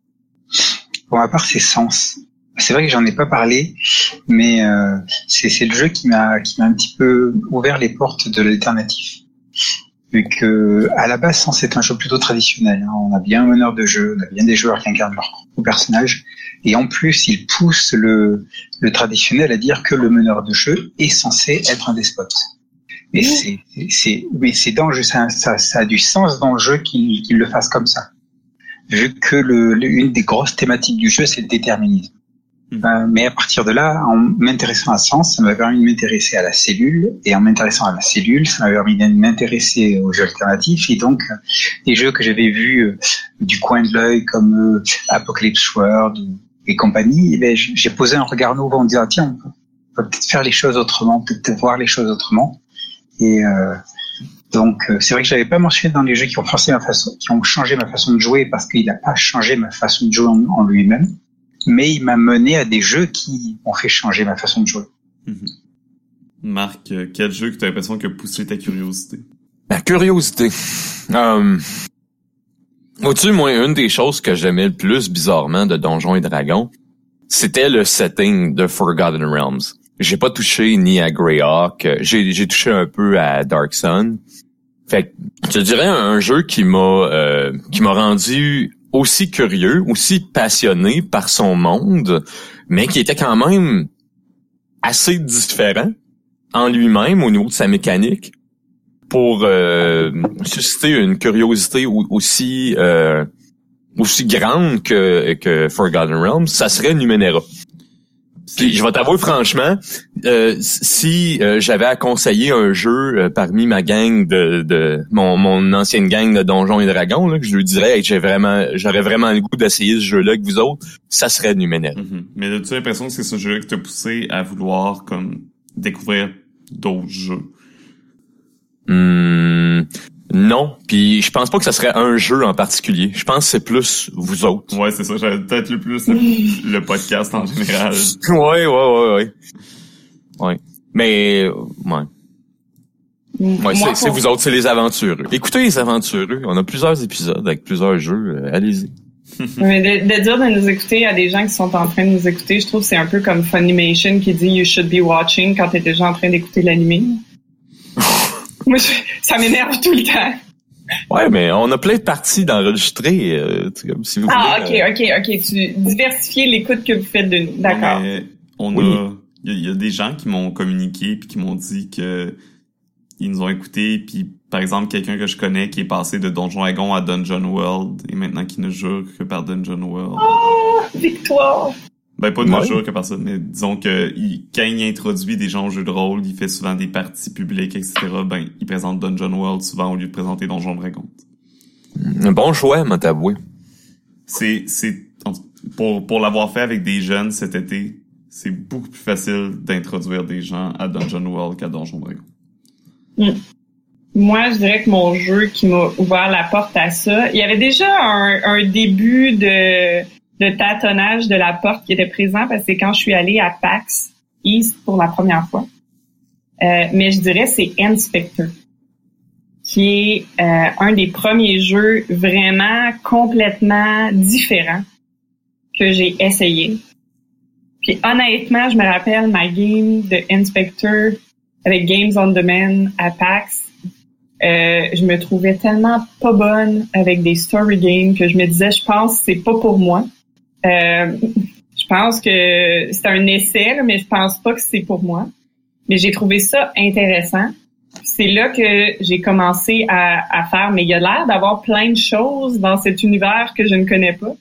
Pour ma part, c'est Sens. C'est vrai que j'en ai pas parlé, mais euh, c'est le jeu qui m'a qui m'a un petit peu ouvert les portes de l'alternatif. Vu que à la base, c'est un jeu plutôt traditionnel. Hein. On a bien un meneur de jeu, on a bien des joueurs qui incarnent leur propre personnage, et en plus, il pousse le, le traditionnel à dire que le meneur de jeu est censé être un despote. Et c'est, c'est, mais c'est dans le jeu, ça, ça, ça, a du sens dans le jeu qu'il, qu'il le fasse comme ça. Vu que le, une des grosses thématiques du jeu, c'est le déterminisme. Hmm. Euh, mais à partir de là, en m'intéressant à Sens, ça m'a permis de m'intéresser à la cellule, et en m'intéressant à la cellule, ça m'a permis de m'intéresser aux jeux alternatifs, et donc des jeux que j'avais vus euh, du coin de l'œil comme euh, Apocalypse World et compagnie, eh ben, j'ai posé un regard nouveau en disant tiens, on peut peut-être faire les choses autrement, peut-être voir les choses autrement. Et euh, donc euh, c'est vrai que je n'avais pas mentionné dans les jeux qui ont forcé ma façon, qui ont changé ma façon de jouer parce qu'il n'a pas changé ma façon de jouer en, lui-même, mais il m'a mené à des jeux qui ont fait changer ma façon de jouer.
Mm-hmm. Marc, euh, quel jeu que tu as l'impression que poussé ta curiosité?
La curiosité. Euh, au-dessus, moi, une des choses que j'aimais le plus bizarrement de Donjons et Dragons, c'était le setting de Forgotten Realms. J'ai pas touché ni à Greyhawk, j'ai, j'ai touché un peu à Dark Sun. Fait que, je dirais un jeu qui m'a euh, qui m'a rendu aussi curieux, aussi passionné par son monde, mais qui était quand même assez différent en lui-même au niveau de sa mécanique pour euh, susciter une curiosité aussi euh, aussi grande que, que Forgotten Realms, ça serait Numenera. Puis je vais t'avouer franchement, euh, si j'avais à conseiller un jeu parmi ma gang de, de mon, mon ancienne gang de Donjons et Dragons, là, que je lui dirais j'ai vraiment j'aurais vraiment le goût d'essayer ce jeu-là avec vous autres, ça serait Numenera.
Mm-hmm. Mais as-tu l'impression que c'est ce jeu-là qui t'a poussé à vouloir comme découvrir d'autres jeux?
Hmm, non, puis je pense pas que ça serait un jeu en particulier. Je pense que c'est plus vous autres.
Ouais, c'est ça. J'avais peut-être le plus le, podcast en général.
ouais, ouais, ouais, ouais. Ouais. Mais ouais. Ouais, c'est vous autres, c'est les aventureux. Écoutez les aventureux. On a plusieurs épisodes avec plusieurs jeux. Euh, allez-y.
Mais de, de, dire de nous écouter à des gens qui sont en train de nous écouter, je trouve que c'est un peu comme Funimation qui dit You should be watching quand t'es déjà en train d'écouter l'anime. Moi, ça m'énerve tout le temps.
Ouais, mais on a plein de parties d'enregistrer, euh, comme si vous
Ah, ok, euh, ok, ok. Tu diversifies l'écoute que vous faites de nous. D'accord.
On a, il y, a des gens qui m'ont communiqué puis qui m'ont dit que ils nous ont écoutés puis par exemple quelqu'un que je connais qui est passé de Donjon Dragon à Dungeon World et maintenant qui ne joue que par Dungeon World.
Oh, victoire.
Ben, pas de ouais. jour que personne, mais disons que il, quand il introduit des gens au jeu de rôle, il fait souvent des parties publiques, etc. Ben, il présente Dungeon World souvent au lieu de présenter Donjon Dragon.
Un bon choix, m'a t'avoué.
C'est, c'est, pour, pour l'avoir fait avec des jeunes cet été, c'est beaucoup plus facile d'introduire des gens à Dungeon World qu'à Donjon Dragon.
Mm. Moi, je dirais que mon jeu qui m'a ouvert la porte à ça, il y avait déjà un, un début de de tâtonnage de la porte qui était présent parce que quand je suis allée à PAX East pour la première fois. Euh, mais je dirais c'est Inspector, qui est euh, un des premiers jeux vraiment complètement différents que j'ai essayé. Puis honnêtement, je me rappelle ma game de Inspector avec Games on Demand à PAX. Euh, je me trouvais tellement pas bonne avec des story games que je me disais, je pense, c'est pas pour moi. Euh, je pense que c'est un essai, mais je pense pas que c'est pour moi. Mais j'ai trouvé ça intéressant. C'est là que j'ai commencé à, faire, mais il y a l'air d'avoir plein de choses dans cet univers que je ne connais pas.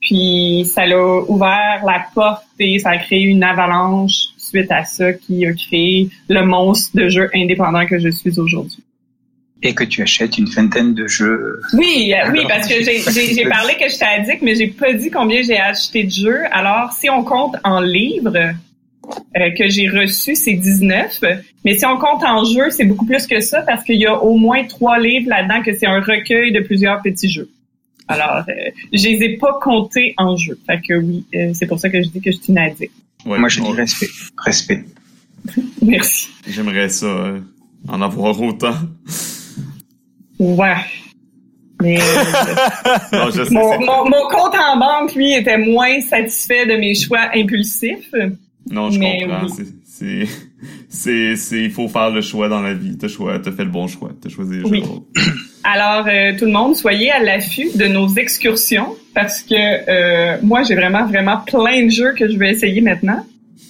Puis ça l'a ouvert la porte et ça a créé une avalanche suite à ça qui a créé le monstre de jeu indépendant que je suis aujourd'hui
et que tu achètes une vingtaine de jeux.
Oui, euh, oui, parce que j'ai parlé que j'étais addict, mais j'ai pas dit combien j'ai acheté de jeux. Alors, si on compte en livres euh, que j'ai reçus, c'est 19. Mais si on compte en jeux, c'est beaucoup plus que ça parce qu'il y a au moins trois livres là-dedans que c'est un recueil de plusieurs petits jeux. Alors, euh, je les ai pas comptés en jeux. Fait que oui, euh, c'est pour ça que je dis que je suis une addict.
Moi, je dis respect. Respect.
Merci.
J'aimerais ça, en avoir autant.
Ouais. Mais non, je sais, mon, mon, mon, compte en banque, lui, était moins satisfait de mes choix impulsifs.
Non, je comprends. C'est c'est, c'est, il faut faire le choix dans la vie. T'as choix, t'as fait le bon choix. T'as choisi les
oui. Alors, euh, tout le monde, soyez à l'affût de nos excursions parce que euh, moi, j'ai vraiment, vraiment plein de jeux que je vais essayer maintenant.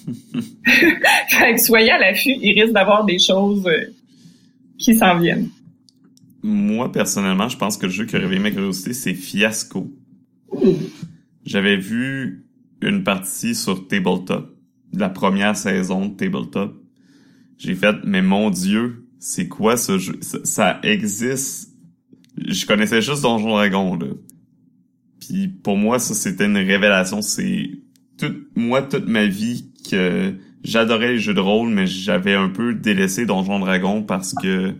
fait que soyez à l'affût, il risque d'avoir des choses euh, qui s'en viennent.
Moi, personnellement, je pense que le jeu qui a réveillé ma curiosité, c'est Fiasco. J'avais vu une partie sur Tabletop, la première saison de Tabletop. J'ai fait, mais mon dieu, c'est quoi ce jeu? Ça, existe. Je connaissais juste Donjon Dragon, là. Puis pour moi, ça, c'était une révélation. C'est toute, moi, toute ma vie que j'adorais les jeux de rôle, mais j'avais un peu délaissé Donjon Dragon parce que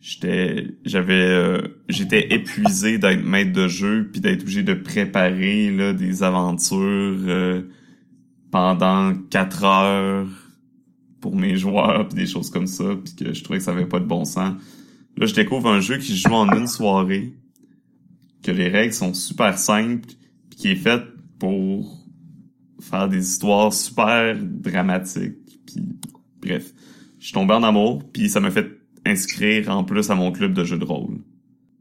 j'étais j'avais euh, j'étais épuisé d'être maître de jeu puis d'être obligé de préparer là des aventures euh, pendant quatre heures pour mes joueurs puis des choses comme ça puis que je trouvais que ça avait pas de bon sens. Là, je découvre un jeu qui joue en une soirée, que les règles sont super simples puis qui est fait pour faire des histoires super dramatiques puis bref, je suis tombé en amour puis ça m'a fait inscrire en plus à mon club de jeux de rôle.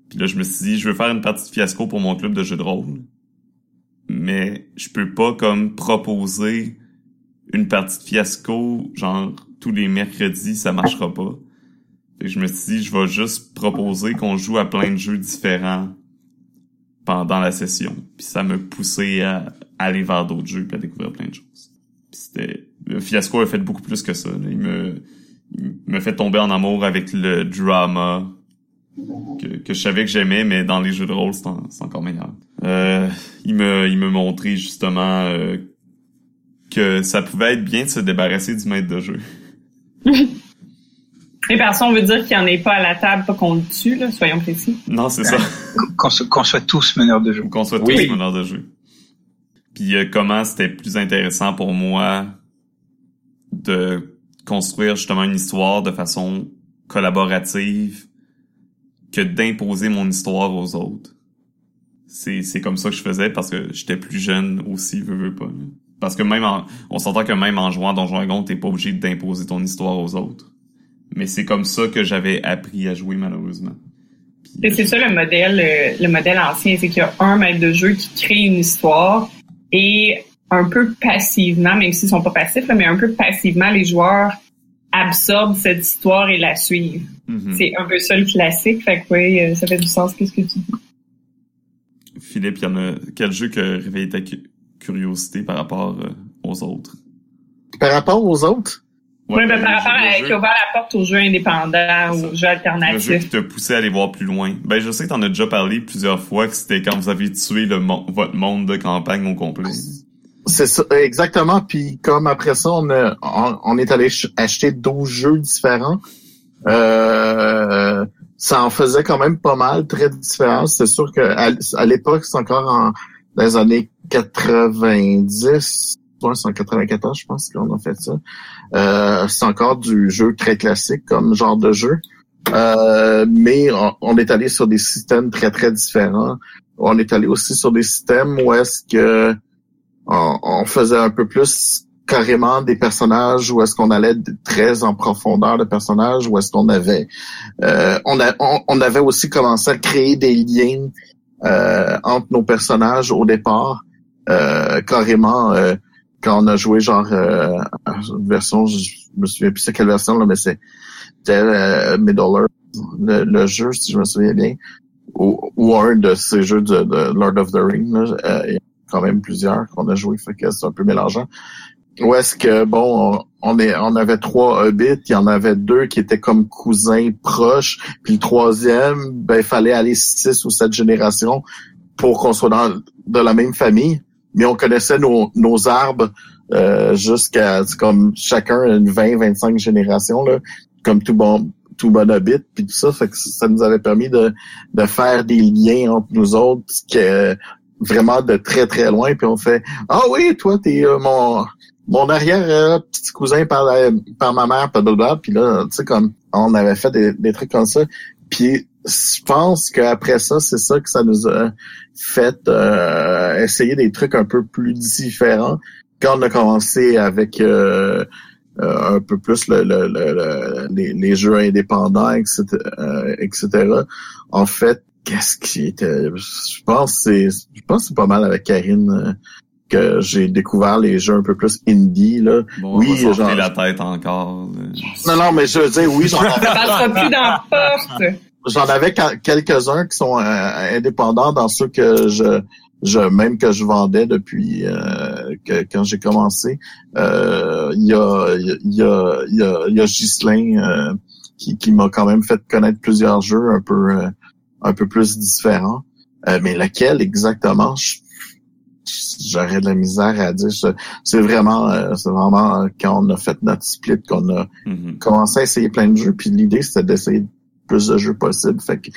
Puis là, je me suis dit, je veux faire une partie de fiasco pour mon club de jeux de rôle. Mais je peux pas comme proposer une partie de fiasco, genre tous les mercredis, ça marchera pas. Fait que je me suis dit, je vais juste proposer qu'on joue à plein de jeux différents pendant la session. Puis ça me poussait à aller vers d'autres jeux puis à découvrir plein de choses. Puis c'était... Le fiasco a fait beaucoup plus que ça. Il me me fait tomber en amour avec le drama que, que je savais que j'aimais, mais dans les jeux de rôle, c'est encore meilleur. Euh, il me il me montrait justement euh, que ça pouvait être bien de se débarrasser du maître de jeu.
Et personne on veut dire qu'il n'y en ait pas à la table, pas qu'on le tue, là, soyons précis.
Non, c'est ça.
Qu'on soit tous meneurs de jeu.
Qu'on soit tous meneurs de jeu. Puis euh, comment c'était plus intéressant pour moi de construire justement une histoire de façon collaborative que d'imposer mon histoire aux autres. C'est, c'est comme ça que je faisais parce que j'étais plus jeune aussi, veux, veux pas. Parce que même on s'entend que même en jouant dans Donjon Dragon, t'es pas obligé d'imposer ton histoire aux autres. Mais c'est comme ça que j'avais appris à jouer malheureusement.
c'est ça le modèle, euh, le modèle ancien, c'est qu'il y a un maître de jeu qui crée une histoire et un peu passivement, même s'ils sont pas passifs, mais un peu passivement, les joueurs absorbent cette histoire et la suivent. Mm-hmm. C'est un peu ça le classique, fait que oui, euh, ça fait du sens qu'est-ce que tu dis?
Philippe, il y en a quel jeu qui a réveillé ta curiosité par rapport euh, aux autres?
Par rapport aux autres?
oui, ben, par rapport à qui a ouvert la porte aux jeux indépendants, aux jeux alternatifs.
Le jeu qui t'a poussé à aller voir plus loin. Ben, je sais que t'en as déjà parlé plusieurs fois que c'était quand vous avez tué le votre monde de campagne au complet.
C'est ça, exactement. Puis comme après ça, on, est allé acheter 12 jeux différents. Euh, ça en faisait quand même pas mal, très différents. C'est sûr que à, l'époque, c'est encore en dans les années 90, ouais, c'est en 94, je pense qu'on a fait ça. Euh, c'est encore du jeu très classique comme genre de jeu. Euh, mais on, est allé sur des systèmes très, très différents. On est allé aussi sur des systèmes où est-ce que on, faisait un peu plus carrément des personnages ou est-ce qu'on allait très en profondeur de personnages ou est-ce qu'on avait euh, on, a, on, avait aussi commencé à créer des liens euh, entre nos personnages au départ euh, carrément quand on a joué genre une version je me souviens plus c'est quelle version là mais c'est c'était Middle Earth le, jeu si je me souviens bien ou, un de ces jeux de, Lord of the Rings quand même plusieurs qu'on a joué, fait que c'est un peu mélangeant. Ou est-ce que bon, on, est, on avait trois hobbits, il y en avait deux qui étaient comme cousins proches, puis le troisième, ben il fallait aller six ou sept générations pour qu'on soit dans de la même famille, mais on connaissait nos, nos arbres euh, jusqu'à comme chacun une 20, 25 générations là, comme tout bon tout bon hobbit puis tout ça fait que ça nous avait permis de, de faire des liens entre nous autres que vraiment de très très loin puis on fait ah oui toi t'es euh, mon mon arrière euh, petit cousin par par ma mère puis là tu sais comme on avait fait des, trucs comme ça puis je pense qu'après ça c'est ça que ça nous a fait euh, essayer des trucs un peu plus différents quand on a commencé avec un un peu plus le, les, les, jeux indépendants, etc., etc. En fait, qu'est-ce qui était, je pense c'est, je pense c'est pas mal avec Karine que j'ai découvert les jeux un peu plus indie là.
Bon, oui, genre la tête encore.
Non non, mais je veux dire oui, j'en
avais plus dans
J'en avais quelques-uns qui sont euh, indépendants dans ceux que je je même que je vendais depuis euh, que quand j'ai commencé. Euh, il y a il y a il y a il y a Ghislain qui qui m'a quand même fait connaître plusieurs jeux un peu un peu plus différents. mais lequel exactement? J'aurais de la misère à dire. C'est vraiment, euh, c'est vraiment quand on a fait notre split qu'on a mm-hmm. commencé à essayer plein de jeux. Puis l'idée c'était d'essayer plus de jeux possibles. Fait que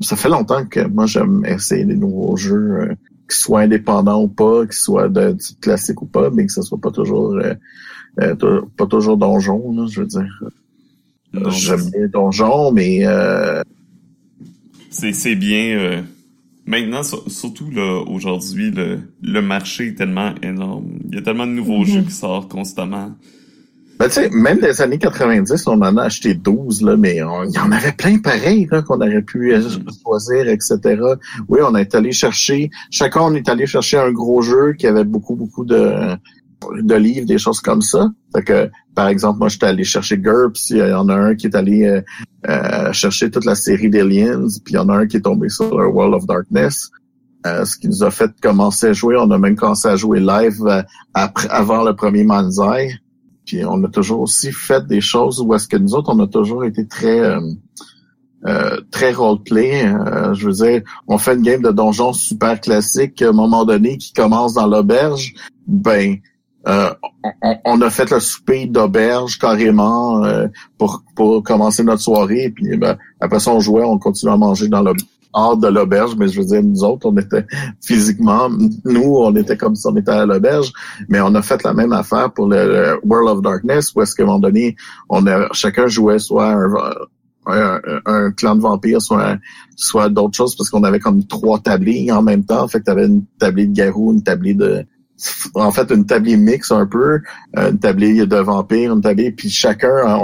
ça fait longtemps que moi j'aime essayer des nouveaux jeux, euh, qu'ils soient indépendants ou pas, qu'ils soient de type classique ou pas, mais que ce soit pas toujours euh, pas toujours donjon. je veux dire. J'aime bien donjon, mais
c'est c'est bien Maintenant, surtout là, aujourd'hui, le, le marché est tellement énorme. Il y a tellement de nouveaux mm-hmm. jeux qui sortent constamment.
Ben, tu sais, même des années 90, on en a acheté 12, là, mais il y en avait plein pareils qu'on aurait pu euh, mm-hmm. choisir, etc. Oui, on est allé chercher, chacun on est allé chercher un gros jeu qui avait beaucoup, beaucoup de, de livres, des choses comme ça. Fait que, par exemple, moi, j'étais allé chercher GURPS, il y en a un qui est allé euh, euh, chercher toute la série d'Aliens, puis il y en a un qui est tombé sur World of Darkness. Euh, ce qui nous a fait commencer à jouer. On a même commencé à jouer live après, avant le premier Manzai. Puis on a toujours aussi fait des choses où est-ce que nous autres, on a toujours été très très roleplay. je veux dire, on fait une game de donjon super classique. À un moment donné, qui commence dans l'auberge, ben euh, on, a fait le souper d'auberge carrément euh, pour, pour commencer notre soirée. Puis ben, après ça, on jouait, on continuait à manger dans le hors de l'auberge, mais je veux dire, nous autres, on était physiquement, nous, on était comme si on était à l'auberge, mais on a fait la même affaire pour le, World of Darkness, où est-ce qu'à un moment donné, on a, chacun jouait soit un, clan de vampires, soit soit d'autres choses, parce qu'on avait comme trois tablés en même temps. Fait que t'avais une tablée de garou, une tablée de en fait une tablée mix un peu, euh, une tablée de vampires, une tablée, puis chacun,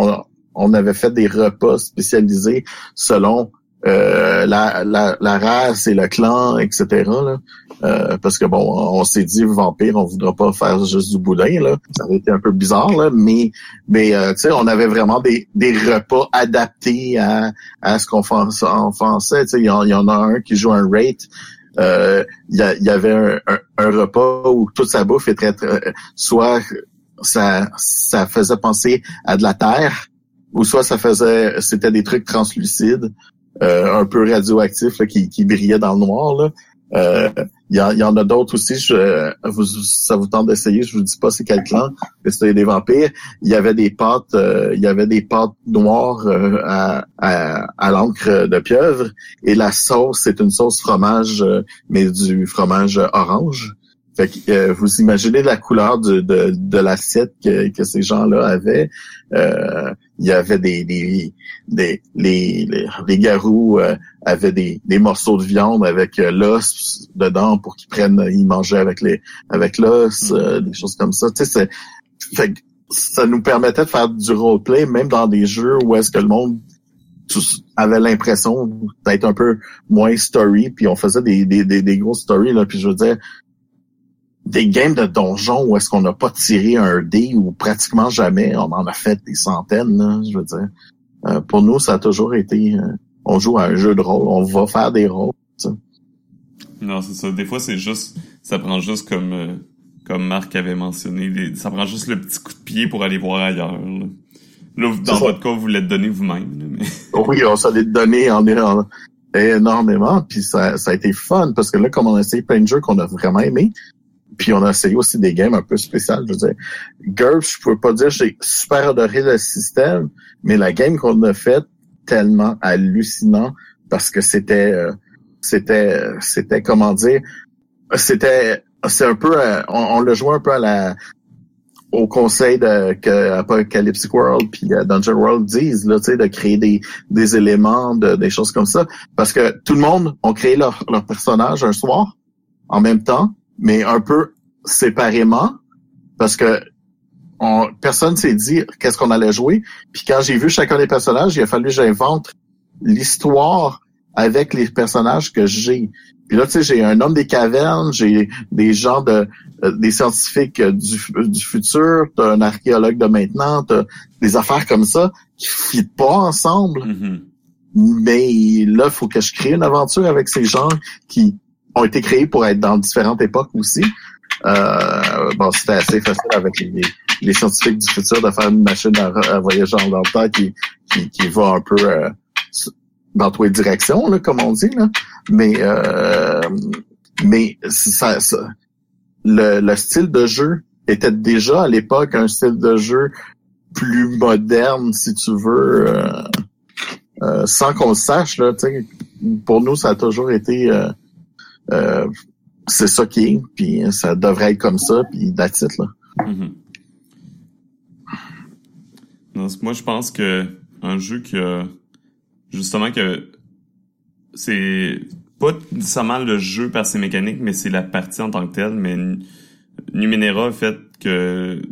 on, avait fait des repas spécialisés selon euh, la, la, la, race et le clan, etc. Là. Euh, parce que bon, on s'est dit vampire, on voudra pas faire juste du boudin là. Ça aurait été un peu bizarre là, mais mais tu sais, on avait vraiment des, des repas adaptés à, à ce qu'on en français. Tu sais, il y, en a un qui joue un rate il euh, y, avait un, un, repas où toute sa bouffe était très, soit ça ça faisait penser à de la terre ou soit ça faisait c'était des trucs translucides euh, un peu radioactifs qui, qui brillaient dans le noir là. Euh, il y, en a d'autres aussi. Vous, ça vous tente d'essayer. Je vous dis pas c'est quel clan, mais c'était des vampires. Il y avait des pâtes, euh, il y avait des pâtes noires euh, à, à, l'encre de pieuvre et la sauce c'est une sauce fromage, mais du fromage orange. Fait que, vous imaginez la couleur de, de, de l'assiette que, que ces gens-là avaient. Euh, il y avait des, des, des les, les, garous euh, avaient des, des morceaux de viande avec euh, l'os dedans pour qu'ils prennent, ils mangeaient avec les avec l'os, mm. des choses comme ça. Tu sais, fait ça nous permettait de faire du roleplay même dans des jeux où est-ce que le monde avait l'impression d'être un peu moins story, puis on faisait des, des, des, des grosses stories, là, puis je veux dire, des games de donjon où est-ce qu'on n'a pas tiré un dé ou pratiquement jamais, on en a fait des centaines, je veux dire. Euh, pour nous, ça a toujours été, euh, on joue à un jeu de rôle, on va faire des rôles.
Non, c'est ça. Des fois, c'est juste, ça prend juste comme, euh, comme Marc avait mentionné, ça prend juste le petit coup de pied pour aller voir ailleurs. Là, dans votre cas, vous l'êtes donné vous-même.
oui, on s'en est donné en, en, énormément, puis ça, ça a été fun parce que là, comme on a essayé plein de jeux qu'on a vraiment aimé, puis on a essayé aussi des games un peu spéciales. Je veux dire, GURPS, je peux pas dire j'ai super adoré le système, mais la game qu'on a faite, tellement hallucinant parce que c'était euh, c'était c'était comment dire c'était c'est un peu euh, on, le jouait un peu au conseil de que Apocalyptic World puis Dungeon World disent là de créer des des éléments de, des choses comme ça parce que tout le monde ont créé leur leur personnage un soir en même temps mais un peu séparément, parce que on, personne s'est dit qu'est-ce qu'on allait jouer. Puis quand j'ai vu chacun des personnages, il a fallu que j'invente l'histoire avec les personnages que j'ai. Puis là, tu sais, j'ai un homme des cavernes, j'ai des gens de euh, des scientifiques du, du futur, t'as un archéologue de maintenant, t'as des affaires comme ça qui fitent pas ensemble.
Mhm.
Mais là, il faut que je crée une aventure avec ces gens qui ont été créés pour être dans différentes époques aussi. Euh, bon, c'était assez facile avec les, les, scientifiques du futur de faire une machine à, voyager dans le temps qui, qui, qui va un peu euh, dans toutes les directions, là, comme on dit. Là. Mais euh, mais ça, ça le, le, style de jeu était déjà à l'époque un style de jeu plus moderne, si tu veux, euh, euh, sans qu'on le sache. Là, pour nous, ça a toujours été euh, c'est ça qui est, puis ça devrait être comme ça, puis that's là.
Mm-hmm. moi, je pense que un jeu que justement que c'est pas nécessairement le jeu par ses mécaniques, mais c'est la partie en tant que telle. Mais Numenera a fait que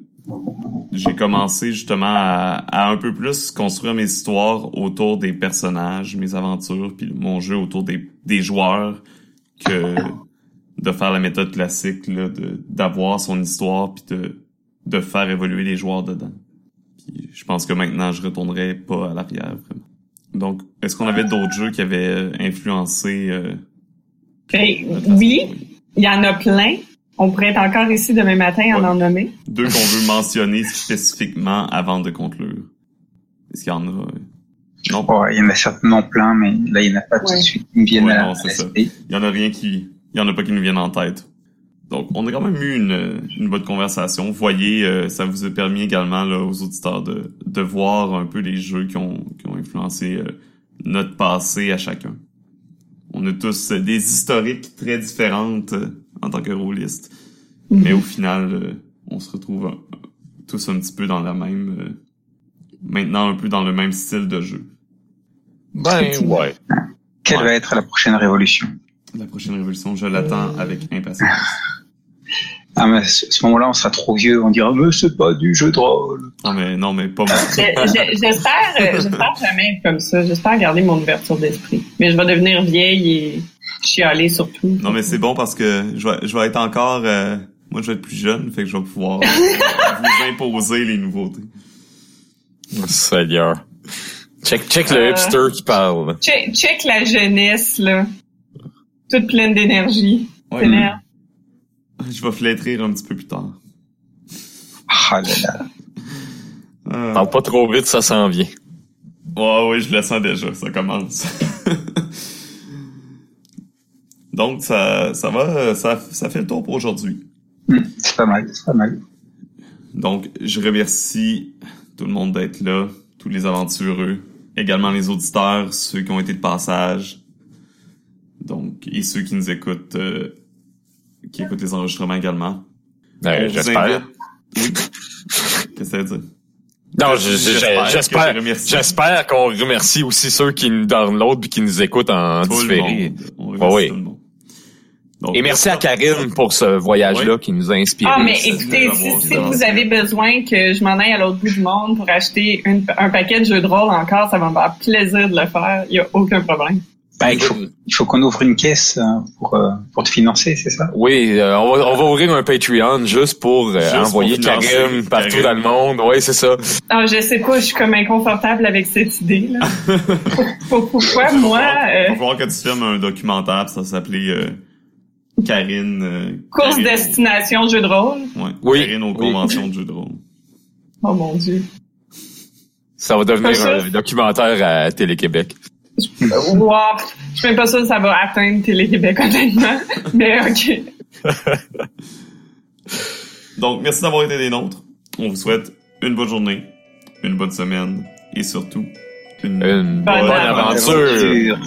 j'ai commencé justement à, à, un peu plus construire mes histoires autour des personnages, mes aventures, puis mon jeu autour des, des joueurs que de faire la méthode classique là, de d'avoir son histoire puis de de faire évoluer les joueurs dedans. Puis je pense que maintenant je retournerai pas à l'arrière vraiment. Donc, est-ce qu'on avait d'autres jeux qui avaient euh, influencé euh,
ben, oui, il y en a plein. On pourrait être encore ici demain matin à en nommer.
Deux qu'on veut mentionner spécifiquement avant de conclure. Est-ce qu'il y en a
Non. il y en a certainement plein, mais là il n'y en a pas tout de suite qui me viennent à, non, ça.
Il y en a rien qui il y en a pas qui nous viennent en tête. Donc, on a quand même eu une, une bonne conversation. Vous voyez, euh, ça vous a permis également là, aux auditeurs de, de voir un peu les jeux qui ont, qui ont influencé euh, notre passé à chacun. On a tous des historiques très différentes euh, en tant que rôlistes. Mm-hmm. Mais au final, on se retrouve tous un petit peu dans la même... maintenant un peu dans le même style de jeu.
Ben ouais. Quelle va être la prochaine révolution
la prochaine révolution, je l'attends euh. avec impatience.
Ah, mais à ce moment-là, on sera trop vieux, on dira, mais c'est pas du jeu de rôle.
Non, mais, non, mais pas moi.
J'espère, j'espère jamais être comme ça. J'espère garder mon ouverture d'esprit. Mais je vais devenir vieille et chialer surtout.
Non, mais c'est bon parce que je vais, je vais être encore, euh, moi, je vais être plus jeune, fait que je vais pouvoir vous imposer les nouveautés.
Seigneur. Check, check le hipster qui parle.
Check, check la jeunesse, là toute pleine d'énergie.
Je vais flétrir un petit peu plus tard.
Ah là là.
Euh... Parle pas trop vite, ça s'en vient.
Ouais, oui, je le sens déjà, ça commence. Donc, ça, ça va, ça, ça fait le tour pour aujourd'hui.
Hmm, c'est pas mal, c'est pas mal.
Donc, je remercie tout le monde d'être là, tous les aventureux, également les auditeurs, ceux qui ont été de passage, donc, et ceux qui nous écoutent, euh, qui écoutent les enregistrements également.
Ben, j'espère.
Oui. Qu'est-ce que ça veut dire?
Non, j'espère, j'espère qu'on remercie aussi ceux qui nous donnent l'autre puis qui nous écoutent en différé. oui. Et merci à Karine pour ce voyage-là qui nous a inspiré.
Ah, mais écoutez, si, vous avez besoin que je m'en aille à l'autre bout du monde pour acheter un paquet de jeux de rôle encore, ça va me faire plaisir de le faire. Il n'y a aucun problème.
Ben, il faut, il faut qu'on ouvre une caisse euh, pour, euh, pour te financer, c'est ça?
Oui, euh, on, va, on va ouvrir un Patreon juste pour envoyer Karim partout dans le monde. Oui, c'est ça.
Ah, je sais pas, je suis comme inconfortable avec cette idée. là. Pourquoi moi...
Il va falloir que tu filmes un documentaire, ça s'appelait Karine...
Course destination jeu de rôle?
Ouais, oui. Karine aux conventions de jeu de rôle.
Oh mon Dieu.
Ça va devenir un documentaire à Télé-Québec.
Wow, je suis même pas sûre que ça va atteindre Télé-Québec, honnêtement. Mais OK.
Donc, merci d'avoir été des nôtres. On vous souhaite une bonne journée, une bonne semaine et surtout
une, bonne, aventure.